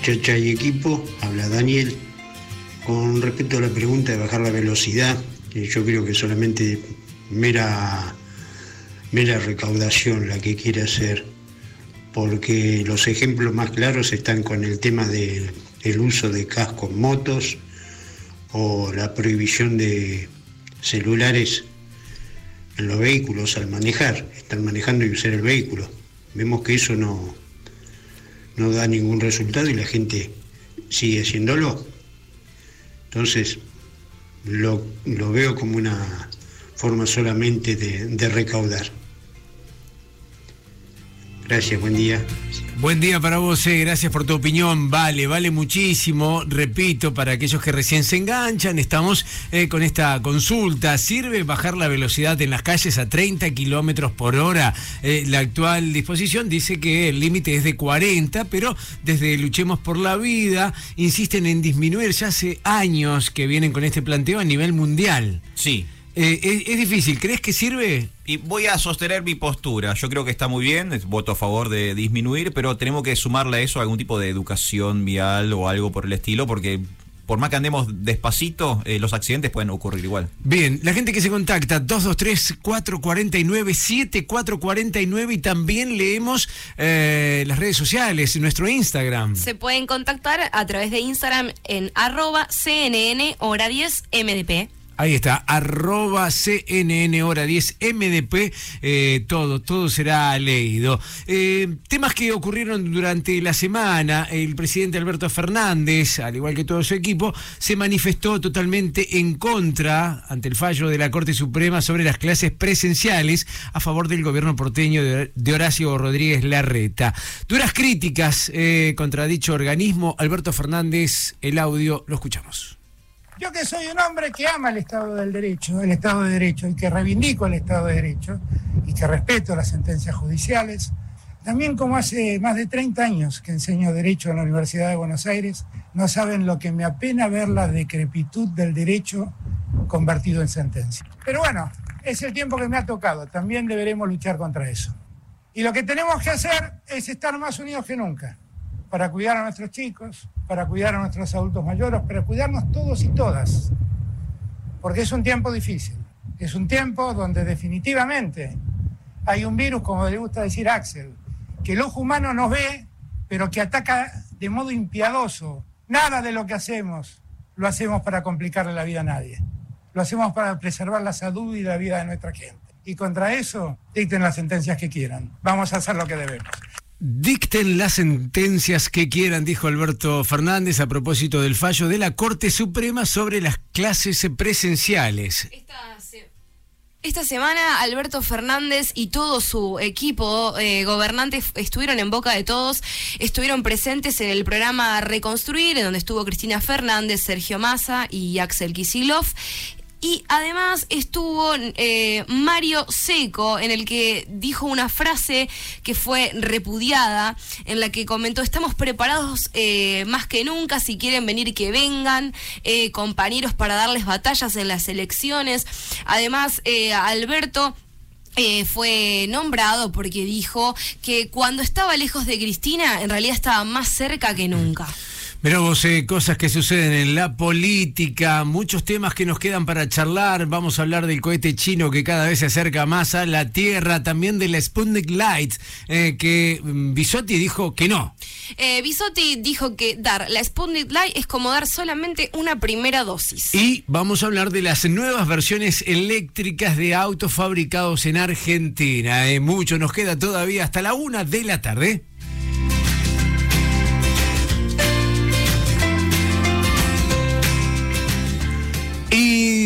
Día, Chacha y equipo. Habla Daniel. Con respecto a la pregunta de bajar la velocidad, que yo creo que solamente mera, mera recaudación la que quiere hacer, porque los ejemplos más claros están con el tema del uso de casco en motos o la prohibición de celulares en los vehículos al manejar, estar manejando y usar el vehículo. Vemos que eso no, no da ningún resultado y la gente sigue haciéndolo. Entonces, lo, lo veo como una forma solamente de, de recaudar. Gracias, buen día. Buen día para vos, eh, gracias por tu opinión. Vale, vale muchísimo. Repito, para aquellos que recién se enganchan, estamos eh, con esta consulta. ¿Sirve bajar la velocidad en las calles a 30 kilómetros por hora? Eh, la actual disposición dice que el límite es de 40, pero desde Luchemos por la Vida insisten en disminuir. Ya hace años que vienen con este planteo a nivel mundial. Sí. Eh, es, es difícil, ¿crees que sirve? Y voy a sostener mi postura. Yo creo que está muy bien, es- voto a favor de disminuir, pero tenemos que sumarle a eso algún tipo de educación vial o algo por el estilo, porque por más que andemos despacito, eh, los accidentes pueden ocurrir igual. Bien, la gente que se contacta, 223-449-7449 y también leemos eh, las redes sociales, nuestro Instagram. Se pueden contactar a través de Instagram en arroba CNN hora 10 MDP. Ahí está, arroba CNN hora 10 MDP, eh, todo, todo será leído. Eh, temas que ocurrieron durante la semana, el presidente Alberto Fernández, al igual que todo su equipo, se manifestó totalmente en contra ante el fallo de la Corte Suprema sobre las clases presenciales a favor del gobierno porteño de, Horacio Rodríguez Larreta. Duras críticas eh, contra dicho organismo, Alberto Fernández, el audio, lo escuchamos. Yo que soy un hombre que ama el Estado del Derecho, el Estado de Derecho, y que reivindico el Estado de Derecho, y que respeto las sentencias judiciales, también como hace más de 30 años que enseño Derecho en la Universidad de Buenos Aires, no saben lo que me apena ver la decrepitud del derecho convertido en sentencia. Pero bueno, es el tiempo que me ha tocado, también deberemos luchar contra eso. Y lo que tenemos que hacer es estar más unidos que nunca, para cuidar a nuestros chicos, para cuidar a nuestros adultos mayores, para cuidarnos todos y todas. Porque es un tiempo difícil. Es un tiempo donde definitivamente hay un virus, como le gusta decir Axel, que el ojo humano nos ve, pero que ataca de modo impiadoso. Nada de lo que hacemos lo hacemos para complicarle la vida a nadie. Lo hacemos para preservar la salud y la vida de nuestra gente. Y contra eso, dicten las sentencias que quieran. Vamos a hacer lo que debemos. Dicten las sentencias que quieran, dijo Alberto Fernández a propósito del fallo de la Corte Suprema sobre las clases presenciales. Esta semana Alberto Fernández y todo su equipo eh, gobernante estuvieron en boca de todos, estuvieron presentes en el programa Reconstruir, en donde estuvo Cristina Fernández, Sergio Massa y Axel Kisilov. Y además estuvo eh, Mario Seco, en el que dijo una frase que fue repudiada, en la que comentó, estamos preparados eh, más que nunca, si quieren venir que vengan, eh, compañeros para darles batallas en las elecciones. Además, eh, Alberto... fue nombrado porque dijo que cuando estaba lejos de Cristina, en realidad estaba más cerca que nunca. Mirá vos, eh, cosas que suceden en la política, muchos temas que nos quedan para charlar. Vamos a hablar del cohete chino que cada vez se acerca más a la Tierra, también de la Sputnik Light, eh, que mm, Bisotti dijo que no. Eh, Bisotti dijo que dar la Sputnik Light es como dar solamente una primera dosis. Y vamos a hablar de las nuevas versiones eléctricas de autos fabricados en Argentina. Eh, mucho nos queda todavía hasta la una de la tarde.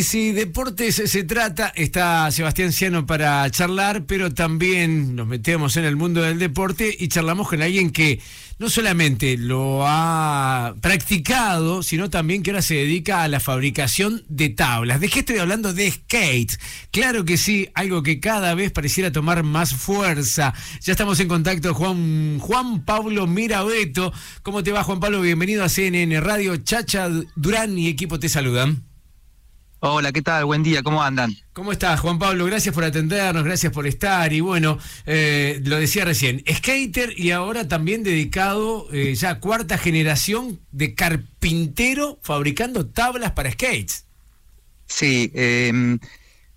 Sí, deportes se trata. Está Sebastián Ciano para charlar, pero también nos metemos en el mundo del deporte y charlamos con alguien que no solamente lo ha practicado, sino también que ahora se dedica a la fabricación de tablas. ¿De qué estoy hablando? De skates. Claro que sí, algo que cada vez pareciera tomar más fuerza. Ya estamos en contacto Juan, Juan Pablo Mirabeto. ¿Cómo te va Juan Pablo? Bienvenido a CNN Radio. Chacha Durán y equipo te saludan. Hola, ¿qué tal? Buen día, ¿cómo andan? ¿Cómo estás, Juan Pablo? Gracias por atendernos, gracias por estar. Y bueno, eh, lo decía recién, skater y ahora también dedicado eh, ya a cuarta generación de carpintero fabricando tablas para skates. Sí, eh,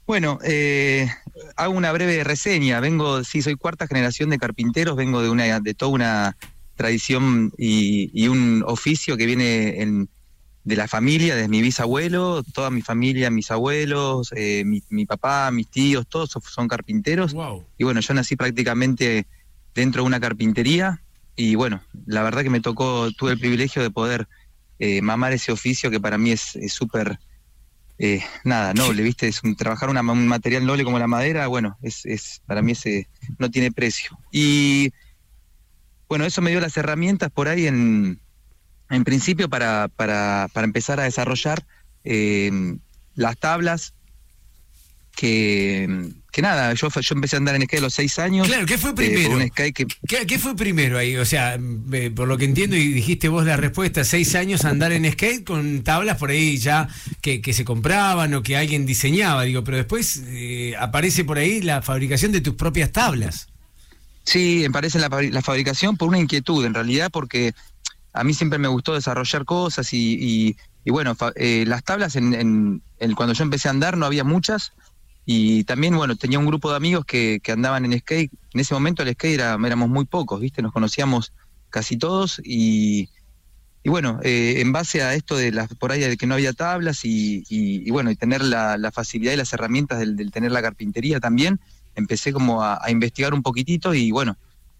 bueno, eh, hago una breve reseña. Vengo, sí, soy cuarta generación de carpinteros, vengo de una, de toda una tradición y, y un oficio que viene en, de la familia, de mi bisabuelo, toda mi familia, mis abuelos, eh, mi, mi papá, mis tíos, todos son- carpinteros. Y bueno, yo nací prácticamente dentro de una carpintería y bueno, la verdad que me tocó, tuve el privilegio de poder eh, mamar ese oficio que para mí es es súper, eh, nada, noble, ¿viste? Es un, trabajar una- un material noble como la madera, bueno, es, es para mí ese no tiene precio. Y bueno, eso me dio las herramientas por ahí en, en principio para, para, para empezar a desarrollar eh, las tablas que, que nada, yo, yo empecé a andar en skate a los seis años. Claro, ¿qué fue eh, primero? que ¿Qué, qué fue primero ahí? O sea, eh, por lo que entiendo y dijiste vos la respuesta, seis años andar en skate con tablas por ahí ya que, que se compraban o que alguien diseñaba, digo, pero después eh, aparece por ahí la fabricación de tus propias tablas. Sí, me parece la, la fabricación por una inquietud, en realidad, porque a mí siempre me gustó desarrollar cosas y, bueno, eh, las tablas en, cuando yo empecé a andar no había muchas y también, bueno, tenía un grupo de amigos que, andaban en skate. En ese momento el skate era, éramos muy pocos, ¿viste? Nos conocíamos casi todos y, bueno, eh, en base a esto de las por ahí de que no había tablas y, bueno, y tener la, facilidad y las herramientas del, tener la carpintería también, empecé como a investigar un poquitito y bueno,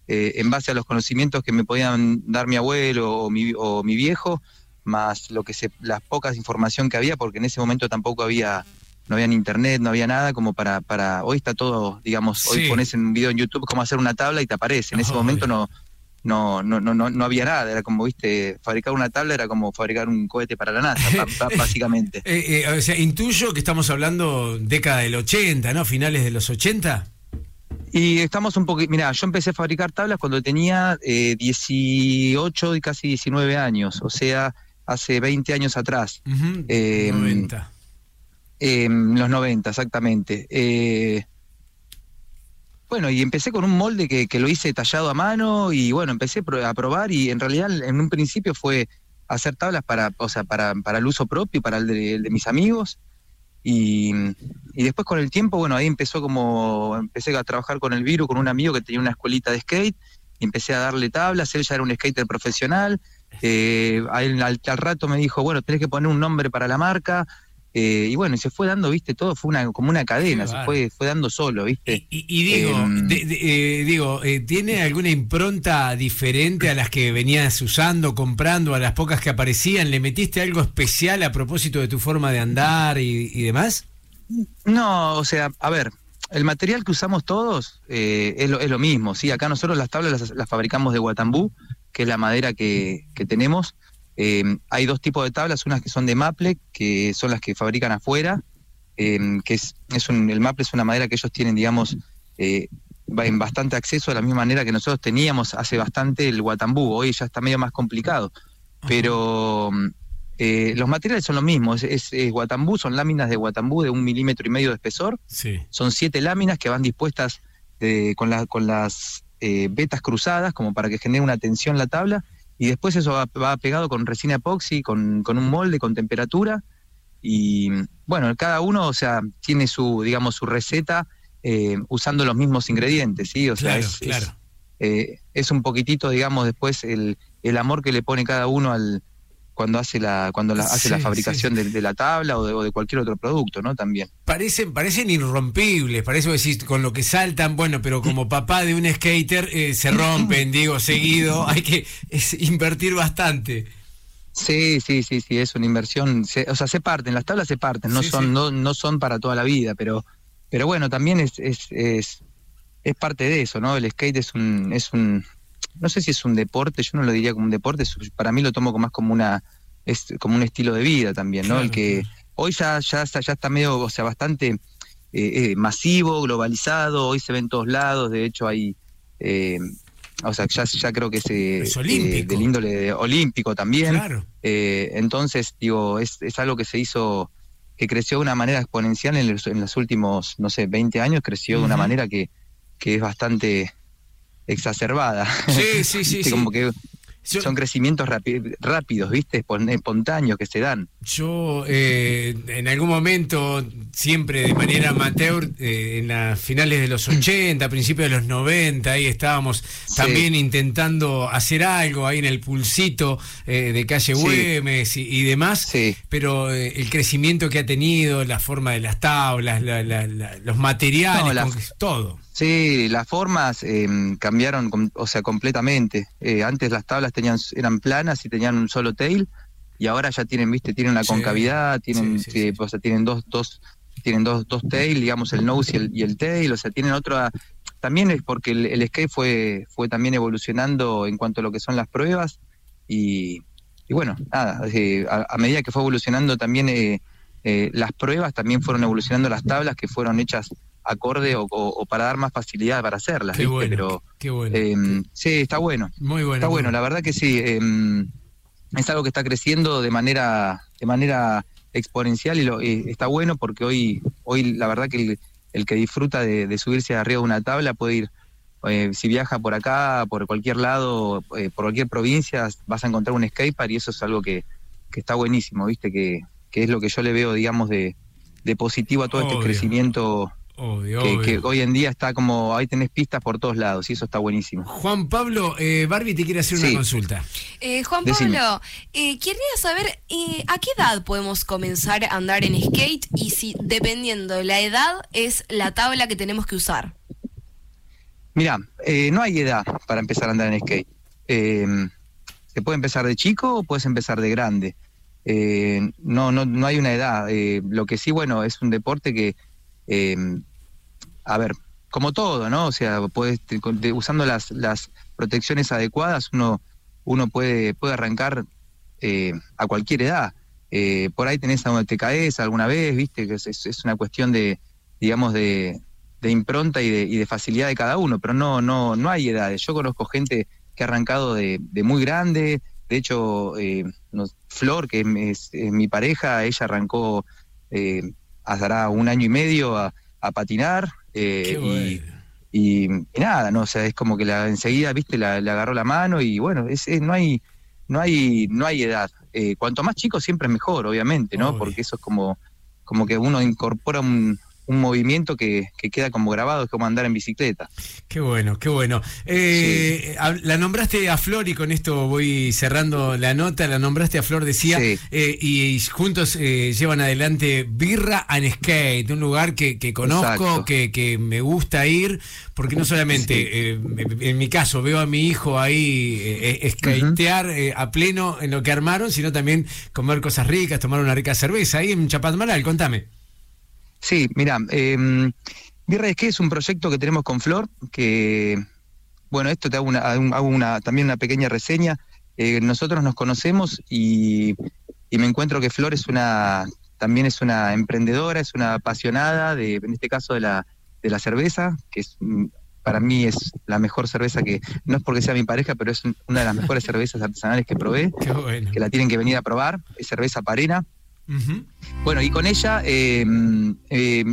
eh, en base a los conocimientos que me podían dar mi abuelo o mi, o mi viejo, más lo que se, las pocas información que había, porque en ese momento tampoco había, no había internet, no había nada como para, para, hoy está todo, digamos, Sí. hoy pones en un video en YouTube cómo hacer una tabla y te aparece. En ese momento no, no, no, no, no, no había nada, era como, viste, fabricar una tabla era como fabricar un cohete para la NASA, básicamente. Eh, eh, o sea, intuyo que estamos hablando década del 80, ¿no? Finales de los 80. Y estamos un poco, mira, yo empecé a fabricar tablas cuando tenía eh, 18 y casi 19 años, o sea, hace 20 años atrás. Ujú, Eh, 90. En los 90, exactamente. Eh, bueno, y empecé con un molde que, que lo hice tallado a mano y bueno, empecé a probar y en realidad en un principio fue hacer tablas para, o sea, para, para el uso propio, para el de, el de mis amigos. Y, y después con el tiempo, bueno, ahí empezó como, empecé a trabajar con el Viru, con un amigo que tenía una escuelita de skate, y empecé a darle tablas, él ya era un skater profesional, eh, al, al rato me dijo, bueno, tenés que poner un nombre para la marca, eh, y bueno, y se fue dando, viste, todo fue una como una cadena, se fue, fue dando solo, viste. Y, y digo, Em, de- de- eh, digo eh, ¿tiene alguna impronta diferente a las que venías usando, comprando, a las pocas que aparecían? ¿Le metiste algo especial a propósito de tu forma de andar y, y demás? No, o sea, a ver, el material que usamos todos es, lo, es lo mismo, ¿sí? Acá nosotros las tablas las, las fabricamos de guatambú, que es la madera que, que tenemos. Eh, hay dos tipos de tablas, unas que son de maple, que son las que fabrican afuera, eh, que es, es un, el maple es una madera que ellos tienen, digamos, eh, en bastante acceso de la misma manera que nosotros teníamos hace bastante el guatambú, hoy ya está medio más complicado, pero eh, los materiales son los mismos, es, es- es guatambú, son láminas de guatambú de un milímetro y medio de espesor, Sí. son siete láminas que van dispuestas eh, con, la- con las vetas cruzadas como para que genere una tensión la tabla y después eso va, va pegado con resina epoxi, con, con un molde, con temperatura y bueno, cada uno, o sea, tiene su, digamos, su receta eh, usando los mismos ingredientes, ¿sí? O sea, Claro, es, es- claro. eh, es un poquitito, digamos, después el, el amor que le pone cada uno al cuando hace la cuando la, hace la Sí, fabricación de, de la tabla o de, o de cualquier otro producto, ¿no? También. Parecen, parecen irrompibles, parece decir, con lo que saltan, bueno, pero como papá de un skater eh, se rompen, digo, seguido, hay que es, invertir bastante. Sí, sí, sí, sí, es una inversión, se- o sea, se parten, las tablas se parten, no son, no, no son para toda la vida, pero, pero bueno, también es, es, es, es parte de eso, ¿no? El skate es un, es un, no sé si es un deporte, yo no lo diría como un deporte, es- para mí lo tomo como más como una, es como un estilo de vida también, ¿no? El que hoy ya, ya, está- ya está medio, o sea, bastante eh, eh, masivo, globalizado, hoy se ve en todos lados, de hecho hay, eh, o sea, ya, ya creo que Es eh, olímpico. del índole de- olímpico también. Claro. Eh, entonces, digo, es, es algo que se hizo, que creció de una manera exponencial en los, en los últimos, no sé, 20 años, creció de una manera que, que es bastante exacerbada. Sí, sí, sí, sí. Como que son crecimientos rápidos, ¿viste? Espon- Espontáneos que se dan. Yo eh, en algún momento, siempre de manera amateur, eh, en las finales de los 80, principios de los 90, ahí estábamos también intentando hacer algo ahí en el pulsito eh, de calle Sí. Güemes y, y demás, pero eh, el crecimiento que ha tenido, la forma de las tablas, la- la- la- los materiales, No, con todo. Sí, las formas eh, cambiaron, o sea, completamente. Eh, antes las tablas tenían eran planas y tenían un solo tail, y ahora ya tienen, viste, tienen una Sí, concavidad, tienen, eh, o sea, tienen dos, dos, tienen dos, dos tail, digamos, el nose y el, y el tail, o sea, tienen otra. También es porque el, el skate fue, fue también evolucionando en cuanto a lo que son las pruebas, y, y bueno, nada, eh, a, a medida que fue evolucionando también eh, las pruebas, también fueron evolucionando las tablas que fueron hechas acorde o, o- o para dar más facilidad para hacerlas, Qué ¿viste? bueno, Pero qué bueno. eh, sí, está bueno. Muy bueno. Está bueno, la verdad que sí. eh, es algo que está creciendo de manera, de manera exponencial y lo, eh, está bueno porque hoy, hoy la verdad que el, el que disfruta de, de subirse arriba de una tabla puede ir, eh, si viaja por acá, por cualquier lado, eh, por cualquier provincia, vas a encontrar un skatepark y eso es algo que, que está buenísimo, ¿viste? Que, que es lo que yo le veo, digamos, de, de positivo a todo Obvio. este crecimiento Obvio, que, obvio. que hoy en día está como, ahí tenés pistas por todos lados y eso está buenísimo. Juan Pablo, eh, Barbie te quiere hacer una consulta. Eh, Juan Decime. Pablo, eh, quería saber eh, a qué edad podemos comenzar a andar en skate y si, dependiendo de la edad, es la tabla que tenemos que usar. Mira, eh, no hay edad para empezar a andar en skate. Eh, se puede empezar de chico o puedes empezar de grande. Eh, no, no, no hay una edad. Eh, lo que sí, bueno, es un deporte que, eh, a ver, como todo, ¿no? O sea, puedes, usando las, las protecciones adecuadas, uno, uno puede, puede arrancar eh, a cualquier edad. Eh, por ahí tenés a donde te caes alguna vez, ¿viste? Que es, es- una cuestión de, digamos, de, de impronta y de, y de facilidad de cada uno, pero no, no, no hay edades. Yo conozco gente que ha arrancado de, muy grande, de hecho, eh, Flor, que es, mi pareja, ella arrancó hará un año y medio a, a patinar eh, y, y, y nada, no, o sea, es como que la enseguida, viste, la, le agarró la mano y bueno, es, es- no hay, no hay, no hay edad. Eh, cuanto más chico siempre es mejor, obviamente, ¿no? Porque eso es como, como que uno incorpora un, un movimiento que, que queda como grabado, es como andar en bicicleta. Qué bueno, qué bueno. Eh, La nombraste a Flor y con esto voy cerrando la nota. La nombraste a Flor, decía, eh, y, juntos eh, llevan adelante Birra and Skate, un lugar que, que conozco, que, que me gusta ir, porque no solamente, eh, en mi caso, veo a mi hijo ahí eh, skatear a pleno en lo que armaron, sino también comer cosas ricas, tomar una rica cerveza. Ahí en Chapadmalal, contame. Sí, mira, eh, Birra que es un proyecto que tenemos con Flor, que, bueno, esto te hago una, hago una- también una pequeña reseña. Eh, nosotros nos conocemos y, y me encuentro que Flor es una, también es una emprendedora, es una apasionada, de, en este caso de la, de la cerveza, que es mm, para mí es la mejor cerveza que, no es porque sea mi pareja, pero es un- una de las mejores cervezas artesanales que probé, Qué bueno. que la tienen que venir a probar, es cerveza parena. Bueno, y con ella, eh, eh,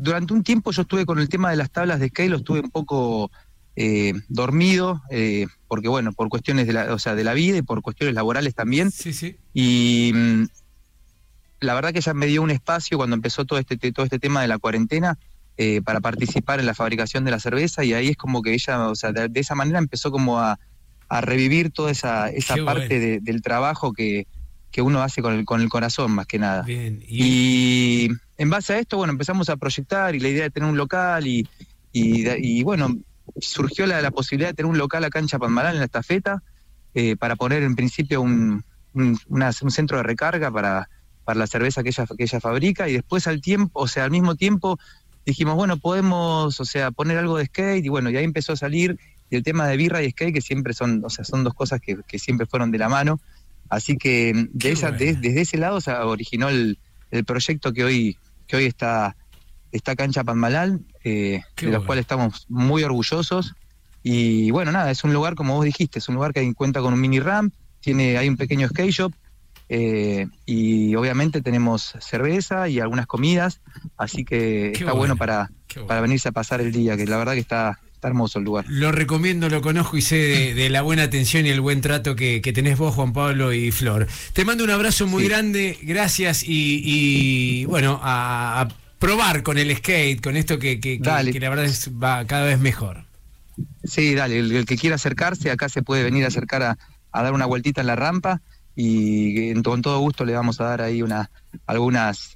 durante un tiempo yo estuve con el tema de las tablas de skate, lo estuve un poco eh, dormido, eh, porque bueno, por cuestiones de la, o sea, de la vida y por cuestiones laborales también. Sí, sí. Y mm, la verdad que ella me dio un espacio cuando empezó todo este, te- todo este tema de la cuarentena para participar en la fabricación de la cerveza y ahí es como que ella, o sea, de, de esa manera empezó como a, a revivir toda esa, esa Qué parte bueno. de- del trabajo que, que uno hace con el, con el corazón más que nada. Bien. Y en base a esto, bueno, empezamos a proyectar y la idea de tener un local y, y, y, bueno, surgió la, la posibilidad de tener un local acá en Chapadmalal, en la estafeta, eh, para poner en principio un, un- una- un centro de recarga para, para la cerveza que ella, que ella fabrica y después al tiempo, o sea, al mismo tiempo dijimos, bueno, podemos, o sea, poner algo de skate y bueno, y ahí empezó a salir y el tema de birra y skate que siempre son, o sea, son dos cosas que, que siempre fueron de la mano. Así que de esa, de- desde ese lado se originó el, el proyecto que hoy, que hoy está, está Cancha Panmalal, eh, de los cuales estamos muy orgullosos. Y bueno, nada, es un lugar, como vos dijiste, es un lugar que cuenta con un mini ramp, tiene, hay un pequeño skate shop, eh, y obviamente tenemos cerveza y algunas comidas, así que está bueno, bueno, para, bueno. para venirse a pasar el día, que la verdad que está, está hermoso el lugar. Lo recomiendo, lo conozco y sé de, de la buena atención y el buen trato que, que tenés vos, Juan Pablo y Flor. Te mando un abrazo muy grande, gracias y, y, bueno, a, a probar con el skate, con esto que, la verdad es, va cada vez mejor. Sí, dale, el, el que quiera acercarse, acá se puede venir a acercar a, a dar una vueltita en la rampa y en- con todo gusto le vamos a dar ahí una, algunas,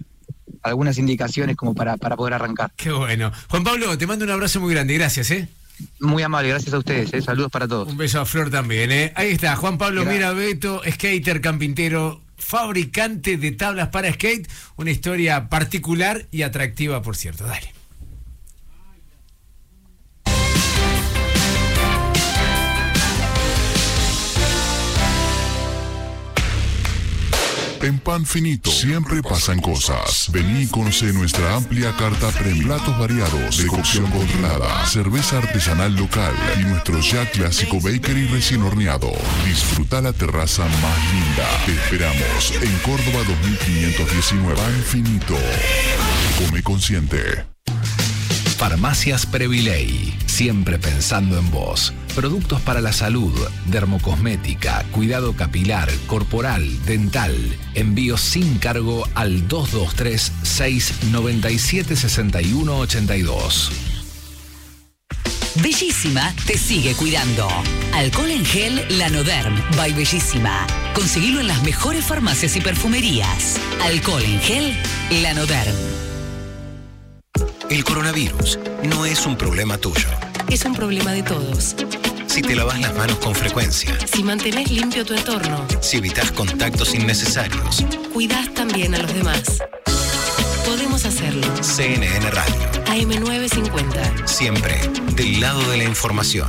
algunas indicaciones como para, para poder arrancar. Qué bueno. Juan Pablo, te mando un abrazo muy grande, gracias, ¿eh? Muy amable, gracias a ustedes, ¿eh? saludos para todos. Un beso a Flor también, ¿eh? Ahí está, Juan Pablo. Mirabeto, skater, campintero, fabricante de tablas para skate. Una historia particular y atractiva, por cierto. Dale. En Pan Finito siempre pasan cosas. Vení y conoce nuestra amplia carta premium. Platos variados, de cocción controlada, cerveza artesanal local y nuestro ya clásico bakery recién horneado. Disfruta la terraza más linda. Te esperamos en Córdoba 2519. Pan Finito. Come consciente. Farmacias Previley, siempre pensando en vos. Productos para la salud, dermocosmética, cuidado capilar, corporal, dental. Envíos sin cargo al 223 697 6182. Bellísima te sigue cuidando. Alcohol en gel Lanoderm by Bellísima. Conseguilo en las mejores farmacias y perfumerías. Alcohol en gel Lanoderm. El coronavirus no es un problema tuyo. Es un problema de todos. Si te lavas las manos con frecuencia, Si mantenés limpio tu entorno, si evitas contactos innecesarios, cuidás también a los demás. Podemos hacerlo. CNN Radio, AM950. siempre del lado de la información.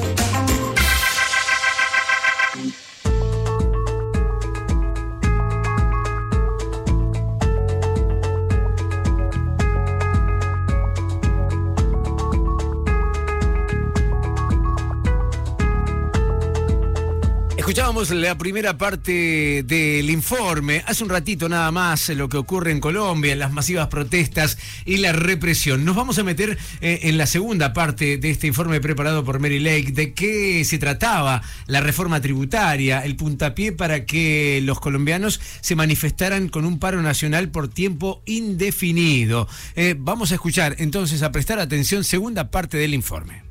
Escuchábamos la primera parte del informe, hace un ratito nada más, lo que ocurre en Colombia, las masivas protestas y la represión. Nos vamos a meter eh, en la segunda parte de este informe preparado por Mary Lake, de qué se trataba la reforma tributaria, el puntapié para que los colombianos se manifestaran con un paro nacional por tiempo indefinido. Eh, vamos a escuchar entonces, a prestar atención, segunda parte del informe.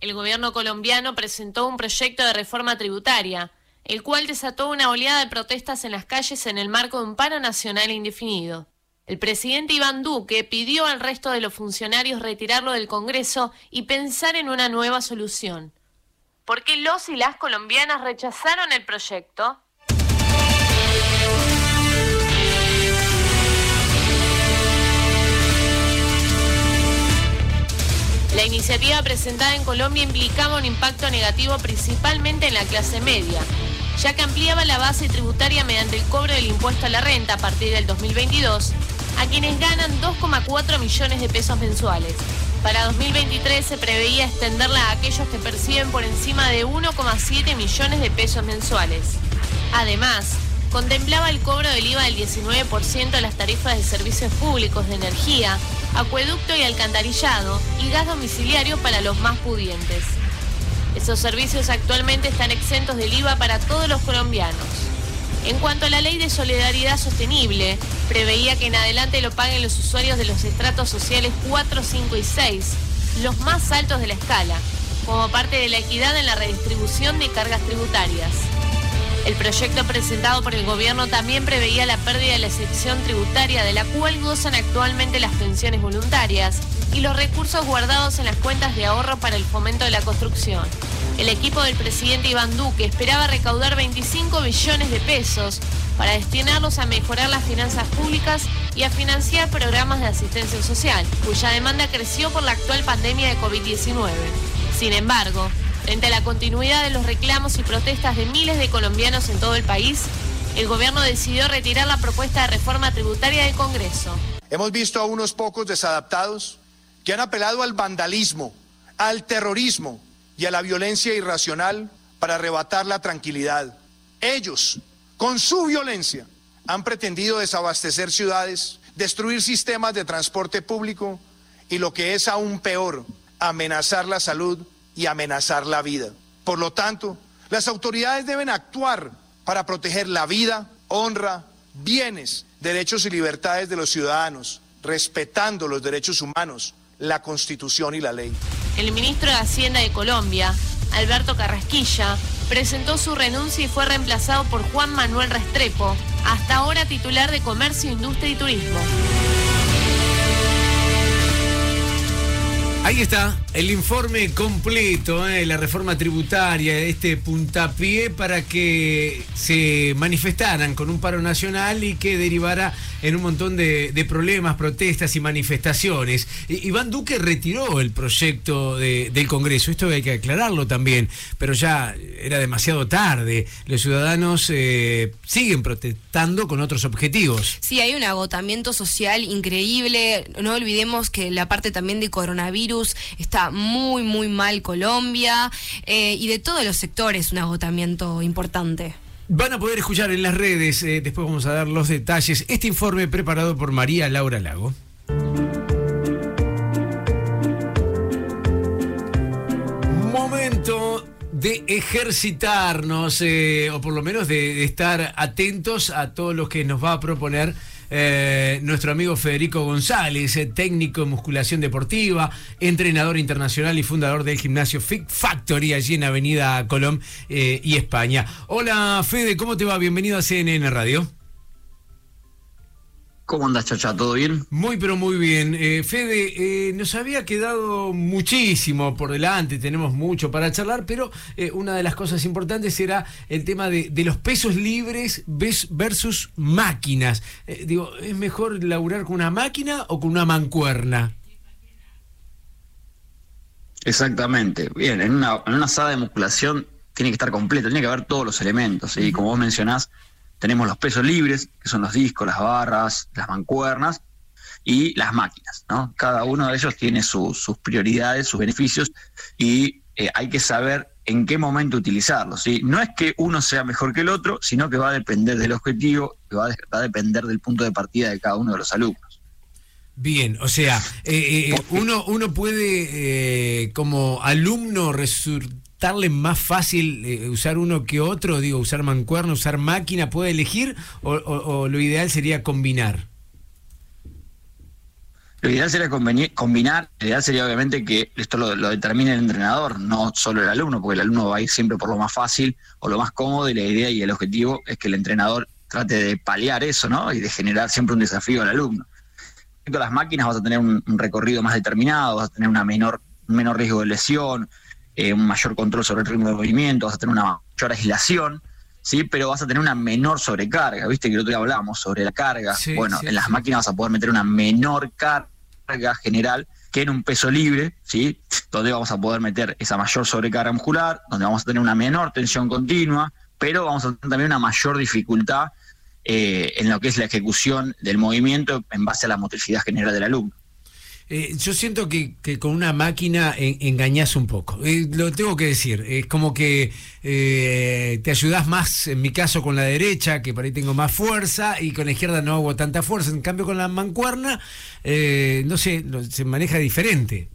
El gobierno colombiano presentó un proyecto de reforma tributaria, el cual desató una oleada de protestas en las calles en el marco de un paro nacional indefinido. El presidente Iván Duque pidió al resto de los funcionarios retirarlo del Congreso y pensar en una nueva solución. ¿Por qué los y las colombianas rechazaron el proyecto? La iniciativa presentada en Colombia implicaba un impacto negativo principalmente en la clase media, ya que ampliaba la base tributaria mediante el cobro del impuesto a la renta a partir del 2022 a quienes ganan 2,4 millones de pesos mensuales. Para 2023 se preveía extenderla a aquellos que perciben por encima de 1,7 millones de pesos mensuales. Además, contemplaba el cobro del IVA del 19% de las tarifas de servicios públicos de energía, acueducto y alcantarillado y gas domiciliario para los más pudientes. Esos servicios actualmente están exentos del IVA para todos los colombianos. En cuanto a la ley de solidaridad sostenible, preveía que en adelante lo paguen los usuarios de los estratos sociales 4, 5 y 6, los más altos de la escala, como parte de la equidad en la redistribución de cargas tributarias. El proyecto presentado por el gobierno también preveía la pérdida de la excepción tributaria de la cual gozan actualmente las pensiones voluntarias y los recursos guardados en las cuentas de ahorro para el fomento de la construcción. El equipo del presidente Iván Duque esperaba recaudar 25 billones de pesos para destinarlos a mejorar las finanzas públicas y a financiar programas de asistencia social, cuya demanda creció por la actual pandemia de COVID-19. Sin embargo, frente a la continuidad de los reclamos y protestas de miles de colombianos en todo el país, el gobierno decidió retirar la propuesta de reforma tributaria del Congreso. Hemos visto a unos pocos desadaptados que han apelado al vandalismo, al terrorismo y a la violencia irracional para arrebatar la tranquilidad. Ellos, con su violencia, han pretendido desabastecer ciudades, destruir sistemas de transporte público y lo que es aún peor, amenazar la salud y amenazar la vida. Por lo tanto, las autoridades deben actuar para proteger la vida, honra, bienes, derechos y libertades de los ciudadanos, respetando los derechos humanos, la Constitución y la ley. El ministro de Hacienda de Colombia, Alberto Carrasquilla, presentó su renuncia y fue reemplazado por Juan Manuel Restrepo, hasta ahora titular de Comercio, Industria y Turismo. Ahí está el informe completo de la reforma tributaria, este puntapié para que se manifestaran con un paro nacional y que derivara en un montón de, problemas, protestas y manifestaciones. Iván Duque retiró el proyecto de- del Congreso, esto hay que aclararlo también, pero ya era demasiado tarde. Los ciudadanos eh, siguen protestando con otros objetivos. Sí, hay un agotamiento social increíble. No olvidemos que la parte también de coronavirus está muy, muy mal Colombia eh, y de todos los sectores un agotamiento importante. Van a poder escuchar en las redes, eh, después vamos a dar los detalles, este informe preparado por María Laura Lago. Momento de ejercitarnos, eh, o por lo menos de, de estar atentos a todo lo que nos va a proponer eh, nuestro amigo Federico González, eh, técnico en musculación deportiva, entrenador internacional y fundador del gimnasio Fit Factory allí en Avenida Colón eh, y España. Hola Fede, ¿cómo te va? Bienvenido a CNN Radio. ¿Cómo andas, Chacha? ¿Todo bien? Muy, pero muy bien. Eh, Fede, eh, nos había quedado muchísimo por delante, tenemos mucho para charlar, pero eh, una de las cosas importantes era el tema de, de los pesos libres versus máquinas. Digo, ¿es mejor laburar con una máquina o con una mancuerna? Exactamente. Bien, en una, en una sala de musculación tiene que estar completo, tiene que haber todos los elementos. Y como vos mencionás, tenemos los pesos libres, que son los discos, las barras, las mancuernas y las máquinas. ¿no? Cada uno de ellos tiene su- sus prioridades, sus beneficios y eh, hay que saber en qué momento utilizarlos. ¿sí? No es que uno sea mejor que el otro, sino que va a depender del objetivo, que va a, va a depender del punto de partida de cada uno de los alumnos. Bien, o sea, eh, eh, uno, uno puede eh, como alumno resultarle más fácil eh, usar uno que otro, digo, usar mancuerna, usar máquina, puede elegir o, lo ideal sería combinar. Lo ideal sería combinar, lo ideal sería obviamente que esto lo, lo determine el entrenador, no solo el alumno, porque el alumno va a ir siempre por lo más fácil o lo más cómodo y la idea y el objetivo es que el entrenador trate de paliar eso, ¿no? Y de generar siempre un desafío al alumno. A las máquinas vas a tener un, un recorrido más determinado, vas a tener una menor, un menor riesgo de lesión, eh, un mayor control sobre el ritmo de movimiento, vas a tener una mayor aislación, ¿sí? Pero vas a tener una menor sobrecarga, ¿viste? Que el otro día hablamos sobre la carga. Sí, bueno, sí, en las sí. máquinas vas a poder meter una menor carga general que en un peso libre, ¿sí? Donde vamos a poder meter esa mayor sobrecarga muscular, donde vamos a tener una menor tensión continua, pero vamos a tener también una mayor dificultad eh, en lo que es la ejecución del movimiento en base a la motricidad general del alumno. Eh, yo siento que, con una máquina en- engañás un poco. Eh, lo tengo que decir. Es como que eh, te ayudás más, en mi caso, con la derecha, que por ahí tengo más fuerza, y con la izquierda no hago tanta fuerza. En cambio, con la mancuerna, eh, no sé, se maneja diferente.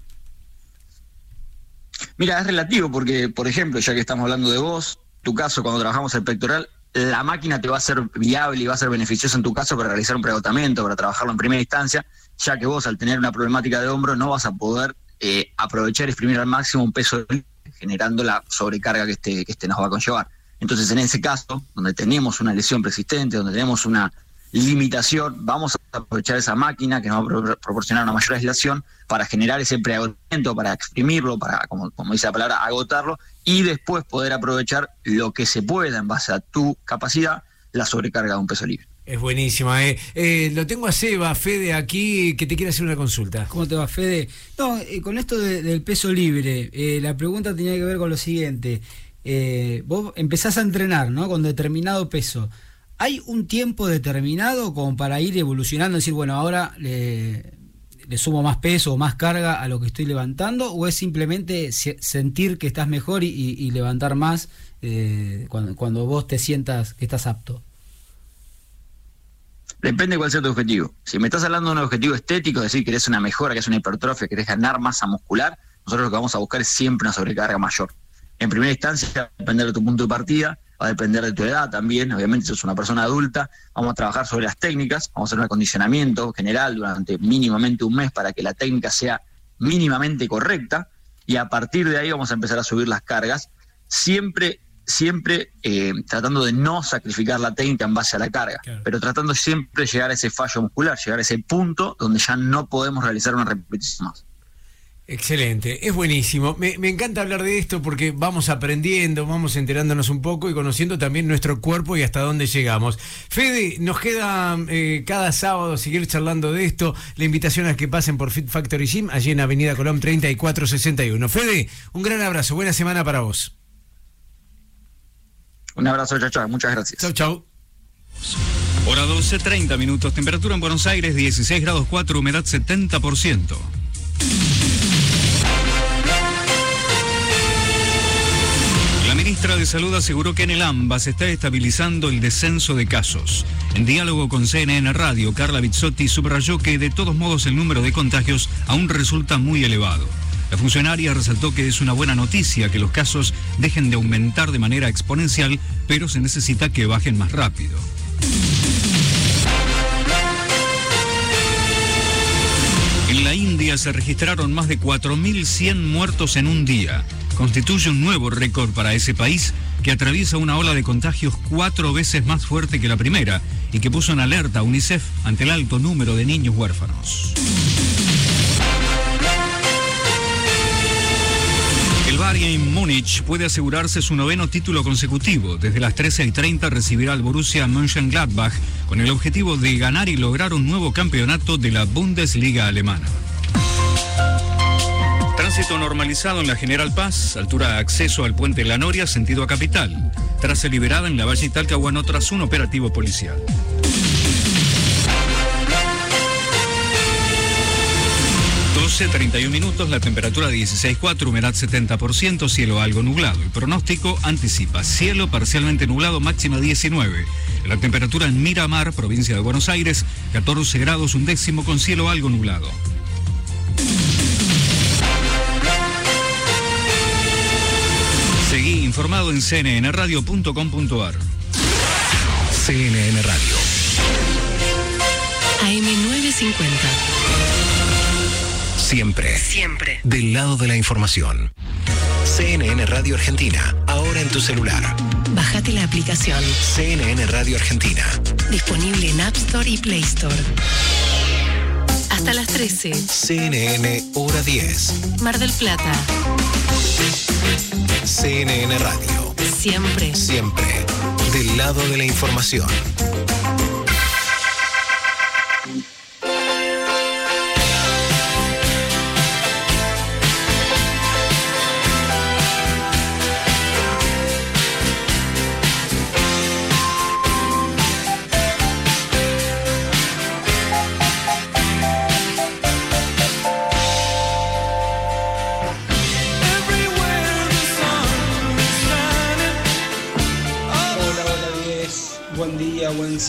Mira, es relativo porque, por ejemplo, ya que estamos hablando de vos, tu caso cuando trabajamos el pectoral, la máquina te va a ser viable y va a ser beneficiosa en tu caso para realizar un preagotamiento, para trabajarlo en primera instancia, ya que vos al tener una problemática de hombro no vas a poder eh, aprovechar exprimir al máximo un peso libre, generando la sobrecarga que este, que este nos va a conllevar. Entonces, en ese caso, donde tenemos una lesión persistente, donde tenemos una limitación, vamos a aprovechar esa máquina que nos va a pro- proporcionar una mayor aislación para generar ese preagotamiento, para exprimirlo, para, como, como dice la palabra, agotarlo, y después poder aprovechar lo que se pueda en base a tu capacidad, la sobrecarga de un peso libre. Es buenísima, eh. Eh, lo tengo a Seba, Fede, aquí, que te quiere hacer una consulta. ¿Cómo te va, Fede? No, eh, con esto de- del peso libre, eh, la pregunta tenía que ver con lo siguiente. Eh, vos empezás a entrenar, ¿no? Con determinado peso. ¿Hay un tiempo determinado como para ir evolucionando? Decir, bueno, ahora le, sumo más peso o más carga a lo que estoy levantando, o es simplemente se- sentir que estás mejor y, levantar más cuando vos te sientas que estás apto? Depende de cuál sea tu objetivo. Si me estás hablando de un objetivo estético, es decir, que eres una mejora, que es una hipertrofia, que querés ganar masa muscular, nosotros lo que vamos a buscar es siempre una sobrecarga mayor. En primera instancia, va a depender de tu punto de partida, va a depender de tu edad también, obviamente si sos una persona adulta, vamos a trabajar sobre las técnicas, vamos a hacer un acondicionamiento general durante mínimamente un mes para que la técnica sea mínimamente correcta y a partir de ahí vamos a empezar a subir las cargas, siempre siempre eh, tratando de no sacrificar la técnica en base a la carga, pero tratando siempre de llegar a ese fallo muscular, llegar a ese punto donde ya no podemos realizar una repetición más. Excelente, es buenísimo. Me, me encanta hablar de esto porque vamos aprendiendo, vamos enterándonos un poco y conociendo también nuestro cuerpo y hasta dónde llegamos. Fede, nos queda eh, cada sábado seguir charlando de esto. La invitación a que pasen por Fit Factory Gym, allí en Avenida Colón 3461. Fede, un gran abrazo, buena semana para vos. Un abrazo, chao, chao, muchas gracias. Chau, chau. Hora 12, 30 minutos. Temperatura en Buenos Aires 16 grados 4, humedad 70%. La ministra de Salud aseguró que en el AMBA se está estabilizando el descenso de casos. En diálogo con CNN Radio, Carla Bizzotti subrayó que de todos modos el número de contagios aún resulta muy elevado. La funcionaria resaltó que es una buena noticia que los casos dejen de aumentar de manera exponencial, pero se necesita que bajen más rápido. En la India se registraron más de 4.100 muertos en un día. Constituye un nuevo récord para ese país que atraviesa una ola de contagios cuatro veces más fuerte que la primera y que puso en alerta a UNICEF ante el alto número de niños huérfanos. Bayern Múnich puede asegurarse su noveno título consecutivo. Desde las 13 y 30 recibirá al Borussia Mönchengladbach con el objetivo de ganar y lograr un nuevo campeonato de la Bundesliga alemana. Tránsito normalizado en la General Paz, altura de acceso al puente La Noria, sentido a capital. Traza liberada en la Valle Talcahuano tras un operativo policial. Doce, 31 minutos, la temperatura 16.4, humedad 70%, cielo algo nublado. El pronóstico anticipa cielo parcialmente nublado, máxima 19. La temperatura en Miramar, provincia de Buenos Aires, 14 grados un décimo con cielo algo nublado. Seguí informado en cnnradio.com.ar. CNN Radio. AM950. Siempre. Siempre. Del lado de la información. CNN Radio Argentina. Ahora en tu celular. Bájate la aplicación. CNN Radio Argentina. Disponible en App Store y Play Store. Hasta las 13. CNN Hora 10. Mar del Plata. CNN Radio. Siempre. Siempre. Del lado de la información.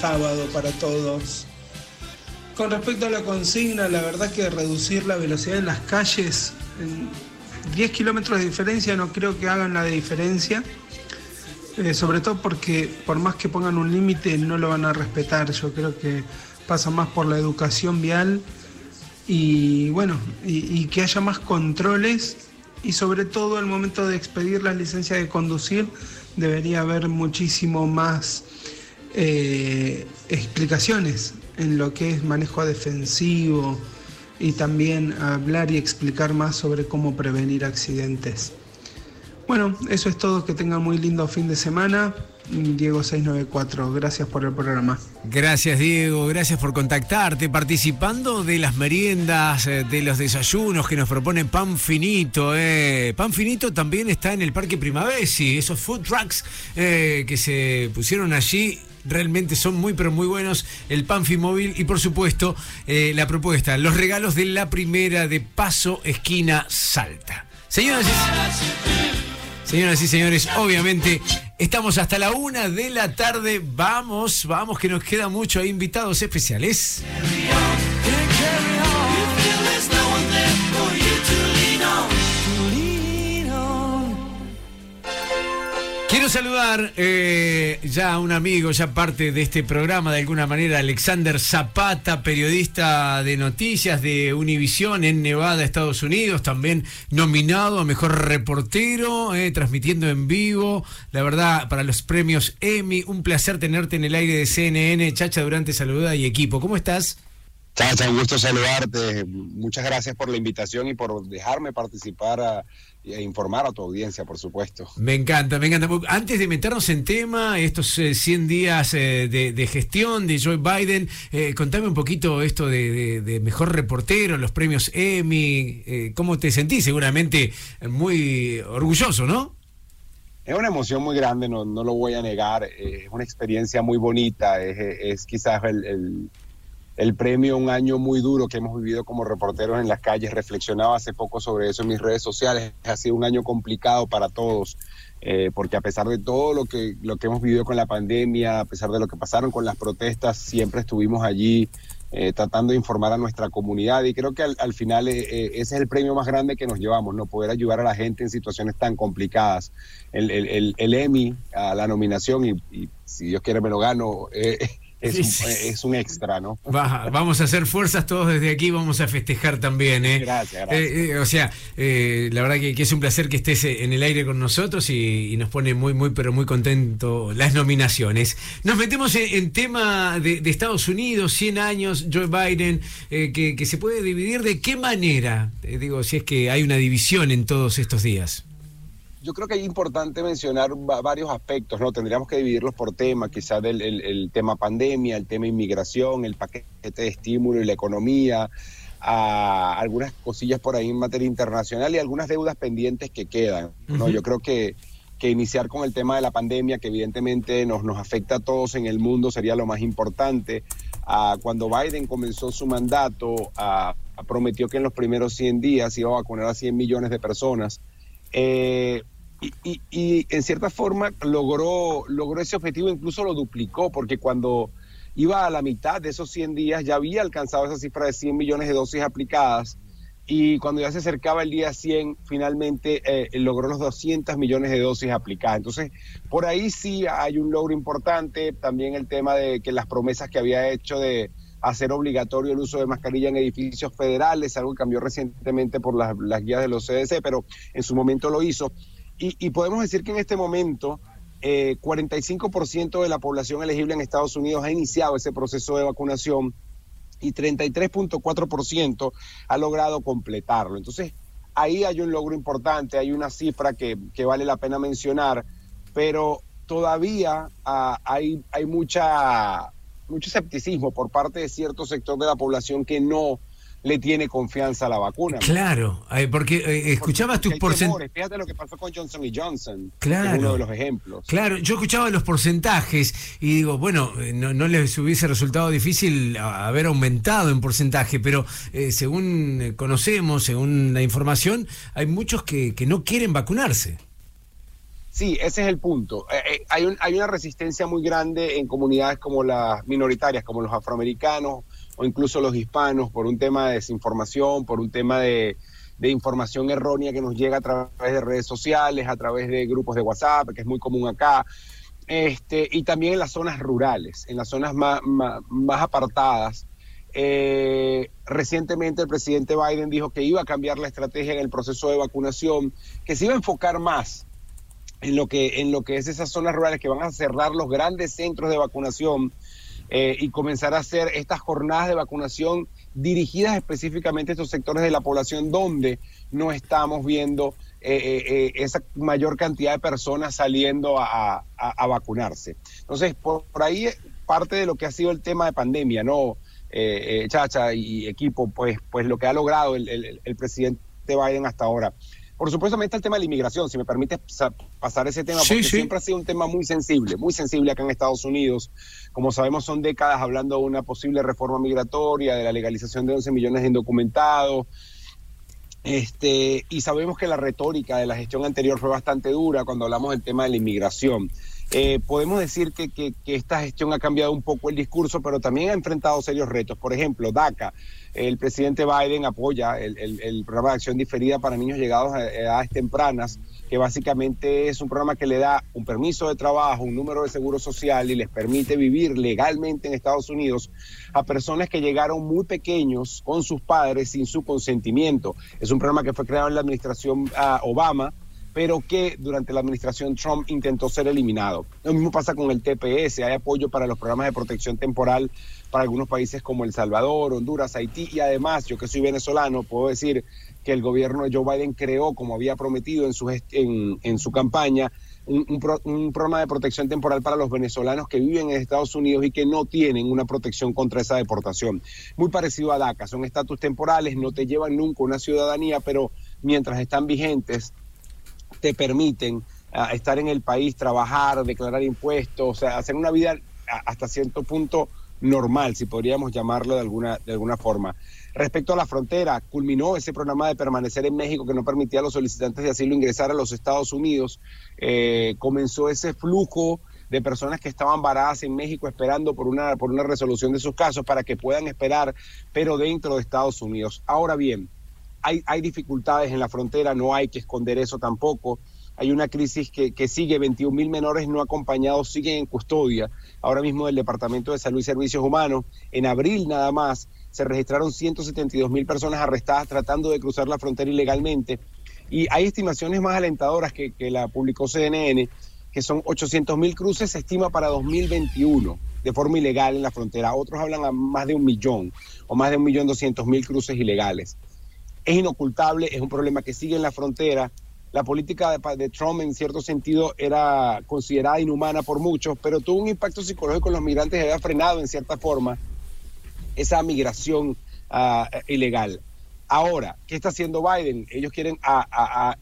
Sábado para todos. Con respecto a la consigna, la verdad que reducir la velocidad en las calles, en 10 kilómetros de diferencia no creo que hagan la diferencia. Eh, sobre todo porque por más que pongan un límite no lo van a respetar. Yo creo que pasa más por la educación vial y bueno, y, y que haya más controles y sobre todo al momento de expedir la licencia de conducir debería haber muchísimo más eh, explicaciones en lo que es manejo defensivo y también hablar y explicar más sobre cómo prevenir accidentes. Bueno, eso es todo, que tengan muy lindo fin de semana. Diego 694, gracias por el programa. Gracias Diego, gracias por contactarte, participando de las meriendas, eh, de los desayunos que nos propone Pan Finito. eh. Pan Finito también está en el Parque Primavesi, esos food trucks eh, que se pusieron allí. Realmente son muy pero muy buenos el Panfi Móvil y por supuesto eh, la propuesta, los regalos de la primera de Paso Esquina Salta. Señoras y, señoras y señores, obviamente estamos hasta la una de la tarde. Vamos, vamos que nos queda mucho. Hay invitados especiales. Quiero saludar eh, ya a un amigo, ya parte de este programa de alguna manera, Alexander Zapata, periodista de noticias de Univisión en Nevada, Estados Unidos, también nominado a Mejor Reportero, eh, transmitiendo en vivo, la verdad, para los premios Emmy. Un placer tenerte en el aire de CNN. Chacha Durante saluda y equipo. ¿Cómo estás? Chacha, un gusto saludarte. Muchas gracias por la invitación y por dejarme participar e informar a tu audiencia, por supuesto. Me encanta, me encanta. Antes de meternos en tema, estos eh, 100 días eh, de, de gestión de Joe Biden, eh, contame un poquito esto de, de- de mejor reportero, los premios Emmy, eh, ¿cómo te sentís? Seguramente muy orgulloso, ¿no? Es una emoción muy grande, no, no lo voy a negar. Es una experiencia muy bonita. Es, es quizás el, el- el premio, un año muy duro que hemos vivido como reporteros en las calles. Reflexionaba hace poco sobre eso en mis redes sociales. Ha sido un año complicado para todos. eh, porque a pesar de todo lo que, lo que hemos vivido con la pandemia, a pesar de lo que pasaron con las protestas, siempre estuvimos allí eh, tratando de informar a nuestra comunidad y creo que al, al final eh, eh, ese es el premio más grande que nos llevamos, no poder ayudar a la gente en situaciones tan complicadas. El, el Emmy, a la nominación y, y si Dios quiere me lo gano, eh, es, Sí, un, sí. es un extra, ¿no? Va- vamos a hacer fuerzas todos desde aquí, vamos a festejar también. ¿eh? Gracias, gracias. Eh, eh, o sea, eh, la verdad que, que es un placer que estés eh, en el aire con nosotros y, y nos pone muy, muy, pero muy contento las nominaciones. Nos metemos en, en tema de, de Estados Unidos, 100 años, Joe Biden, eh, que, que se puede dividir de qué manera, Eh, digo, si es que hay una división en todos estos días. Yo creo que es importante mencionar va- varios aspectos, ¿no? Tendríamos que dividirlos por tema, quizás el, el- el tema pandemia, el tema inmigración, el paquete de estímulo y la economía, a algunas cosillas por ahí en materia internacional y algunas deudas pendientes que quedan, ¿no? Yo creo que, que iniciar con el tema de la pandemia, que evidentemente nos, nos afecta a todos en el mundo, sería lo más importante. Ah, cuando Biden comenzó su mandato, ah, prometió que en los primeros 100 días iba a vacunar a 100 millones de personas. Eh, y, en cierta forma logró, logró ese objetivo, incluso lo duplicó, porque cuando iba a la mitad de esos 100 días ya había alcanzado esa cifra de 100 millones de dosis aplicadas y cuando ya se acercaba el día 100, finalmente eh, logró los 200 millones de dosis aplicadas. Entonces, por ahí sí hay un logro importante, también el tema de que las promesas que había hecho de hacer obligatorio el uso de mascarilla en edificios federales, algo que cambió recientemente por las, las guías de los CDC, pero en su momento lo hizo. Y, podemos decir que en este momento eh, 45% de la población elegible en Estados Unidos ha iniciado ese proceso de vacunación y 33.4% ha logrado completarlo. Entonces, ahí hay un logro importante, hay una cifra que, que vale la pena mencionar, pero todavía ah, hay, hay mucha, mucho escepticismo por parte de cierto sector de la población que no le tiene confianza a la vacuna. Claro, eh, porque eh, escuchabas tus Porque porcentajes. Fíjate lo que pasó con Johnson y Johnson, Claro. es uno de los ejemplos. Claro, yo escuchaba los porcentajes y digo, bueno, eh, no, no les hubiese resultado difícil haber aumentado en porcentaje, pero eh, según conocemos, según la información, hay muchos que, que no quieren vacunarse. Sí, ese es el punto. Eh, eh, hay, un- hay una resistencia muy grande en comunidades como las minoritarias, como los afroamericanos o incluso los hispanos, por un tema de desinformación, por un tema de, información errónea que nos llega a través de redes sociales, a través de grupos de WhatsApp, que es muy común acá. Este, y también en las zonas rurales, en las zonas más, más, más apartadas. Eh, recientemente el presidente Biden dijo que iba a cambiar la estrategia en el proceso de vacunación, que se iba a enfocar más en lo que, en lo que es esas zonas rurales que van a cerrar los grandes centros de vacunación eh, y comenzar a hacer estas jornadas de vacunación dirigidas específicamente a estos sectores de la población donde no estamos viendo eh, eh, eh, esa mayor cantidad de personas saliendo a, a- vacunarse. Entonces, por, por ahí parte de lo que ha sido el tema de pandemia, ¿no? Chacha y equipo, pues, pues lo que ha logrado el- el presidente Biden hasta ahora. Por supuesto, también está el tema de la inmigración, si me permite sa- pasar ese tema, Sí, porque sí. siempre ha sido un tema muy sensible, muy sensible acá en Estados Unidos. Como sabemos, son décadas hablando de una posible reforma migratoria, de la legalización de 11 millones de indocumentados. Este, y sabemos que la retórica de la gestión anterior fue bastante dura cuando hablamos del tema de la inmigración. Eh, podemos decir que, esta gestión ha cambiado un poco el discurso, pero también ha enfrentado serios retos. Por ejemplo, DACA. El presidente Biden apoya el, el- programa de acción diferida para niños llegados a edades tempranas, que básicamente es un programa que le da un permiso de trabajo, un número de seguro social y les permite vivir legalmente en Estados Unidos a personas que llegaron muy pequeños con sus padres sin su consentimiento. Es un programa que fue creado en la administración ah, Obama pero que durante la administración Trump intentó ser eliminado. Lo mismo pasa con el TPS, hay apoyo para los programas de protección temporal para algunos países como El Salvador, Honduras, Haití y además, yo que soy venezolano, puedo decir que el gobierno de Joe Biden creó, como había prometido en su, en, su campaña, un pro- un programa de protección temporal para los venezolanos que viven en Estados Unidos y que no tienen una protección contra esa deportación. Muy parecido a DACA, son estatus temporales, no te llevan nunca una ciudadanía, pero mientras están vigentes, te permiten ah, estar en el país, trabajar, declarar impuestos, o sea, hacer una vida hasta cierto punto normal, si podríamos llamarlo de alguna, de alguna forma. Respecto a la frontera, culminó ese programa de permanecer en México que no permitía a los solicitantes de asilo ingresar a los Estados Unidos. Eh, comenzó ese flujo de personas que estaban varadas en México esperando por una, por una resolución de sus casos para que puedan esperar, pero dentro de Estados Unidos. Ahora bien, hay, hay dificultades en la frontera, no hay que esconder eso tampoco. Hay una crisis que, sigue, 21 mil menores no acompañados siguen en custodia. Ahora mismo del Departamento de Salud y Servicios Humanos, en abril nada más, se registraron 172 mil personas arrestadas tratando de cruzar la frontera ilegalmente. Y hay estimaciones más alentadoras que, que la publicó CNN, que son 800 mil cruces, se estima para 2021 de forma ilegal en la frontera. Otros hablan a más de un millón o más de un millón doscientos mil cruces ilegales es inocultable, es un problema que sigue en la frontera. La política de, de Trump en cierto sentido era considerada inhumana por muchos, pero tuvo un impacto psicológico en los migrantes y había frenado en cierta forma esa migración ah, ilegal. Ahora, ¿qué está haciendo Biden? Ellos quieren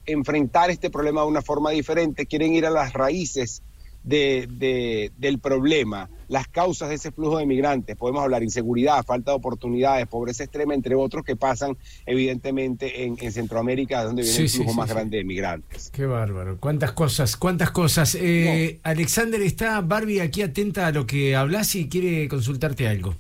enfrentar este problema de una forma diferente, quieren ir a las raíces de- de- del problema, las causas de ese flujo de migrantes. Podemos hablar inseguridad, falta de oportunidades, pobreza extrema, entre otros que pasan evidentemente en, en Centroamérica, donde viene Sí, el flujo sí, más sí. grande de migrantes. Qué bárbaro. Cuántas cosas, cuántas cosas. Eh, Alexander, está Barbie aquí atenta a lo que hablas y quiere consultarte algo.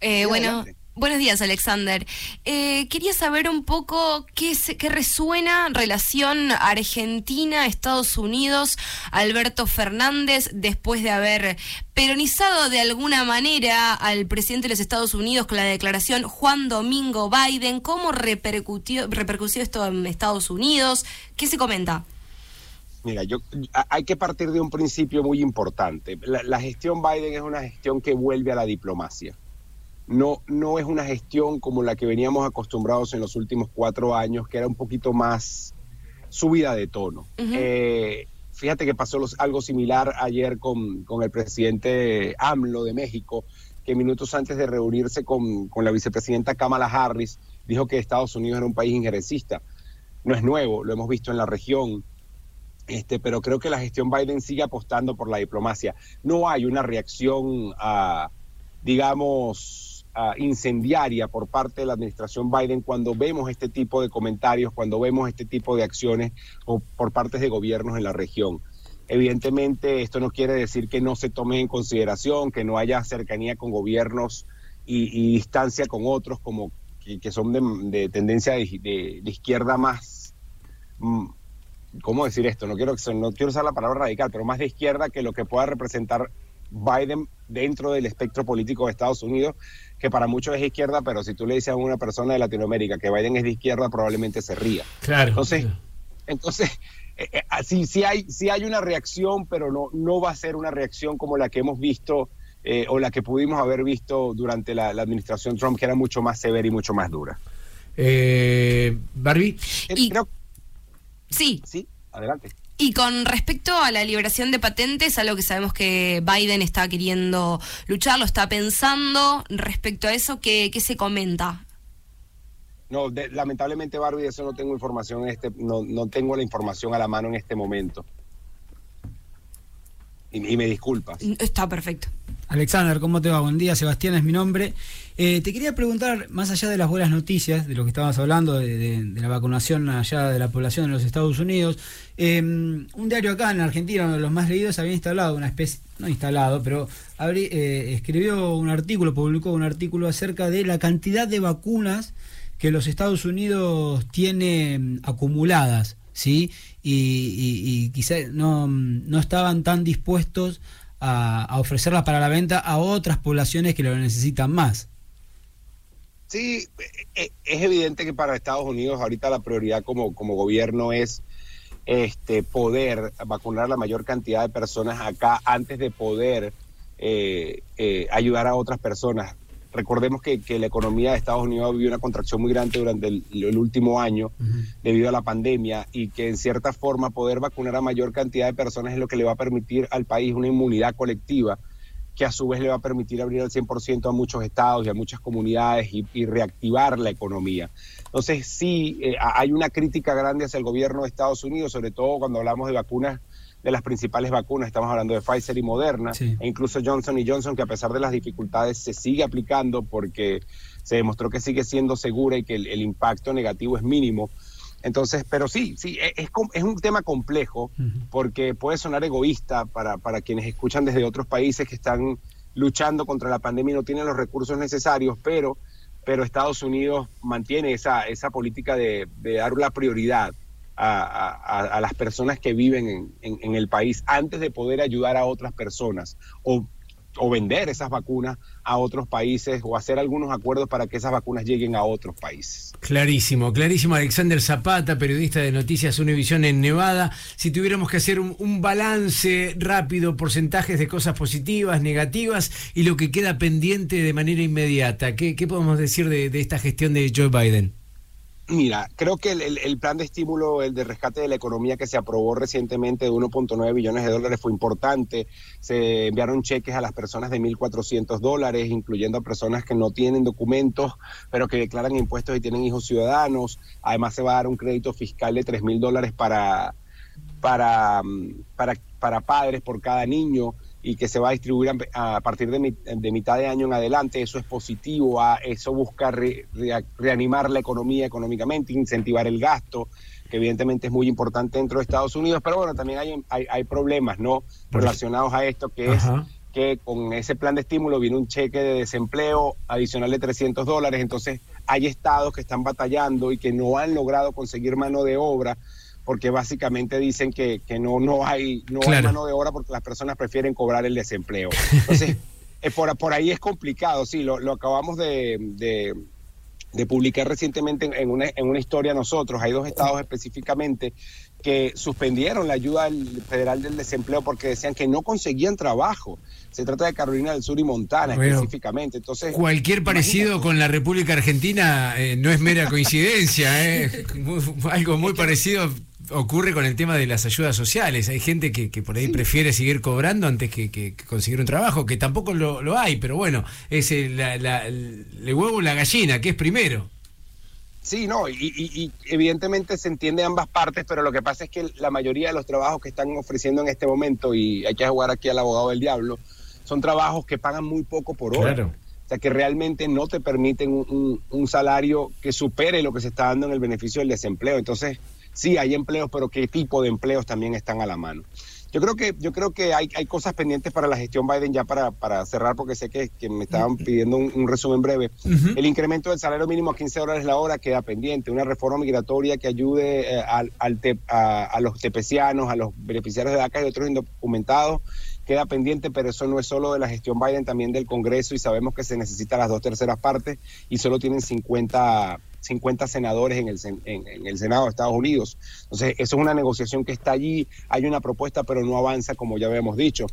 Eh, bueno, buenos días, Alexander. Eh, quería saber un poco qué, se- qué resuena relación Argentina-Estados Unidos, Alberto Fernández, después de haber peronizado de alguna manera al presidente de los Estados Unidos con la declaración Juan Domingo Biden. ¿Cómo repercutió, repercutió esto en Estados Unidos? ¿Qué se comenta? Mira, yo hay que partir de un principio muy importante. La, la gestión Biden es una gestión que vuelve a la diplomacia. No, no es una gestión como la que veníamos acostumbrados en los últimos cuatro años, que era un poquito más subida de tono. Eh, fíjate que pasó los- algo similar ayer con, con el presidente AMLO de México, que minutos antes de reunirse con, con la vicepresidenta Kamala Harris, dijo que Estados Unidos era un país injerencista. No es nuevo, lo hemos visto en la región. Este, pero creo que la gestión Biden sigue apostando por la diplomacia. No hay una reacción, ah, digamos, ah, incendiaria por parte de la administración Biden cuando vemos este tipo de comentarios, cuando vemos este tipo de acciones o por partes de gobiernos en la región. Evidentemente, esto no quiere decir que no se tome en consideración, que no haya cercanía con gobiernos y, distancia con otros, como que, son de, de tendencia de, de- de izquierda más, mm, ¿cómo decir esto? No quiero, no quiero usar la palabra radical, pero más de izquierda que lo que pueda representar Biden dentro del espectro político de Estados Unidos, que para muchos es izquierda, pero si tú le dices a una persona de Latinoamérica que Biden es de izquierda, probablemente se ría. Claro. Entonces, entonces eh, eh, sí, sí, hay, sí hay una reacción, pero no, no va a ser una reacción como la que hemos visto eh, o la que pudimos haber visto durante la, la administración Trump, que era mucho más severa y mucho más dura. Eh, Barbie. Sí. Sí, adelante. Y con respecto a la liberación de patentes, algo que sabemos que Biden está queriendo luchar, lo está pensando. Respecto a eso, ¿qué, qué se comenta? No, de- lamentablemente, Barbie, de eso no tengo información en este, no, no tengo la información a la mano en este momento. Y, y me disculpas. Está perfecto. Alexander, ¿cómo te va? Buen día, Sebastián es mi nombre. Eh, te quería preguntar, más allá de las buenas noticias, de lo que estabas hablando, de, la vacunación allá de la población en los Estados Unidos, eh, un diario acá en Argentina, uno de los más leídos, había instalado una especie, no instalado, pero eh, escribió un artículo, publicó un artículo acerca de la cantidad de vacunas que los Estados Unidos tiene acumuladas, ¿sí? Y, y, y quizá no, no estaban tan dispuestos a ofrecerlas para la venta a otras poblaciones que lo necesitan más. Sí, eh, es evidente que para Estados Unidos ahorita la prioridad como, como gobierno es este poder vacunar a la mayor cantidad de personas acá antes de poder eh, eh, ayudar a otras personas. Recordemos que, que la economía de Estados Unidos vivió una contracción muy grande durante el, el último año debido a la pandemia y que en cierta forma poder vacunar a mayor cantidad de personas es lo que le va a permitir al país una inmunidad colectiva que a su vez le va a permitir abrir al 100% a muchos estados y a muchas comunidades y, y reactivar la economía. Entonces sí, eh, hay una crítica grande hacia el gobierno de Estados Unidos, sobre todo cuando hablamos de vacunas, de las principales vacunas, estamos hablando de Pfizer y Moderna, e incluso Johnson y Johnson, que a pesar de las dificultades se sigue aplicando porque se demostró que sigue siendo segura y que el, el impacto negativo es mínimo. Entonces, pero sí, sí, e- es, es un tema complejo porque puede sonar egoísta para, para quienes escuchan desde otros países que están luchando contra la pandemia y no tienen los recursos necesarios, pero, pero Estados Unidos mantiene esa, esa política de, de dar la prioridad a, a- a- a las personas que viven en, en- en el país antes de poder ayudar a otras personas o, o vender esas vacunas a otros países o hacer algunos acuerdos para que esas vacunas lleguen a otros países. Clarísimo, clarísimo. Alexander Zapata, periodista de Noticias Univisión en Nevada. Si tuviéramos que hacer un, balance rápido, porcentajes de cosas positivas, negativas y lo que queda pendiente de manera inmediata, ¿qué, podemos decir de, de esta gestión de Joe Biden? Mira, creo que el, plan de estímulo, el de rescate de la economía que se aprobó recientemente de 1.9 billones de dólares fue importante. Se enviaron cheques a las personas de 1.400 dólares, incluyendo a personas que no tienen documentos, pero que declaran impuestos y tienen hijos ciudadanos. Además, se va a dar un crédito fiscal de 3 mil dólares para, para, mm, para, para padres por cada niño y que se va a distribuir a, a partir de, mi- de mitad de año en adelante. Eso es positivo, a- eso busca re- rea- reanimar la economía económicamente, incentivar el gasto, que evidentemente es muy importante dentro de Estados Unidos, pero bueno, también hay, hay, hay problemas no relacionados a esto, que es que con ese plan de estímulo viene un cheque de desempleo adicional de 300 dólares, entonces hay estados que están batallando y que no han logrado conseguir mano de obra porque básicamente dicen que, que no, no, hay, no hay mano de obra porque las personas prefieren cobrar el desempleo. Entonces, eh, por, por ahí es complicado, sí, lo, lo acabamos de, de- de publicar recientemente en, en una, en una historia nosotros. Hay dos estados específicamente que suspendieron la ayuda federal del desempleo porque decían que no conseguían trabajo. Se trata de Carolina del Sur y Montana Bueno, específicamente. Entonces, Cualquier parecido con la República Argentina eh, no es mera coincidencia, eh. Muy- algo muy parecido ocurre con el tema de las ayudas sociales. Hay gente que, que por ahí prefiere seguir cobrando antes que, que- que conseguir un trabajo, que tampoco lo, lo hay, pero bueno, es el, la- la- el huevo o la gallina, que es primero. Sí, no, y, y- y evidentemente se entiende ambas partes, pero lo que pasa es que la mayoría de los trabajos que están ofreciendo en este momento, y hay que jugar aquí al abogado del diablo, son trabajos que pagan muy poco por hora. Claro. O sea, que realmente no te permiten un, un- un salario que supere lo que se está dando en el beneficio del desempleo. Entonces, sí, hay empleos, pero ¿qué tipo de empleos también están a la mano? Yo creo que, yo creo que hay, hay cosas pendientes para la gestión Biden ya para, para cerrar, porque sé que, que me estaban pidiendo un, un resumen breve. El incremento del salario mínimo a 15 dólares la hora queda pendiente. Una reforma migratoria que ayude eh, al, al te- a, a los tepecianos, a los beneficiarios de DACA y otros indocumentados queda pendiente, pero eso no es solo de la gestión Biden, también del Congreso y sabemos que se necesitan las dos terceras partes y solo tienen 50, 50 senadores en el, sen- en, en el Senado de Estados Unidos. Entonces, eso es una negociación que está allí, hay una propuesta, pero no avanza como ya habíamos dicho.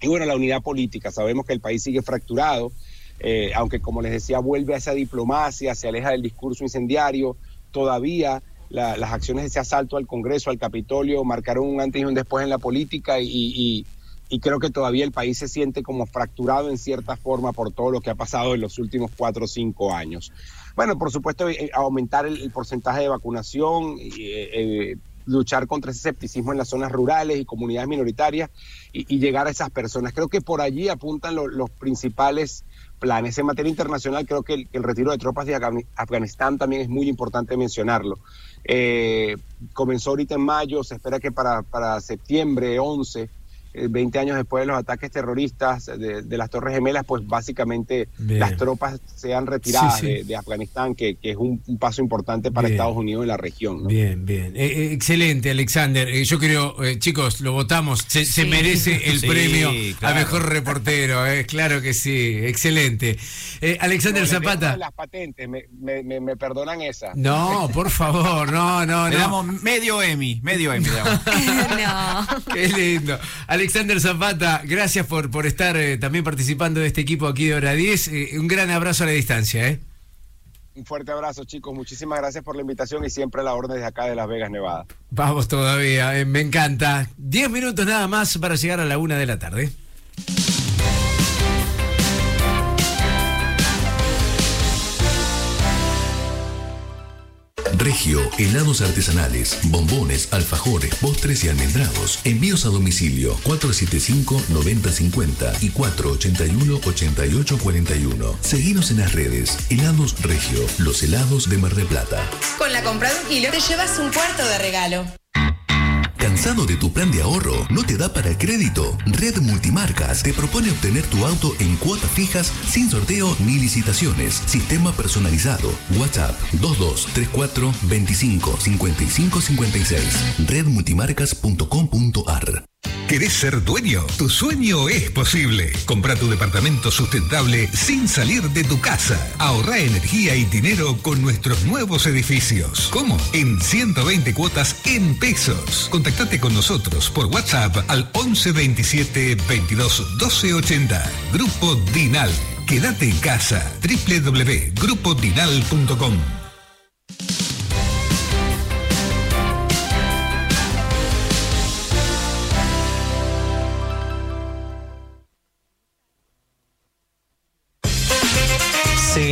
Y bueno, la unidad política, sabemos que el país sigue fracturado, eh, aunque como les decía, vuelve a esa diplomacia, se aleja del discurso incendiario, todavía la- las acciones de ese asalto al Congreso, al Capitolio, marcaron un antes y un después en la política y- y creo que todavía el país se siente como fracturado en cierta forma por todo lo que ha pasado en los últimos cuatro o cinco años. Bueno, por supuesto, eh, aumentar el, porcentaje de vacunación, eh, eh, luchar contra ese escepticismo en las zonas rurales y comunidades minoritarias y, llegar a esas personas. Creo que por allí apuntan lo- los principales planes. En materia internacional, creo que el, el retiro de tropas de Afgani- Afganistán también es muy importante mencionarlo. Eh, comenzó ahorita en mayo, se espera que para, para septiembre 11, eh, 20 años después de los ataques terroristas de, de las Torres Gemelas, pues básicamente Bien. las tropas sean retiradas Sí, sí. De, de Afganistán, que, que es un, un paso importante para Bien. Estados Unidos y la región. ¿no? Bien, bien. Eh, eh, excelente, Alexander. Eh, yo creo, eh, chicos, lo votamos. Se, se merece el Sí, premio claro. a mejor reportero. eh, claro que sí. Excelente. Eh, Alexander No, Zapata. Las patentes, me, me, me, me perdonan esa. No, por favor, no, no, Le no. damos medio Emmy, medio Emmy. le damos. no. Qué lindo. Alexander Zapata, gracias por, por estar eh, también participando de este equipo aquí de Hora 10. Eh, un gran abrazo a la distancia, ¿eh? Un fuerte abrazo, chicos. Muchísimas gracias por la invitación y siempre a la orden desde acá de Las Vegas, Nevada. Vamos todavía, eh, me encanta. Diez minutos nada más para llegar a la una de la tarde. Regio, helados artesanales, bombones, alfajores, postres y almendrados. Envíos a domicilio 475-9050 y 481-8841. Seguinos en las redes. Helados Regio, los helados de Mar del Plata. Con la compra de un kilo te llevas un cuarto de regalo. ¿Cansado de tu plan de ahorro? ¿No te da para el crédito? Red Multimarcas te propone obtener tu auto en cuotas fijas sin sorteo ni licitaciones. Sistema personalizado. WhatsApp 2234 25 55 56. Redmultimarcas.com.ar ¿Querés ser dueño? Tu sueño es posible. Compra tu departamento sustentable sin salir de tu casa. Ahorra energía y dinero con nuestros nuevos edificios. ¿Cómo? En 120 cuotas en pesos. Contactate con nosotros por WhatsApp al 11 27 22 12 80. Grupo Dinal. Quédate en casa. www.grupodinal.com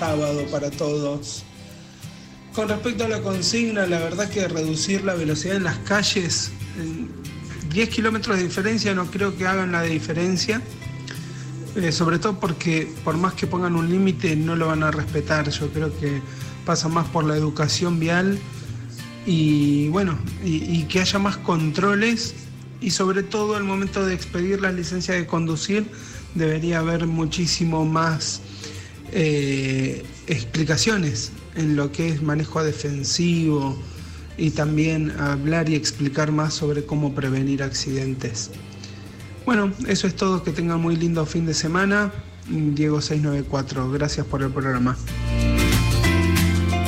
Sábado para todos. Con respecto a la consigna, la verdad que reducir la velocidad en las calles, en 10 kilómetros de diferencia no creo que hagan la diferencia. Eh, sobre todo porque por más que pongan un límite no lo van a respetar. Yo creo que pasa más por la educación vial y bueno, y, y que haya más controles y sobre todo al momento de expedir la licencia de conducir debería haber muchísimo más eh, explicaciones en lo que es manejo defensivo y también hablar y explicar más sobre cómo prevenir accidentes. Bueno, eso es todo, que tengan muy lindo fin de semana. Diego 694, gracias por el programa.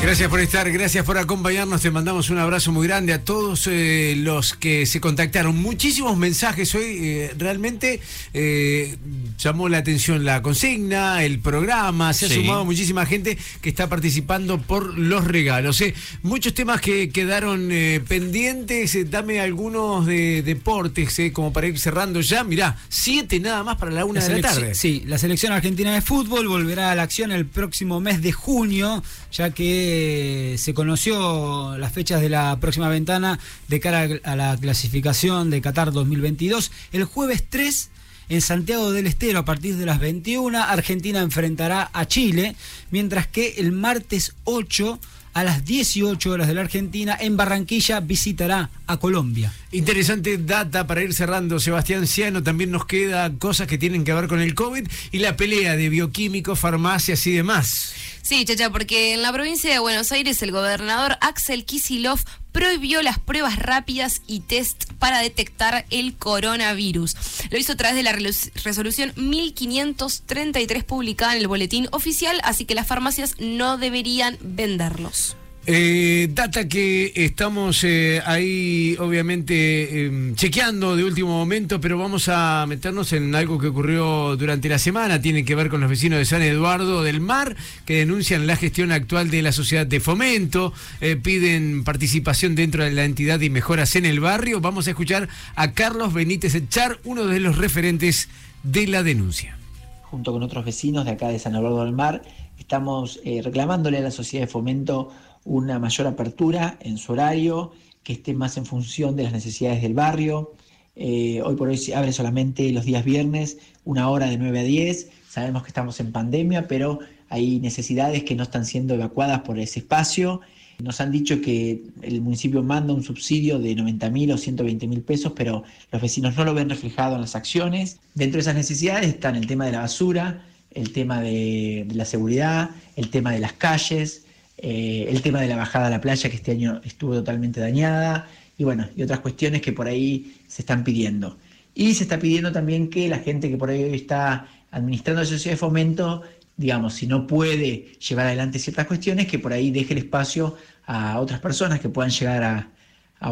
Gracias por estar, gracias por acompañarnos. Te mandamos un abrazo muy grande a todos eh, los que se contactaron. Muchísimos mensajes hoy. eh, realmente eh, llamó la atención la consigna, el programa. Se ha sumado muchísima gente que está participando por los regalos. Muchos temas que quedaron pendientes. dame algunos de deportes, como para ir cerrando ya. Mirá, siete nada más para la una La de la tarde. Sí, la selección argentina de fútbol volverá a la acción el próximo mes de junio, ya que se conoció las fechas de la próxima ventana de cara a la clasificación de Qatar 2022. El jueves 3 en Santiago del Estero a partir de las 21 Argentina enfrentará a Chile, mientras que el martes 8 a las 18 horas de la Argentina en Barranquilla visitará a Colombia. Interesante data para ir cerrando, Sebastián Ciano. También nos queda cosas que tienen que ver con el COVID y la pelea de bioquímicos, farmacias y demás. Sí, chacha, porque en la provincia de Buenos Aires el gobernador Axel Kisilov prohibió las pruebas rápidas y test para detectar el coronavirus. Lo hizo a través de la resolución 1533 publicada en el boletín oficial, así que las farmacias no deberían venderlos. Eh, data que estamos eh, ahí obviamente eh, chequeando de último momento, pero vamos a meternos en algo que ocurrió durante la semana. Tiene que ver con los vecinos de San Eduardo del Mar, que denuncian la gestión actual de la sociedad de fomento, eh, piden participación dentro de la entidad y mejoras en el barrio. Vamos a escuchar a Carlos Benítez Echar, uno de los referentes de la denuncia. junto con otros vecinos de acá de San Eduardo del Mar, estamos reclamándole a la sociedad de fomento una mayor apertura en su horario, que esté más en función de las necesidades del barrio. Eh, hoy por hoy se abre solamente los días viernes, una hora de 9 a 10. Sabemos que estamos en pandemia, pero hay necesidades que no están siendo evacuadas por ese espacio. Nos han dicho que el municipio manda un subsidio de 90 mil o 120 mil pesos, pero los vecinos no lo ven reflejado en las acciones. Dentro de esas necesidades están el tema de la basura, el tema de, de la seguridad, el tema de las calles, eh, el tema de la bajada a la playa que este año estuvo totalmente dañada y bueno, y otras cuestiones que por ahí se están pidiendo. Y se está pidiendo también que la gente que por ahí hoy está administrando sociedad de fomento, digamos, si no puede llevar adelante ciertas cuestiones, que por ahí deje el espacio a otras personas que puedan llegar a,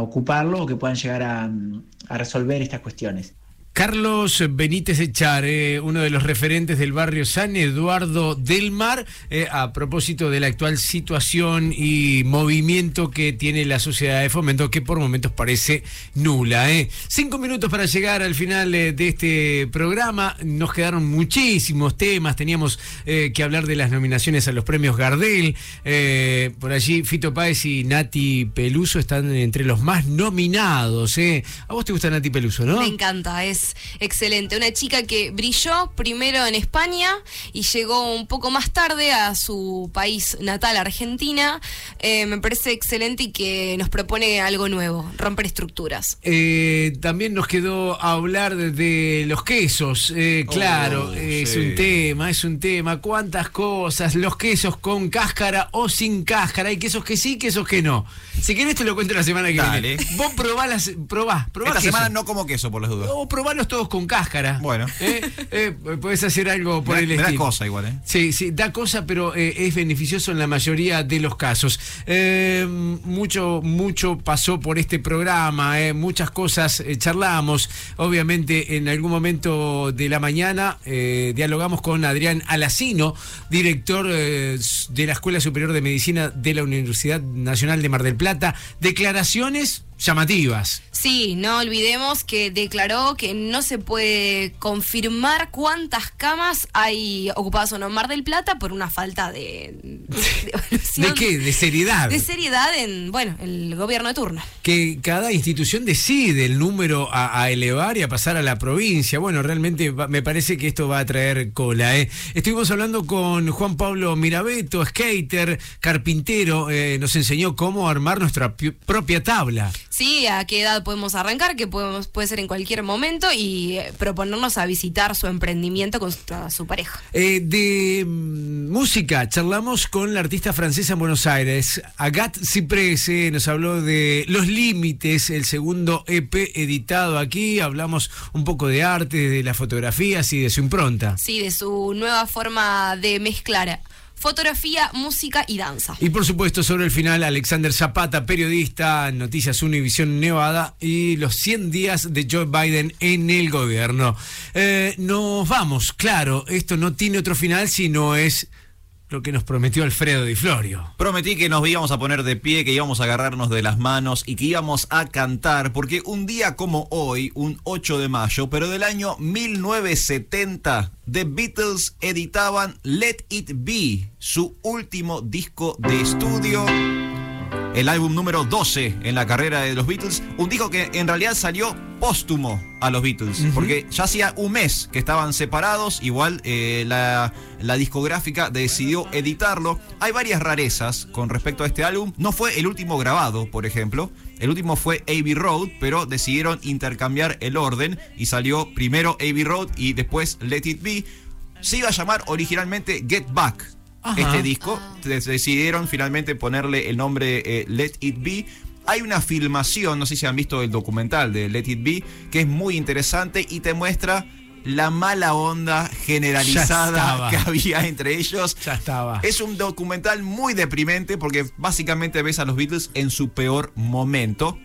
ocuparlo o que puedan llegar a resolver estas cuestiones. Carlos Benítez Echar, eh, uno de los referentes del barrio San Eduardo del Mar, eh, a propósito de la actual situación y movimiento que tiene la sociedad de fomento, que por momentos parece nula. eh. Cinco minutos para llegar al final eh, de este programa. Nos quedaron muchísimos temas. Teníamos que hablar de las nominaciones a los premios Gardel. Por allí, Fito Páez y Nati Peluso están entre los más nominados. A vos te gusta Nati Peluso, ¿no? Me encanta, es excelente. Una chica que brilló primero en España y llegó un poco más tarde a su país natal, Argentina. Eh, me parece excelente y que nos propone algo nuevo, romper estructuras. Eh, también nos quedó hablar de, de los quesos. Eh, claro, Oh, es sí. un tema, es un tema. ¿Cuántas cosas? Los quesos con cáscara o sin cáscara. Hay quesos que sí, quesos que no. Si querés te lo cuento la semana que Dale. viene. Vos probá las, probá, probá Esta queso. semana no como queso, por las dudas. O probalos todos con cáscara. Bueno. Eh, eh, podés hacer algo por Me el me da estilo. cosa igual, ¿eh? Sí, sí, da cosa, pero eh, es beneficioso en la mayoría de los casos. Mucho, mucho pasó por este programa, muchas cosas charlamos. Obviamente, en algún momento de la mañana dialogamos con Adrián Alacino, director de la Escuela Superior de Medicina de la Universidad Nacional de Mar del Plata. Declaraciones llamativas. Sí, no olvidemos que declaró que no se puede confirmar cuántas camas hay ocupadas o no en Mar del Plata por una falta de, de. ¿De qué? De seriedad. De seriedad en, bueno, el gobierno de turno. que cada institución decide el número a, a elevar y a pasar a la provincia. Bueno, realmente va- me parece que esto va a traer cola. ¿eh? Estuvimos hablando con Juan Pablo Mirabeto, skater, carpintero, eh, nos enseñó cómo armar nuestra pi- propia tabla. Sí, a qué edad podemos arrancar, que podemos, puede ser en cualquier momento, y eh, proponernos a visitar su emprendimiento con su, su pareja. Eh, de mm, música, charlamos con la artista francesa en Buenos Aires, Agathe Ciprés, eh, nos habló de Los Límites, el segundo EP editado aquí, hablamos un poco de arte, de las fotografías y de su impronta. Sí, de su nueva forma de mezclar fotografía, música y danza. Y por supuesto, sobre el final, Alexander Zapata, periodista, Noticias Univisión Nevada y los 100 días de Joe Biden en el gobierno. Eh, nos vamos, claro, esto no tiene otro final si no es lo que nos prometió Alfredo Di Florio. Prometí que nos íbamos a poner de pie, que íbamos a agarrarnos de las manos y que íbamos a cantar, porque un día como hoy, un 8 de mayo, pero del año 1970, The Beatles editaban Let It Be, su último disco de estudio el álbum número 12 en la carrera de los Beatles, un disco que en realidad salió póstumo a los Beatles, porque ya hacía un mes que estaban separados, igual eh, la, la discográfica decidió editarlo. Hay varias rarezas con respecto a este álbum, no fue el último grabado, por ejemplo, el último fue Abbey Road, pero decidieron intercambiar el orden y salió primero Abbey Road y después Let It Be. Se iba a llamar originalmente Get Back, Ajá. este disco. Decidieron finalmente ponerle el nombre eh, Let It Be. Hay una filmación, no sé si han visto el documental de Let It Be, que es muy interesante y te muestra la mala onda generalizada que había entre ellos. Ya estaba. Es un documental muy deprimente porque básicamente ves a los Beatles en su peor momento.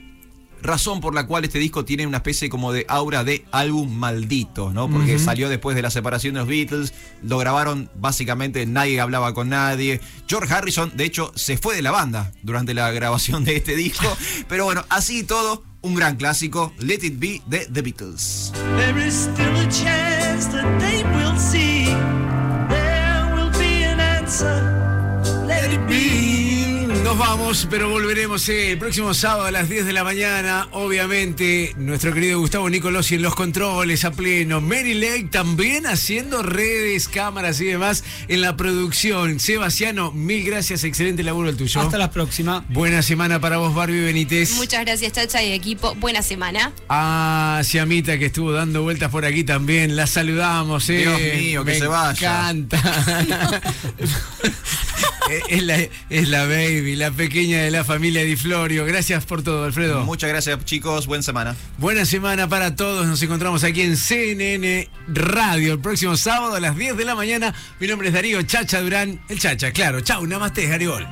Razón por la cual este disco tiene una especie como de aura de álbum maldito, ¿no? Porque salió después de la separación de los Beatles, lo grabaron básicamente, nadie hablaba con nadie. George Harrison, de hecho, se fue de la banda durante la grabación de este disco. Pero bueno, así y todo, un gran clásico, Let It Be de The Beatles. There is still a chance that they will see. There will be an answer. Let it be. Nos vamos, pero volveremos eh, el próximo sábado a las 10 de la mañana. Obviamente, nuestro querido Gustavo Nicolosi en los controles a pleno. Mary Lake también haciendo redes, cámaras y demás en la producción. Sebastiano, mil gracias, excelente laburo el tuyo. Hasta la próxima. Buena semana para vos, Barbie Benítez. Muchas gracias, Chacha y equipo. Buena semana. A Siamita que estuvo dando vueltas por aquí también. La saludamos, eh. Dios mío, que Me se vaya. encanta. es, la, es la baby, la pequeña de la familia Di Florio. Gracias por todo, Alfredo. Muchas gracias, chicos. Buena semana. Buena semana para todos. Nos encontramos aquí en CNN Radio el próximo sábado a las 10 de la mañana. Mi nombre es Darío Chacha Durán. El Chacha, claro. Chau, namaste, Garibol.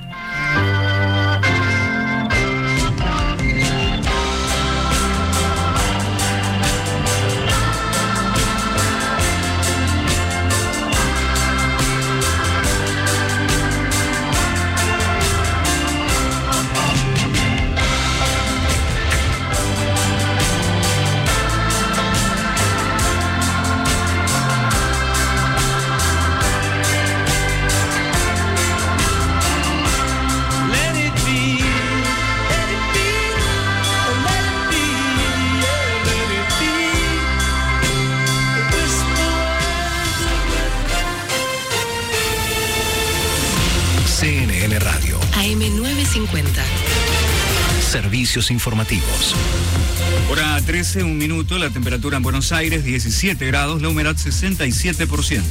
Informativos. Hora 13, un minuto, la temperatura en Buenos Aires 17 grados, la humedad 67%.